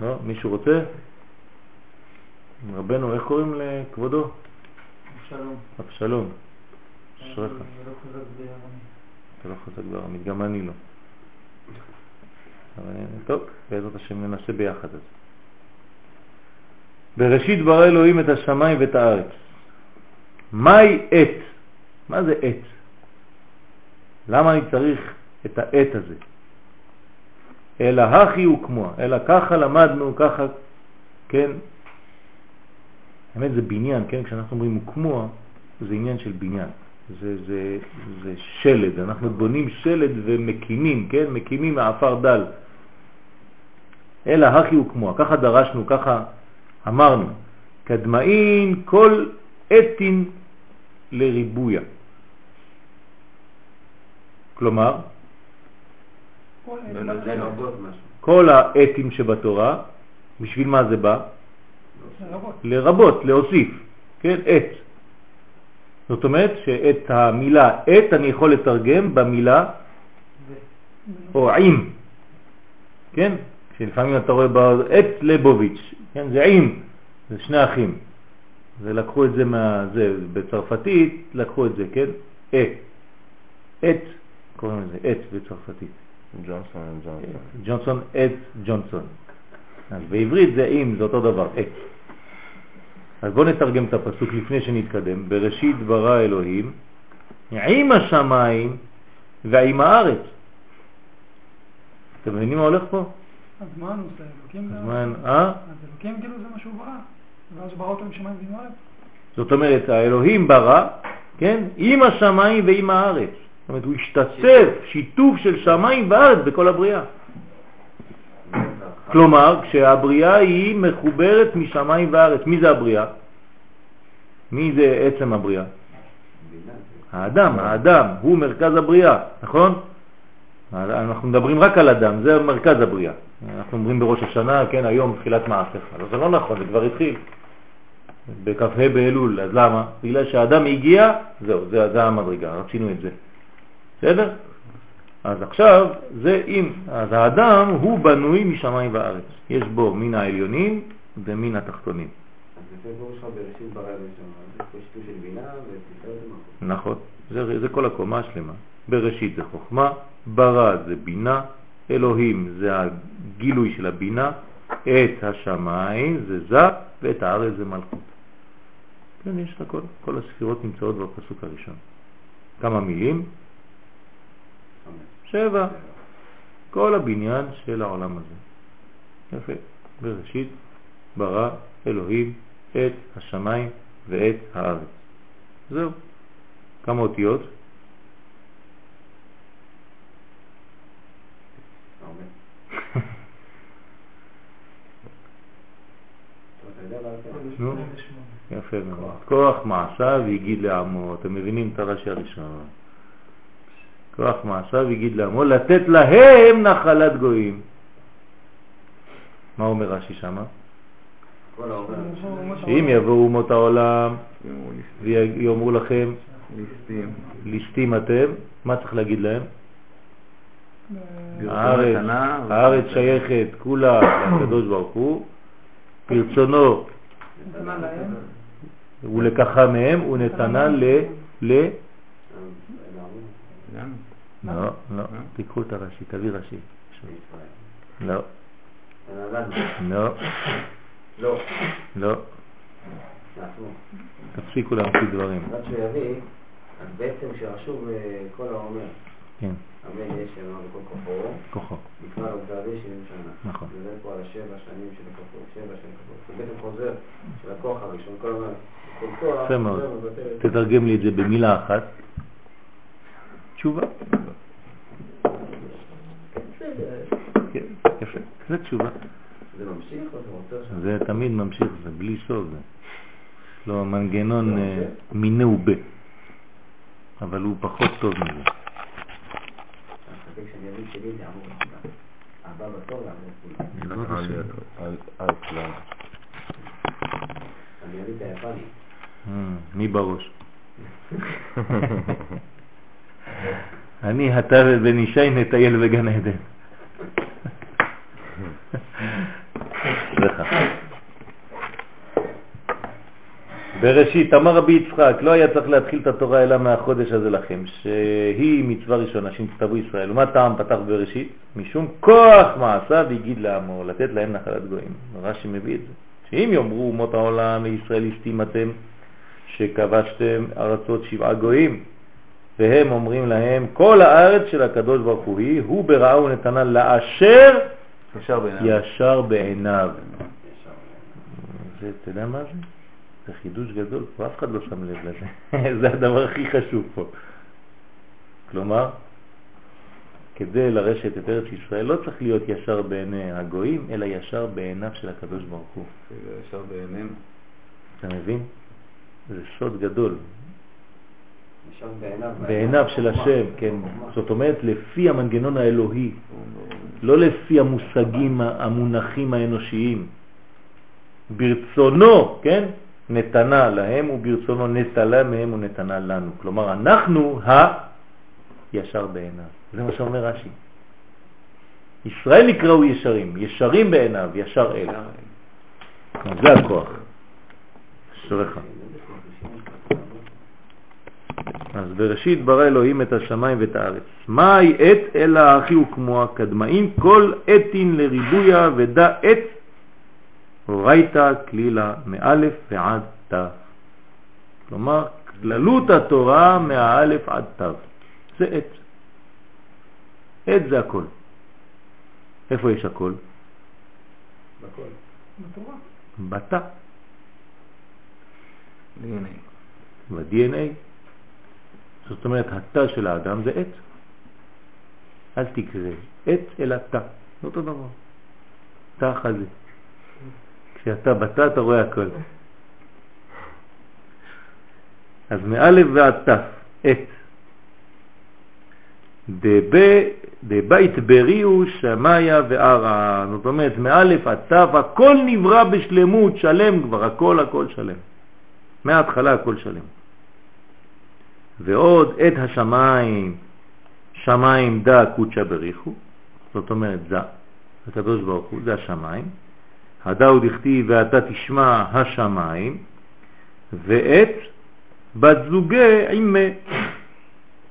לא. מישהו רוצה? רבנו, איך קוראים לכבודו? שלום. אבשלום. אשריך. אני לא חזק בארמית. אתה לא חזק בארמית, גם אני לא. אבל טוב, בעזרת השם ננסה ביחד אז. בראשית ברא אלוהים את השמיים ואת הארץ. מהי עת? מה זה עת? למה אני צריך את העת הזה? אלא הכי הוא כמו, אלא ככה למדנו, ככה, כן? האמת זה בניין, כן? כשאנחנו אומרים הוא כמו, זה עניין של בניין. זה, זה, זה שלד, אנחנו בונים שלד ומקימים, כן? מקימים מעפר דל. אלא הכי הוא כמו, ככה דרשנו, ככה אמרנו, קדמאין כל אתין לריבויה. כלומר, כל לא, אלה לא, זה בתורה. לרבות משהו. כל האתים שבתורה, בשביל מה זה בא? לרבות. להוסיף, כן? עת. זאת אומרת שאת המילה עת אני יכול לתרגם במילה או עם, כן? שלפעמים אתה רואה בעת ליבוביץ', כן? זה עם, זה שני אחים. ולקחו את זה מה... זה, בצרפתית לקחו את זה, כן? עת. עת, קוראים לזה עת בצרפתית. ג'ונסון ג'ונסון. ג'ונסון, עת ג'ונסון. אז בעברית זה עם, זה אותו דבר, עת. אז בואו נתרגם את הפסוק לפני שנתקדם. בראשית ברא אלוהים עם השמיים ועם הארץ. אתם מבינים מה הולך פה? אז מה הנושא? אלוקים אז זה... מה, אה? אז אלוקים כאילו זה מה שהוא ברא. ואז הוא ברא אותו עם שמיים ועם הארץ. זאת אומרת, האלוהים ברא, כן, עם השמיים ועם הארץ. זאת אומרת, הוא השתתף, שיתוף של שמיים וארץ בכל הבריאה. כלומר, כשהבריאה היא מחוברת משמיים וארץ. מי זה הבריאה? מי זה עצם הבריאה? האדם, האדם, הוא מרכז הבריאה, נכון? אנחנו מדברים רק על אדם, זה מרכז הבריאה. אנחנו אומרים בראש השנה, כן, היום תחילת מעשיך. אבל זה לא נכון, זה כבר התחיל. בכ"ה באלול, אז למה? בגלל שהאדם הגיע, זהו, זה, זה המדרגה, רצינו את זה. בסדר? אז עכשיו, זה אם, אז האדם הוא בנוי משמיים וארץ. יש בו מן העליונים ומן התחתונים. נכון, זה, זה כל הקומה השלמה. בראשית זה חוכמה, ברא זה בינה, אלוהים זה הגילוי של הבינה, את השמיים זה זה, ואת הארץ זה מלכות. כן, יש הכל, כל הספירות נמצאות בפסוק הראשון. כמה מילים? שבע. כל הבניין של העולם הזה. יפה. בראשית ברא אלוהים את השמיים ואת הארץ. זהו. כמה אותיות? יפה מאוד. כוח מעשיו יגיד לעמו, אתם מבינים את הרש"י הראשון. כוח מעשיו יגיד לעמו, לתת להם נחלת גויים. מה אומר רש"י שמה? שאם יבואו אומות העולם יאמרו ויאמרו לכם, ליסטים. ליסטים אתם, מה צריך להגיד להם? הארץ, הארץ שייכת כולה לקדוש ברוך הוא, ברצונו להם. ולקחה מהם ונתנה ל... לא, לא, תיקחו את הרש"י, תביא רש"י. לא. לא, לא. לא. תפסיקו להמציא דברים. רק שהוא יביא, אז בעצם כשרשום אה, כל האומר, כן, אמן יש אמר בכל כוחו, כוחו. נקרא לו גבי 70 שנה. נכון. זה פה על השבע שנים של הכוחות, שבע של הכוחות. זה בעצם חוזר של הכוח הראשון, כל הזמן. כל כוח, יפה מאוד. תתרגם לי את זה במילה אחת. תשובה. כן, יפה. זה תשובה. זה ממשיך או זה רוצה עכשיו? זה תמיד ממשיך, זה בלי סוף. זה. יש לו מנגנון אה, מינה ובה, אבל הוא פחות טוב מזה. מי בראש? אני אתה ובן ישי נטייל בגן עדן. בראשית, אמר רבי יצחק, לא היה צריך להתחיל את התורה אלא מהחודש הזה לכם, שהיא מצווה ראשונה שנצטוו ישראל. ומה טעם פתח בראשית? משום כוח מעשיו הגיד לעמו, לתת להם נחלת גויים. רש"י מביא את זה. שאם יאמרו אומות העולם לישראל הסתים אתם, שכבשתם ארצות שבעה גויים, והם אומרים להם, כל הארץ של הקדוש ברוך הוא היא, הוא ברעה ונתנה לאשר ישר בעיניו. ישר בעיניו. זה, אתה יודע מה זה? זה חידוש גדול, פה אף אחד לא שם לב לזה. זה הדבר הכי חשוב פה. כלומר, כדי לרשת את ארץ ישראל לא צריך להיות ישר בעיני הגויים, אלא ישר בעיניו של הקדוש ברוך הוא. ישר בעינינו. אתה מבין? זה סוד גדול. בעיניו. של. השם, כן. זאת אומרת, לפי המנגנון האלוהי, לא לפי המושגים המונחים האנושיים. ברצונו, כן? נתנה להם וברצונו נטלה מהם ונתנה לנו. כלומר, אנחנו הישר בעיניו. זה מה שאומר רש"י. ישראל נקראו ישרים, ישרים בעיניו, ישר אל. זה הכוח. אשריך. אז בראשית ברא אלוהים את השמיים ואת הארץ. מהי עת אלא האחי וכמוה קדמאים כל עתין לריבויה ודע עת אורייתא כלילה מאלף ועד תו. כלומר, כללות התורה מהאלף עד תו. זה עת. עת זה הכל. איפה יש הכל? בכל. בתורה. בתא, DNA. ב-DNA. זאת אומרת, התא של האדם זה עת. אל תקרא עת אלא תא. זה אותו דבר. תא חזה. כשאתה בתא אתה רואה הכל. אז מאלף ועד עת. דב- דבית בריאו שמיה וערה. זאת אומרת, מאלף עד תף, הכל נברא בשלמות, שלם כבר, הכל הכל שלם. מההתחלה הכל שלם. ועוד את השמיים, שמיים דה קודשא בריחו, זאת אומרת זה, הקדוש ברוך הוא, זה השמיים. הדאו דכתיב ואתה תשמע השמיים, ואת בת זוגה עם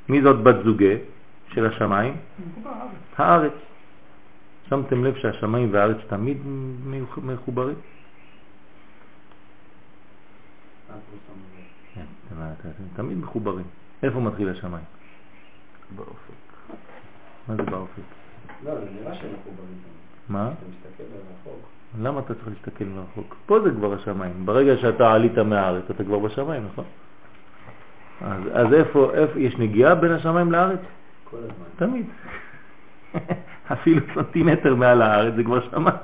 מי זאת בת זוגה של השמיים? הארץ. שמתם לב שהשמיים והארץ תמיד מחוברים? כן, אתם- אתם- אתם תמיד מחוברים. איפה מתחיל השמיים? באופק. מה זה באופק? לא, זה נראה שהם מחוברים. מה? אתה מסתכל על החוק. למה אתה צריך להסתכל מרחוק? פה זה כבר השמיים. ברגע שאתה עלית מהארץ, אתה כבר בשמיים, נכון? אז, אז איפה, איפה, יש נגיעה בין השמיים לארץ? כל הזמן. תמיד. אפילו סנטימטר מעל הארץ זה כבר שמיים.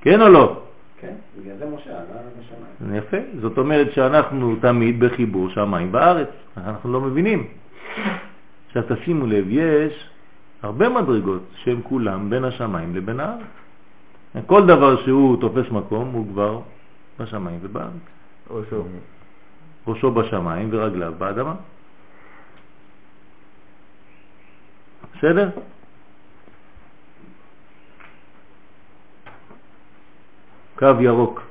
כן או לא? כן, בגלל זה משה עלה לשמיים. יפה. זאת אומרת שאנחנו תמיד בחיבור שמיים בארץ. אנחנו לא מבינים. עכשיו תשימו לב, יש הרבה מדרגות שהן כולם בין השמיים לבין הארץ. כל דבר שהוא תופס מקום הוא כבר בשמיים ובארץ. ראשו. ראשו בשמיים ורגליו באדמה. בסדר? קו ירוק.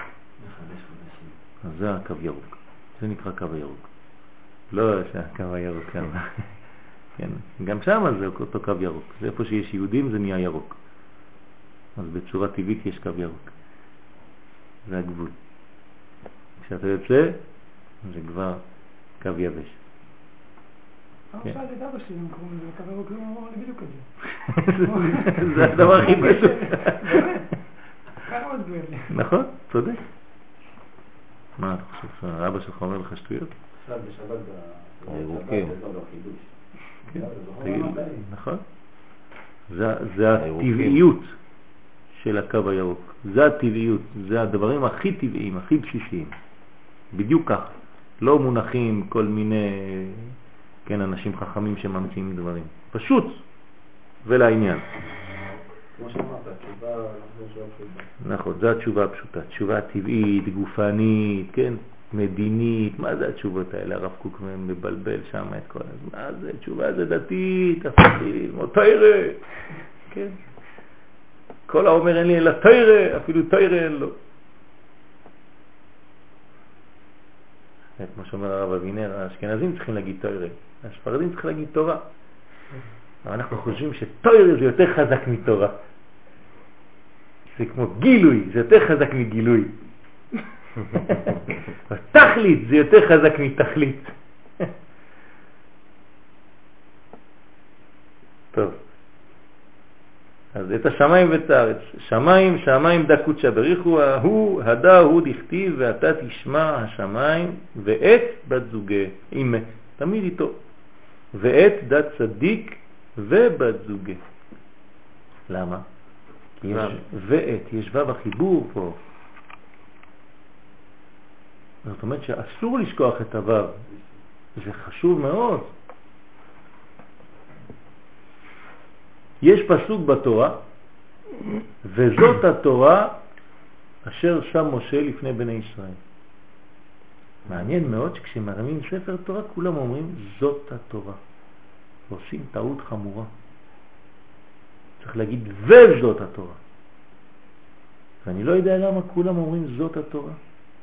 אז זה הקו ירוק. זה נקרא קו הירוק. לא שהקו הירוק כאן. כן, גם שם זה אותו קו ירוק. זה איפה שיש יהודים זה נהיה ירוק. אז בצורה טבעית יש קו ירוק. זה הגבול. כשאתה יוצא, זה כבר קו יבש. ירוק. זה הדבר הכי פשוט. באמת. ככה הוא הסביר לי. נכון, צודק. מה אתה חושב, שאבא שלך אומר לך שטויות? עכשיו בשבת הירוקים. לא. כן, לא. נכון. זה. הטבעיות של הקו הירוק. זה הטבעיות, זה הדברים הכי טבעיים, הכי בסיסיים. בדיוק כך. לא מונחים כל מיני, כן, אנשים חכמים שממציאים דברים. פשוט ולעניין. נכון, זו התשובה הפשוטה. תשובה טבעית, גופנית, כן, מדינית, מה זה התשובות האלה? הרב קוק מבלבל שם את כל הזמן. מה זה? תשובה זה דתית, הפכתי ללמוד תוירה, כן. כל האומר אין לי אלא תוירה, אפילו תוירה אין לו. כמו שאומר הרב אבינר, האשכנזים צריכים להגיד תוירה, הספרדים צריכים להגיד תורה. אבל אנחנו חושבים שתוירה זה יותר חזק מתורה. זה כמו גילוי, זה יותר חזק מגילוי. תכלית זה יותר חזק מתכלית. טוב. אז את השמיים ואת הארץ. שמיים, שמיים דה קודשא בריחו, ההוא, הדה, הוא דכתיב, ואתה תשמע השמיים, ואת בת זוגה, אימה, תמיד איתו. ואת דת צדיק ובת זוגה. למה? יש ואת, יש ו' החיבור פה. זאת אומרת שאסור לשכוח את הו', זה חשוב מאוד. יש פסוק בתורה, וזאת התורה אשר שם משה לפני בני ישראל. מעניין מאוד שכשמרמים ספר תורה כולם אומרים זאת התורה. ועושים טעות חמורה. צריך להגיד וזאת התורה. ואני לא יודע למה כולם אומרים זאת התורה.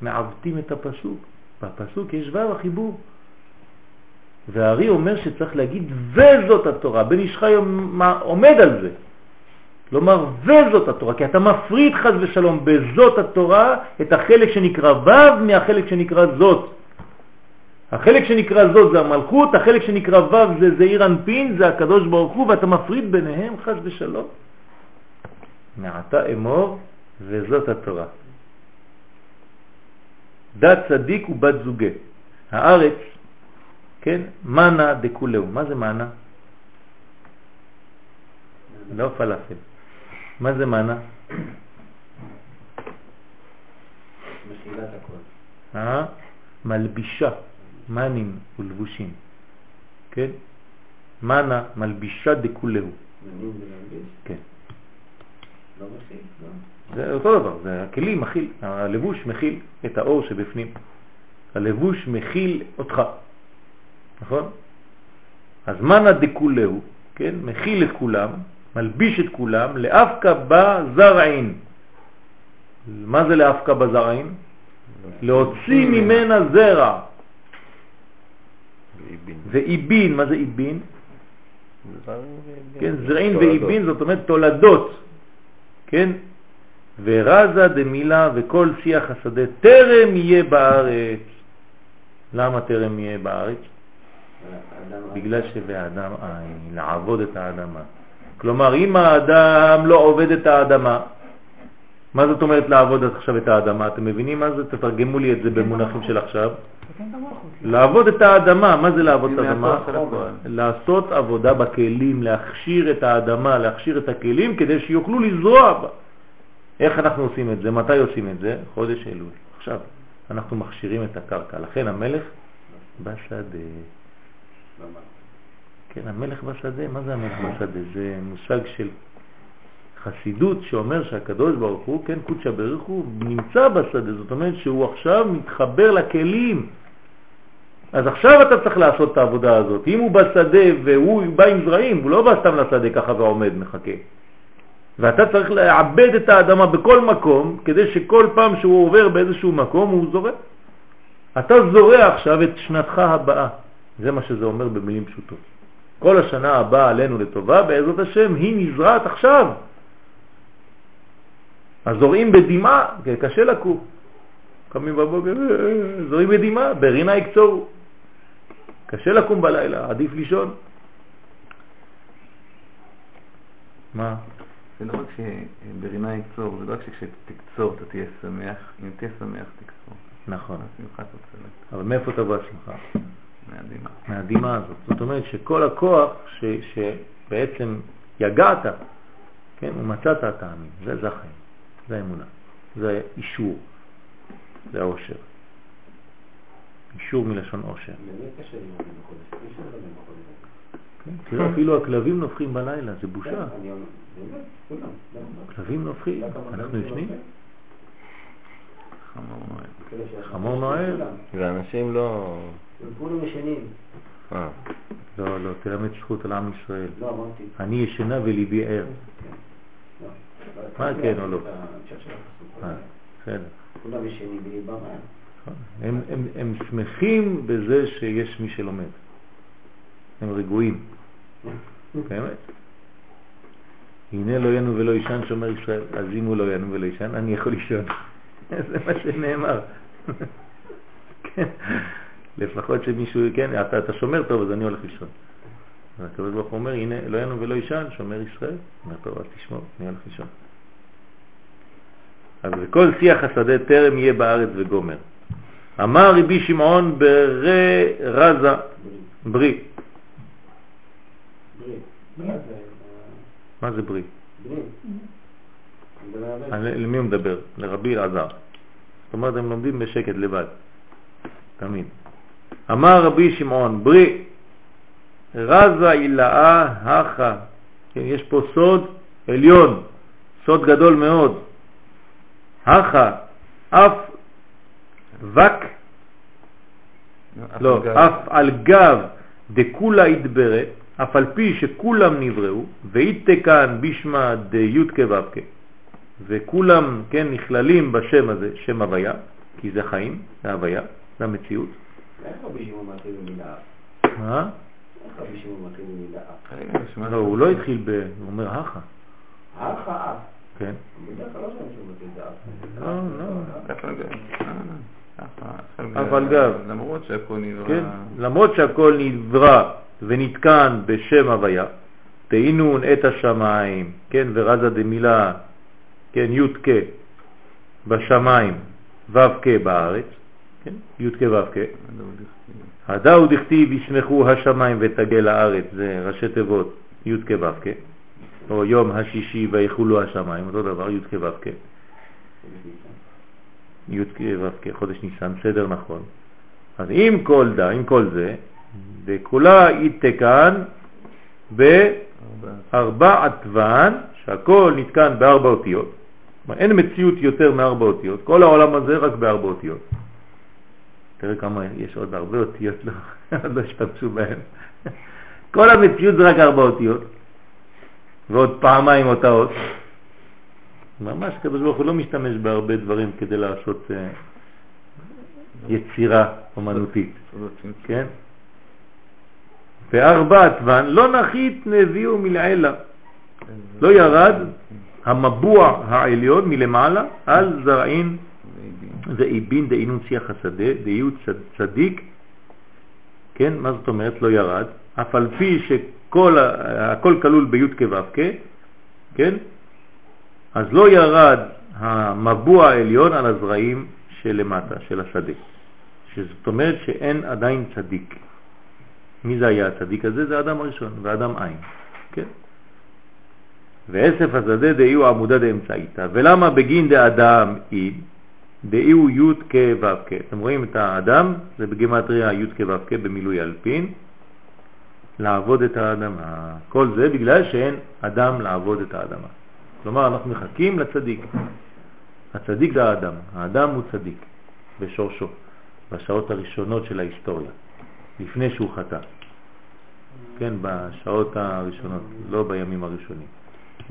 מעוותים את הפסוק. בפסוק יש ו' החיבור. והארי אומר שצריך להגיד וזאת התורה. בן איש חי עומד על זה. כלומר, וזאת התורה, כי אתה מפריד חז ושלום בזאת התורה את החלק שנקרא ו' מהחלק שנקרא זאת. החלק שנקרא זאת זה המלכות, החלק שנקרא ו' זה זעיר אנפין, זה הקדוש ברוך הוא, ואתה מפריד ביניהם חז ושלום. מעתה אמור וזאת התורה. דת צדיק ובת זוגה. הארץ, כן, מנה דקולהו. מה זה מנה? לא פלאפל. מה זה מנה? אה? מלבישה, מנים ולבושים. כן? מנה מלבישה דקולהו. מנים זה? כן. לא מכיל? לא. זה אותו דבר, זה הכלי מכיל, הלבוש מכיל את האור שבפנים. הלבוש מכיל אותך, נכון? אז מנה דקולהו, כן? מכיל את כולם, מלביש את כולם, לאפקה בזרעין. מה זה לאפקה בזרעין? להוציא ממנה זרע. ואיבין. מה זה איבין? כן, זרעין. ואיבין זאת אומרת תולדות, כן? ורזה דמילה וכל שיח השדה טרם יהיה בארץ. למה טרם יהיה בארץ? בגלל שבאדם אין, לעבוד את האדמה. כלומר, אם האדם לא עובד את האדמה, מה זאת אומרת לעבוד עכשיו את האדמה? אתם מבינים מה זה? תתרגמו לי את זה במונחים של עכשיו. לעבוד את האדמה, מה זה לעבוד את האדמה? לעשות עבודה בכלים, להכשיר את האדמה, להכשיר את הכלים כדי שיוכלו לזרוע בה. איך אנחנו עושים את זה? מתי עושים את זה? חודש אלול. עכשיו, אנחנו מכשירים את הקרקע. לכן המלך בשדה. כן, המלך בשדה, מה זה המלך בשדה? זה מושג של חסידות שאומר שהקדוש ברוך הוא, כן, קודשא בריך הוא, נמצא בשדה, זאת אומרת שהוא עכשיו מתחבר לכלים. אז עכשיו אתה צריך לעשות את העבודה הזאת. אם הוא בשדה והוא בא עם זרעים, הוא לא בא סתם לשדה ככה ועומד, מחכה. ואתה צריך לעבד את האדמה בכל מקום, כדי שכל פעם שהוא עובר באיזשהו מקום הוא זורע. אתה זורע עכשיו את שנתך הבאה. זה מה שזה אומר במילים פשוטות. כל השנה הבאה עלינו לטובה, בעזרת השם, היא נזרעת עכשיו. אז זורעים בדמעה, קשה לקום. קמים בבוקר, "אה, זורעים בדמעה, ברינה יקצורו. קשה לקום בלילה, עדיף לישון. מה? זה לא רק שברינה יקצור, זה לא רק שכשתקצור אתה תהיה שמח, אם תהיה שמח תקצור. נכון. אבל מאיפה תבוא השמחה? מהדמעה. מהדמעה הזאת. זאת אומרת שכל הכוח ש, שבעצם יגעת, כן, ומצאת את העמים, זה, זה החיים, זה האמונה, זה אישור, זה האושר. אישור מלשון אושר. באמת קשה ללמוד בחודש. אי אפשר ללמוד בחודש. כן? תראה, אפילו הכלבים נופחים בלילה, זה בושה. כן? כלבים נופחים, אנחנו ישנים. חמור נועל. ואנשים לא... הם כולם ישנים. אה, לא, לא, תלמד זכות על עם ישראל. לא, אמרתי. אני ישנה וליבי ער. לא. מה כן או לא? אה, בסדר. כולם ישנים בליבם ער. נכון. הם, הם, הם שמחים בזה שיש מי שלומד. הם רגועים, באמת. הנה לא ינו ולא ישן שומר ישראל, אז אם הוא לא ינו ולא ישן, אני יכול לישון. זה מה שנאמר. כן, לפחות שמישהו, כן, אתה, אתה שומר טוב, אז אני הולך לישון. והקדוש ברוך הוא אומר, הנה לא ינו ולא ישן, שומר ישראל. אומר, טוב, אז תשמור, אני הולך לישון. אז וכל שיח השדה טרם יהיה בארץ וגומר. אמר רבי שמעון ברי רזה, ברי. מה זה? ברי? למי הוא מדבר? לרבי אלעזר. זאת אומרת, הם לומדים בשקט לבד, תמיד. אמר רבי שמעון, ברי, רזה אילאה הכה. כן, יש פה סוד עליון, סוד גדול מאוד. הכה, אף וק, לא. אף על גב דכולה יתברת, אף על פי שכולם נבראו, ואיתקן בשמה די"ק ו"ק, וכולם, כן, נכללים בשם הזה, שם הוויה, כי זה חיים, זה הוויה, זה המציאות. איך אף? אה? אף? לא, הוא לא התחיל ב... הוא אומר הכה. אף האף. כן. לא האף. לא, על גב. על גב. למרות שהכל נברא. כן, למרות שהכל נברא ונתקן בשם הוויה, תהינון את השמיים, כן, ורזה דמילה, כן, י' כ' בשמיים, ו' כ' בארץ, כן, י' כ' ו' כ', הדאו דכתיב ישמחו השמיים ותגל הארץ, זה ראשי תיבות י' כ' ו' כ', או יום השישי ויחולו השמיים, אותו דבר י' כ' ו' כ', י' כ' ו' כ', חודש ניסן, סדר נכון. אז עם כל דה, עם כל זה, וכולה יתקן בארבע עטוון, שהכל נתקן בארבע אותיות. כלומר, אין מציאות יותר מארבע אותיות, כל העולם הזה רק בארבע אותיות. תראה כמה יש עוד הרבה אותיות, לא, לא השתמשו בהן. כל המציאות זה רק ארבע אותיות, ועוד פעמיים אותה אות. ממש קדוש ברוך הוא לא משתמש בהרבה דברים כדי לעשות uh, יצירה אומנותית, כן? וארבע עטוון לא נחית נביאו מלעילה, לא ירד המבוע העליון מלמעלה על זרעין ואיבין דאינון שיח השדה, דהיו צדיק, כן, מה זאת אומרת? לא ירד? אף על פי שכל, הכל כלול בי' כו' כן, אז לא ירד המבוע העליון על הזרעים שלמטה, של השדה. שזאת אומרת שאין עדיין צדיק. מי זה היה הצדיק הזה? זה האדם הראשון, ואדם עין, כן? ואסף השדה דאיו עמודה דאמצעיתא. ולמה בגין דאדם אי, דאיו י' כ' ו' כ'. אתם רואים את האדם, זה בגימטריה י' כ' ו' כ' במילוי אלפין, לעבוד את האדמה. כל זה בגלל שאין אדם לעבוד את האדמה. כלומר, אנחנו מחכים לצדיק. הצדיק זה האדם, האדם הוא צדיק בשורשו, בשעות הראשונות של ההיסטוריה, לפני שהוא חטא. כן, בשעות הראשונות, לא בימים הראשונים.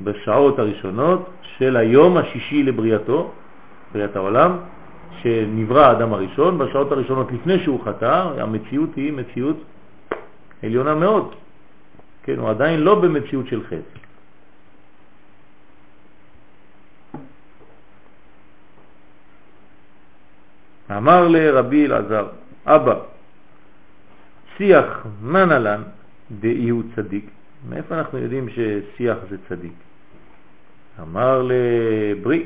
בשעות הראשונות של היום השישי לבריאתו, בריאת העולם, שנברא האדם הראשון, בשעות הראשונות לפני שהוא חטא, המציאות היא מציאות עליונה מאוד. כן, הוא עדיין לא במציאות של חטא. אמר לרבי אלעזר, אבא, שיח מנלן דאי הוא צדיק. מאיפה אנחנו יודעים ששיח זה צדיק? אמר לברי,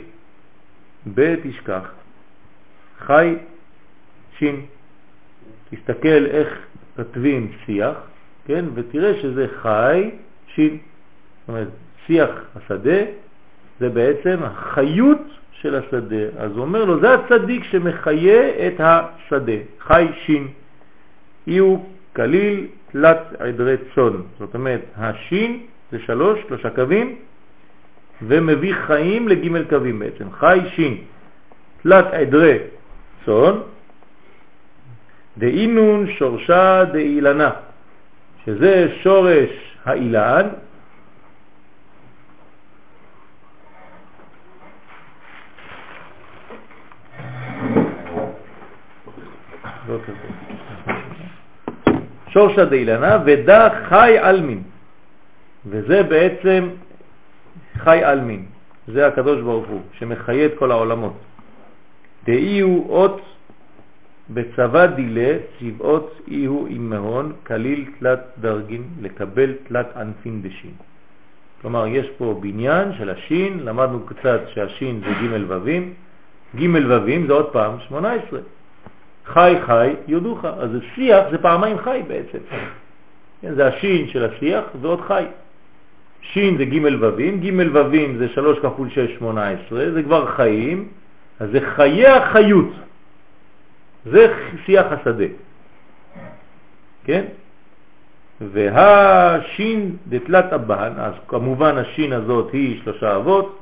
ב' תשכח, חי שין. תסתכל איך כתבים שיח, כן, ותראה שזה חי שין. זאת אומרת, שיח השדה זה בעצם החיות של השדה. אז הוא אומר לו, זה הצדיק שמחיה את השדה, חי שין. אי הוא כליל תלת עדרי צון. זאת אומרת, השין זה שלוש, שלושה קווים, ומביא חיים לגימל קווים בעצם. חי שין, תלת עדרי צון, דאינון שורשה דאילנה, שזה שורש האילן, שורשה דאילנה ודא חי אלמין, וזה בעצם חי אלמין, זה הקדוש ברוך הוא, שמחיה את כל העולמות. דאי הוא אות בצבא דילה צבאות אי הוא עם מהון כליל תלת דרגין לקבל תלת ענפין דשין. כלומר, יש פה בניין של השין, למדנו קצת שהשין זה ג' וווים, ג' וווים זה עוד פעם 18. חי חי יודוך, אז שיח זה פעמיים חי בעצם. כן, זה השין של השיח ועוד חי. שין זה ג' וווים, ג' וווים זה 3 כפול 6, 18, זה כבר חיים, אז זה חיי החיות. זה שיח השדה. כן? והשין דתלת הבן, אז כמובן השין הזאת היא שלושה אבות,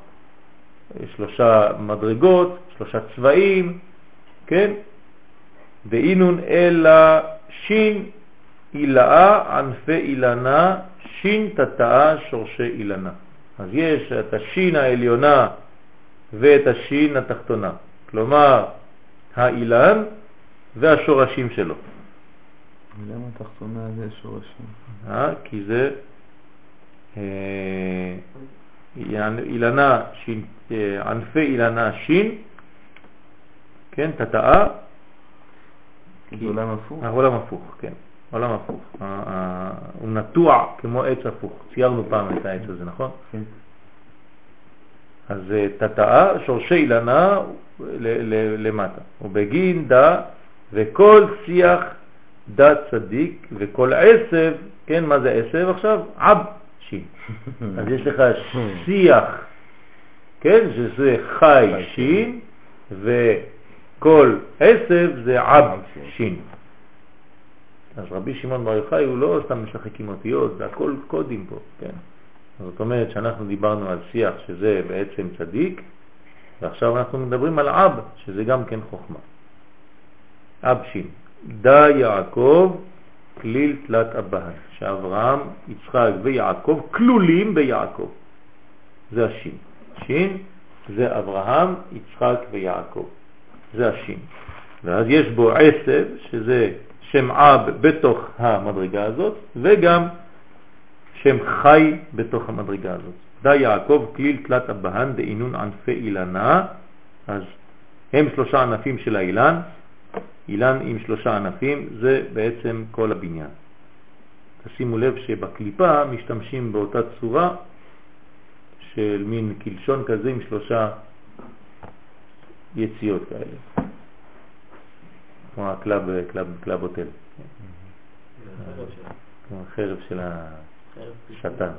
שלושה מדרגות, שלושה צבעים, כן? ואינון אלא שין אילאה ענפי אילנה, שין תתאה שורשי אילנה. אז יש את השין העליונה ואת השין התחתונה, כלומר האילן והשורשים שלו. למה התחתונה זה שורשים? אה, כי זה אה, אילנה, שין, אה, ענפי אילנה שין, כן, תתאה, זה עולם הפוך. העולם הפוך, כן, עולם הפוך. הוא נטוע כמו עץ הפוך. ציירנו פעם את העץ הזה, נכון? כן. אז אה, תתאה, שורשי אילנה למטה. ובגין דה, וכל שיח דה צדיק, וכל עשב, כן, מה זה עשב עכשיו? עב שין. אז יש לך שיח, כן, שזה חי שין, וכל עשב זה עב שין. אז רבי שמעון בר יוחאי הוא לא סתם משחק עם אותיות, זה הכל קודים פה, כן? זאת אומרת שאנחנו דיברנו על שיח שזה בעצם צדיק, ועכשיו אנחנו מדברים על עב, שזה גם כן חוכמה. אב שין. דה יעקב כליל תלת אבהן, שאברהם, יצחק ויעקב כלולים ביעקב. זה השין. שין זה אברהם, יצחק ויעקב. זה השין. ואז יש בו עשב, שזה שם אב בתוך המדרגה הזאת, וגם שם חי בתוך המדרגה הזאת. דא יעקב כליל תלת אבהן דאינון ענפי אילנא, אז הם שלושה ענפים של האילן, אילן עם שלושה ענפים, זה בעצם כל הבניין. תשימו לב שבקליפה משתמשים באותה צורה של מין קלשון כזה עם שלושה יציאות כאלה, כמו ה Club, Club, Club Hotel. כמו החרב של השטן.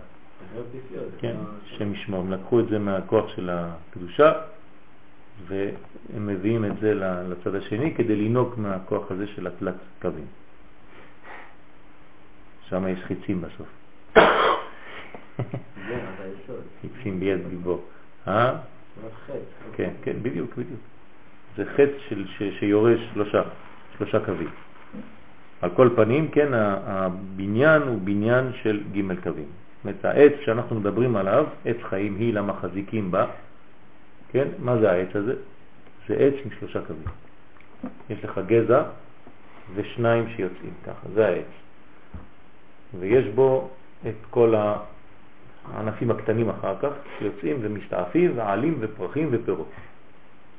כן, לא- שם ישמור. הם לקחו את זה מהכוח של הקדושה והם מביאים את זה לצד השני כדי לנהוג מהכוח הזה של התלת קווים. שם יש חיצים בסוף. היסוד. חיצים ביד גיבור. חטא. כן, כן, בדיוק, בדיוק. זה חץ של, ש, שיורש שלושה, שלושה קווים. על כל פנים, כן, הבניין הוא בניין של ג' קווים. זאת אומרת, העץ שאנחנו מדברים עליו, עץ חיים היא למה חזיקים בה, כן, מה זה העץ הזה? זה עץ עם שלושה קווים. יש לך גזע ושניים שיוצאים ככה, זה העץ. ויש בו את כל הענפים הקטנים אחר כך שיוצאים ומשתעפים ועלים ופרחים ופירות.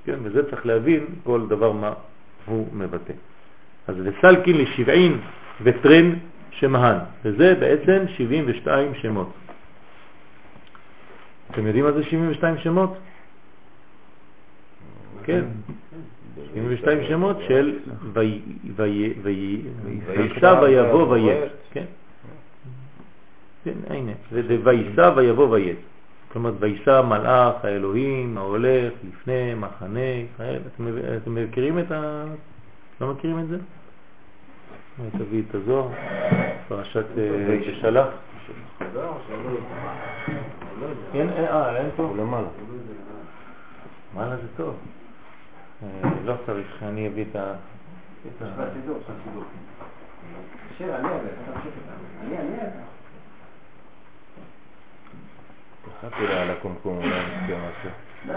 כן, וזה צריך להבין כל דבר מה הוא מבטא. אז וסלקין לשבעין וטרן שמהן, וזה בעצם 72 שמות. אתם יודעים מה זה 72 שמות? כן, 72 שמות של וי- וי- וי- וייסע ויבוא ויית. כן. כן, הנה, זה וייסע ויבוא ויית. כלומר, וייסע מלאך האלוהים ההולך לפני מחנה ישראל. אתם אתם מכירים את ה... לא מכירים את זה? תביא את הזוהר, פרשת אה, בשלח. לא. לא יודע. אין, אין, אה, אין פה? הוא למעלה. וואלה, זה טוב. אה, לא צריך, אני אביא את ה... שיר, אני. אני, אני תחכי לה על הקומקום, אולי נזכיר משהו. לא,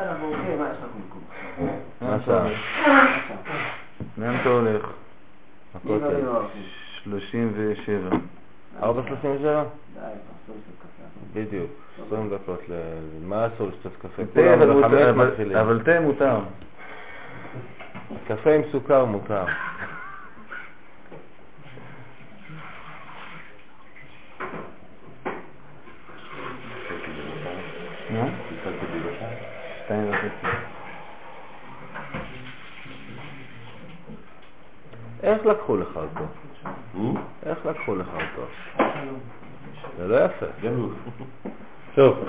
מה יש לך במקום? מה השעה? לאן אתה הולך? הכותל. 37. 4.37? די, תחזור לשתות קפה. בדיוק, 20 דקות ל... מה אסור לשתות קפה? אבל תה מותר. קפה עם סוכר מותר. נו? שתיים וחצי. איך לקחו לך אותו? איך לקחו לך אותו? זה לא יפה. טוב,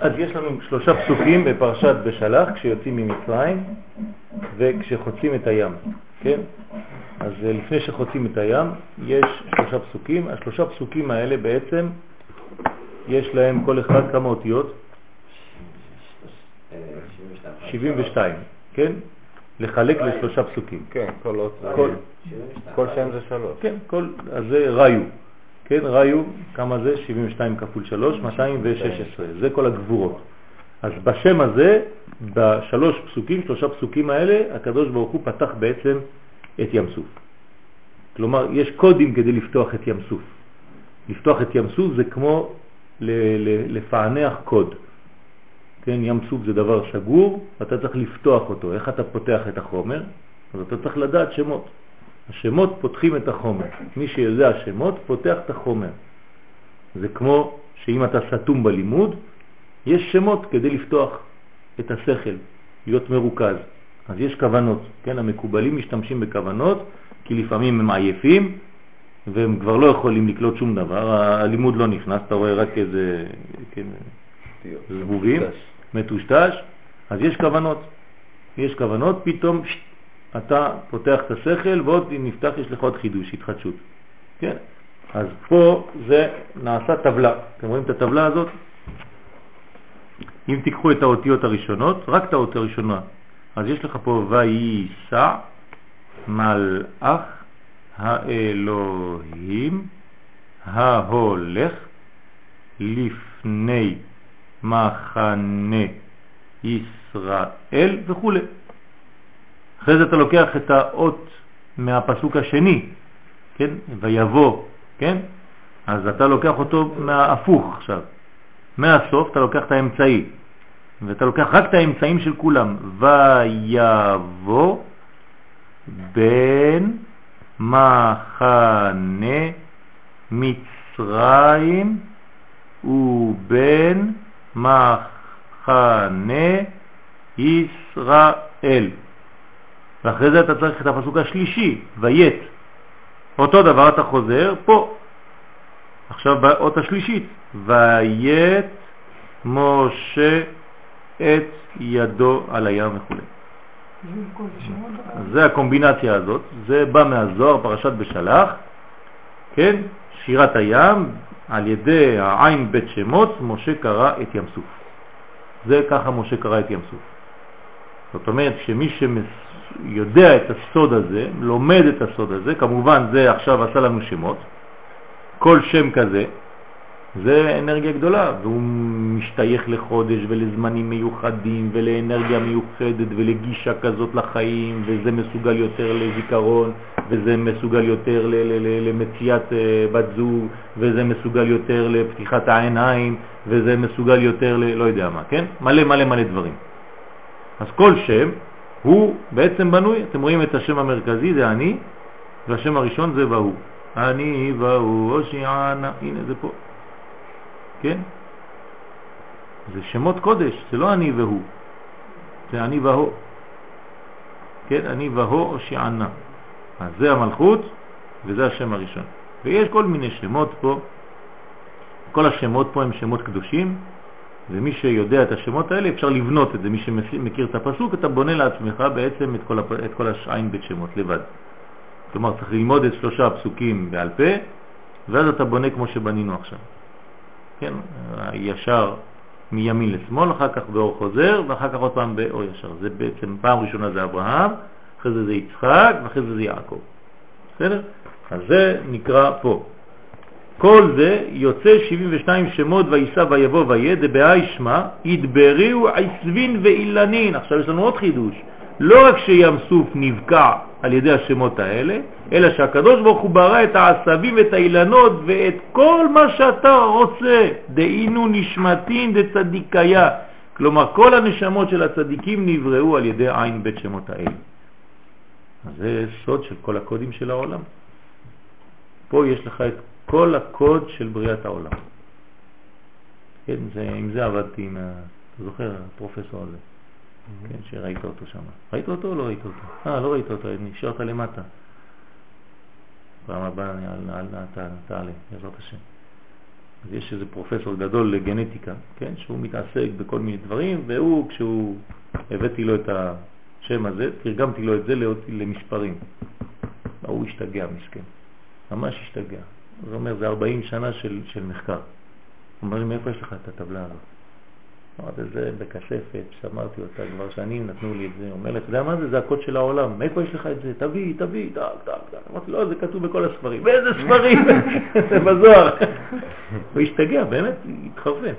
אז יש לנו שלושה פסוקים בפרשת בשלח כשיוצאים ממצרים וכשחוצים את הים, כן? אז אה, לפני שחוצים את הים יש שלושה פסוקים, השלושה פסוקים האלה בעצם יש להם כל אחד כמה אותיות? אה, 72. 72, כן? לחלק לשלושה פסוקים. כן, כל אות. כל, 72. כל שם זה שלוש. כן, כל, אז זה ראיו, כן, ראיו, כמה זה? 72 כפול 3, 216, זה כל הגבורות. אז בשם הזה, בשלוש פסוקים, שלושה פסוקים האלה, הקדוש ברוך הוא פתח בעצם את ים סוף. כלומר, יש קודים כדי לפתוח את ים סוף. לפתוח את ים סוף זה כמו לפענח קוד. כן, ים סוף זה דבר סגור, אתה צריך לפתוח אותו. איך אתה פותח את החומר? אז אתה צריך לדעת שמות. השמות פותחים את החומר. מי שיודע שמות פותח את החומר. זה כמו שאם אתה סתום בלימוד, יש שמות כדי לפתוח את השכל, להיות מרוכז. אז יש כוונות, כן? המקובלים משתמשים בכוונות, כי לפעמים הם עייפים, והם כבר לא יכולים לקלוט שום דבר, הלימוד לא נכנס, אתה רואה רק איזה כן, זבובים, מטושטש, אז יש כוונות. יש כוונות, פתאום שט, אתה פותח את השכל ועוד אם נפתח יש לך עוד חידוש, התחדשות. כן? אז פה זה נעשה טבלה. אתם רואים את הטבלה הזאת? אם תיקחו את האותיות הראשונות, רק את האותיות הראשונה, אז יש לך פה וייסע מלאך האלוהים ההולך לפני מחנה ישראל וכו'. אחרי זה אתה לוקח את האות מהפסוק השני, כן? ויבוא, כן? אז אתה לוקח אותו מההפוך עכשיו. מהסוף אתה לוקח את האמצעי, ואתה לוקח רק את האמצעים של כולם. ויבוא בין מחנה מצרים ובין מחנה ישראל. ואחרי זה אתה צריך את הפסוק השלישי, ויית. אותו דבר אתה חוזר פה. עכשיו באות השלישית, ויית משה את ידו על הים וכו'. זה הקומבינציה הזאת, זה בא מהזוהר, פרשת בשלח, כן? שירת הים, על ידי העין בית שמות, משה קרא את ים סוף. זה ככה משה קרא את ים סוף. זאת אומרת שמי שיודע את הסוד הזה, לומד את הסוד הזה, כמובן זה עכשיו עשה לנו שמות, כל שם כזה זה אנרגיה גדולה, והוא משתייך לחודש ולזמנים מיוחדים ולאנרגיה מיוחדת ולגישה כזאת לחיים, וזה מסוגל יותר לזיכרון, וזה מסוגל יותר למציאת אה, בת זוג, וזה מסוגל יותר לפתיחת העיניים, וזה מסוגל יותר ל... לא יודע מה, כן? מלא מלא מלא דברים. אז כל שם הוא בעצם בנוי, אתם רואים את השם המרכזי, זה אני, והשם הראשון זה והוא. אני והוא, הושיענה, הנה זה פה. כן? זה שמות קודש, זה לא אני והוא, זה אני והוא. כן, אני והוא הושיענה. אז זה המלכות וזה השם הראשון. ויש כל מיני שמות פה, כל השמות פה הם שמות קדושים, ומי שיודע את השמות האלה אפשר לבנות את זה. מי שמכיר את הפסוק, אתה בונה לעצמך בעצם את כל, הפ... את כל השעין בית שמות לבד. כלומר, צריך ללמוד את שלושה הפסוקים בעל פה, ואז אתה בונה כמו שבנינו עכשיו. כן, ישר מימין לשמאל, אחר כך באור חוזר, ואחר כך עוד פעם באור ישר. זה בעצם, פעם ראשונה זה אברהם, אחרי זה זה יצחק, ואחרי זה זה יעקב. בסדר? אז זה נקרא פה. כל זה יוצא 72 שמות ויסע ויבוא ויהיה, דבהי שמה, ידבריו עשבין ואילנין. עכשיו יש לנו עוד חידוש. לא רק שים סוף נבקע על ידי השמות האלה, אלא שהקדוש ברוך הוא ברא את העשבים ואת האילנות ואת כל מה שאתה רוצה, דהינו נשמתין דצדיקיה. כלומר, כל הנשמות של הצדיקים נבראו על ידי עין בית שמות האלה. אז זה סוד של כל הקודים של העולם. פה יש לך את כל הקוד של בריאת העולם. כן, זה, עם זה עבדתי, עם, אתה זוכר, הפרופסור הזה. כן, שראית אותו שם. ראית אותו או לא ראית אותו? אה, לא ראית אותו, נשארת למטה. פעם הבאה תעלה, בעזרת השם. אז יש איזה פרופסור גדול לגנטיקה, כן, שהוא מתעסק בכל מיני דברים, והוא, כשהוא, הבאתי לו את השם הזה, תרגמתי לו את זה למספרים. הוא השתגע, מסכן. ממש השתגע. זאת אומרת, זה 40 שנה של, של מחקר. הוא אומר לי, מאיפה יש לך את הטבלה הזאת? אמרתי, זה בכספת, שמרתי אותה כבר שנים, נתנו לי את זה. הוא אומר לי, אתה יודע מה זה? זה הקוד של העולם. מאיפה יש לך את זה? תביא, תביא, טק, טק, טק. אמרתי, לא, זה כתוב בכל הספרים. באיזה ספרים? זה בזוהר. הוא השתגע, באמת, התחרפן.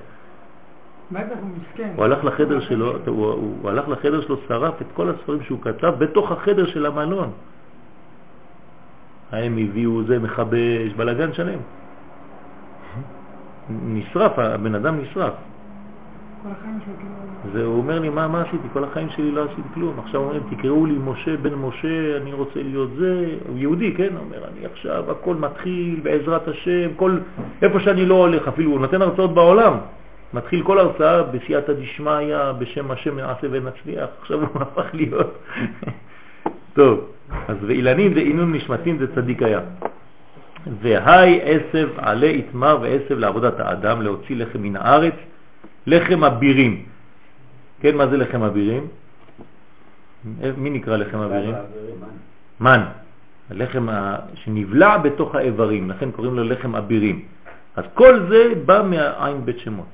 הוא הלך לחדר שלו, הוא הלך לחדר שלו, שרף את כל הספרים שהוא כתב בתוך החדר של המלון. הם הביאו זה מחבש, בלגן שלם. נשרף, הבן אדם נשרף. כאילו... זה, הוא אומר לי, מה, מה עשיתי? כל החיים שלי לא עשיתי כלום. עכשיו אומרים, תקראו לי משה בן משה, אני רוצה להיות זה. הוא יהודי, כן? הוא אומר, אני עכשיו, הכל מתחיל בעזרת השם, כל, איפה שאני לא הולך, אפילו הוא נותן הרצאות בעולם. מתחיל כל הרצאה בסייעתא דשמיא, בשם השם נעשה ונצליח. עכשיו הוא הפך להיות. טוב, אז ואילנים זה עינון נשמתים זה צדיק היה. והי עשב עלי יתמר ועשב לעבודת האדם להוציא לחם מן הארץ, לחם אבירים. כן, מה זה לחם אבירים? מי נקרא לחם אבירים? מן. הלחם שנבלע בתוך האיברים, לכן קוראים לו לחם אבירים. אז כל זה בא מהעין בית שמות.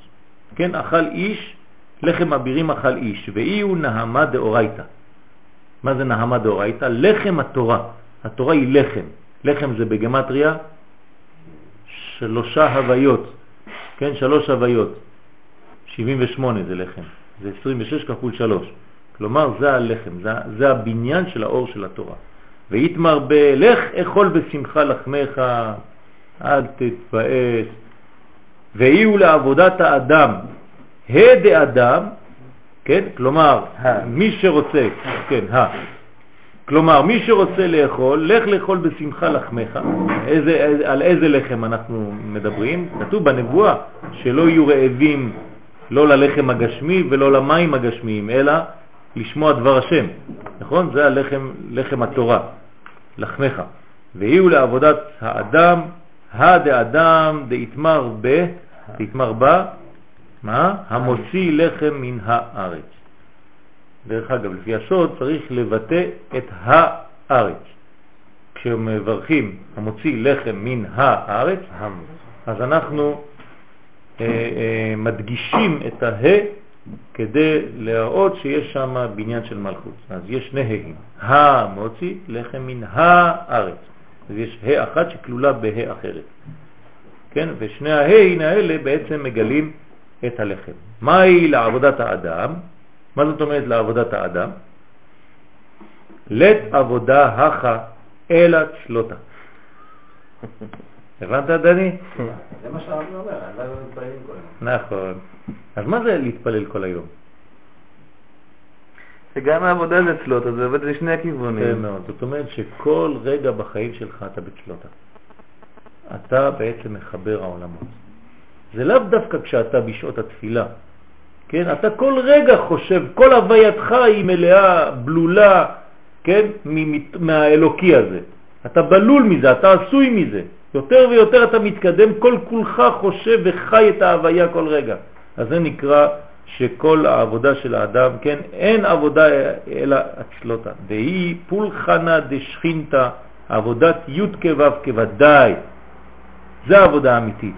כן, אכל איש, לחם אבירים אכל איש, ואי הוא נהמה דאורייתא. מה זה נהמה דאורייתא? לחם התורה. התורה היא לחם. לחם זה בגמטריה שלושה הוויות, כן, שלוש הוויות. 78 זה לחם, זה 26 כפול 3. כלומר, זה הלחם, זה, זה הבניין של האור של התורה. ויתמר בלך אכול בשמחה לחמך, אל תתפעס. ואיהו לעבודת האדם, הד אדם, כן? כלומר, מי שרוצה, כן, ה. כלומר, מי שרוצה לאכול, לך לאכול בשמחה לחמך. איזה, על איזה לחם אנחנו מדברים? כתוב בנבואה שלא יהיו רעבים לא ללחם הגשמי ולא למים הגשמיים, אלא לשמוע דבר השם. נכון? זה הלחם, לחם התורה, לחמך. ויהיו לעבודת האדם, הדאדם דאיתמר ב, דאיתמר בה, מה? המוציא לחם מן הארץ. דרך אגב, לפי הסוד צריך לבטא את הארץ. כשמברכים המוציא לחם מן הארץ, אז אנחנו מדגישים את הה כדי להראות שיש שם בניין של מלכות. אז יש שני ה'ים. המוציא לחם מן הארץ. אז יש ה' אחת שכלולה בה' אחרת. כן? ושני הה'ין האלה בעצם מגלים את הלחם. מהי לעבודת האדם? מה זאת אומרת לעבודת האדם? לת עבודה הכה אלא צלותה. הבנת, דני? זה מה שהרב אומר, אני לא מתפללים כל היום. נכון. אז מה זה להתפלל כל היום? שגם העבודה זה צלות, אז זה עובד לשני הכיוונים. מאוד. זאת אומרת שכל רגע בחיים שלך אתה בצלותה. אתה בעצם מחבר העולמות. זה לאו דווקא כשאתה בשעות התפילה. כן? אתה כל רגע חושב, כל הווייתך היא מלאה, בלולה, כן? מ- מהאלוקי הזה. אתה בלול מזה, אתה עשוי מזה. יותר ויותר אתה מתקדם, כל כולך חושב וחי את ההוויה כל רגע. אז זה נקרא שכל העבודה של האדם, כן, אין עבודה אלא הצלותה. והיא פולחנה דשכינתה, עבודת י' כו' כוודאי. זה העבודה האמיתית.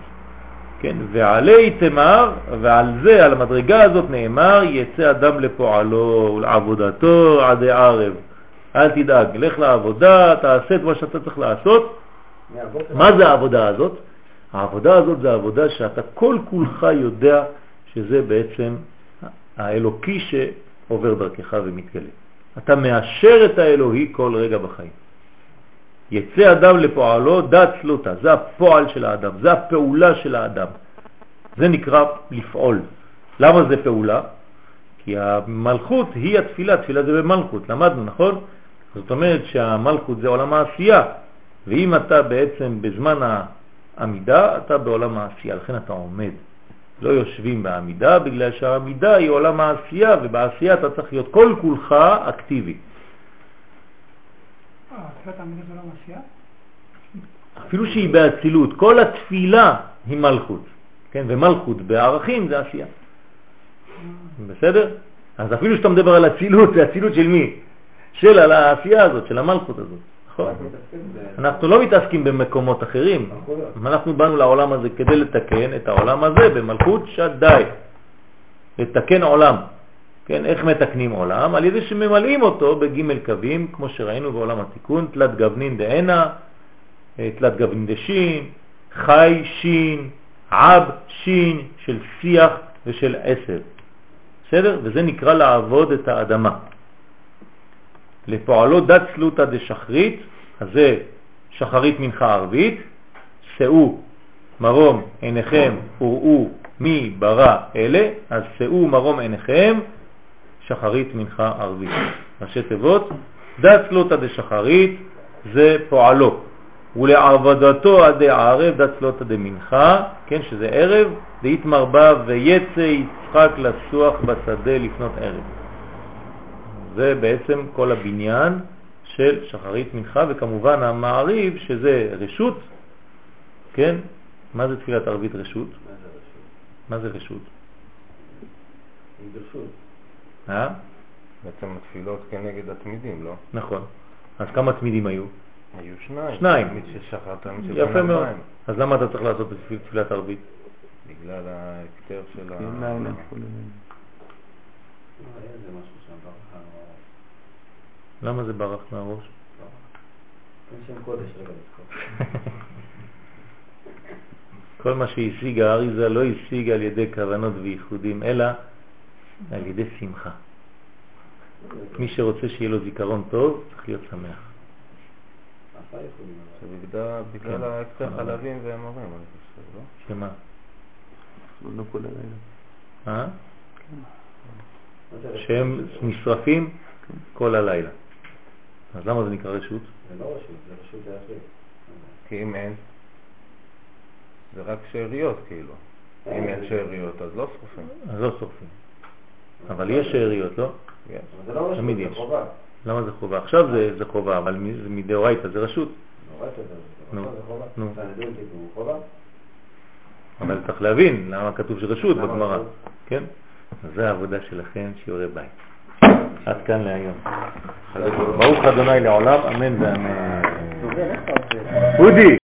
כן, ועלי תמר, ועל זה, על המדרגה הזאת נאמר, יצא אדם לפועלו ולעבודתו עד הערב. אל תדאג, לך לעבודה, תעשה את מה שאתה צריך לעשות. מה זה העבודה הזאת? העבודה הזאת זה העבודה שאתה כל כולך יודע שזה בעצם האלוקי שעובר דרכך ומתגלה. אתה מאשר את האלוהי כל רגע בחיים. יצא אדם לפועלו דת צלותה, זה הפועל של האדם, זה הפעולה של האדם. זה נקרא לפעול. למה זה פעולה? כי המלכות היא התפילה, תפילה זה במלכות, למדנו, נכון? זאת אומרת שהמלכות זה עולם העשייה, ואם אתה בעצם בזמן העמידה, אתה בעולם העשייה, לכן אתה עומד. לא יושבים בעמידה, בגלל שהעמידה היא עולם העשייה, ובעשייה אתה צריך להיות כל כולך אקטיבי. אה? אפילו שהיא באצילות, כל התפילה היא מלכות, כן? ומלכות בערכים זה עשייה. בסדר? אז אפילו שאתה מדבר על אצילות, זה אצילות של מי? של העשייה הזאת, של המלכות הזאת, נכון? אנחנו לא מתעסקים במקומות אחרים, אנחנו באנו לעולם הזה כדי לתקן את העולם הזה במלכות שדי, לתקן עולם. כן, איך מתקנים עולם? על ידי שממלאים אותו בג' קווים, כמו שראינו בעולם התיקון, תלת גוונין דהנה, אה, תלת גוונין דשין, חי שין, עב שין, של שיח ושל עשב. בסדר? וזה נקרא לעבוד את האדמה. לפועלו דת צלותא דשחרית, אז זה שחרית מנחה ערבית, שאו מרום עיניכם וראו מי ברא אלה, אז שאו מרום עיניכם, שחרית מנחה ערבית. ראשי תיבות, דת סלוטה דשחרית זה פועלו, ולעבודתו עדי ערב דת סלוטה דמנחה, כן, שזה ערב, דהתמרבה ויצא יצחק לסוח בשדה לפנות ערב. זה בעצם כל הבניין של שחרית מנחה, וכמובן המעריב שזה רשות, כן? מה זה תפילת ערבית רשות? מה זה רשות? מה זה רשות? אה? בעצם התפילות כנגד התמידים, לא? נכון. אז כמה תמידים היו? היו שניים. שניים. תמיד ששחרת תמיד של יפה מאוד. אז למה אתה צריך לעשות את תפילת ערבית? בגלל ההקטר של ה... כן, לילה, כולל. לא, היה איזה משהו שם ברכה. למה זה ברח מהראש? כל מה שהשיג האריזה לא השיג על ידי כוונות וייחודים, אלא על ידי שמחה. מי שרוצה שיהיה לו זיכרון טוב, צריך להיות שמח. זה בגלל- כן. אבל- חלבים והמורים, אני חושב, לא? שמה? לא כל הלילה. אה? מה זה רשות? שהם נשרפים כל הלילה. אז למה זה נקרא רשות? זה לא רשות, זה רשות להחליט. כי אם אין, זה רק שאריות כאילו. אם אין שאריות אז לא שרופים. אז לא שורפים. אבל יש שאריות, לא? יש. אבל זה לא רשות, תמיד זה יש. חובה. למה זה חובה? עכשיו זה, זה חובה, אבל מדאורייתא זה רשות. נו, זה חובה. נו. אבל צריך להבין למה כתוב שרשות בגמרא. כן? אז זה העבודה שלכם, שיעורי בית. עד כאן להיום. ברוך אדוני לעולם, אמן ואמן. אודי!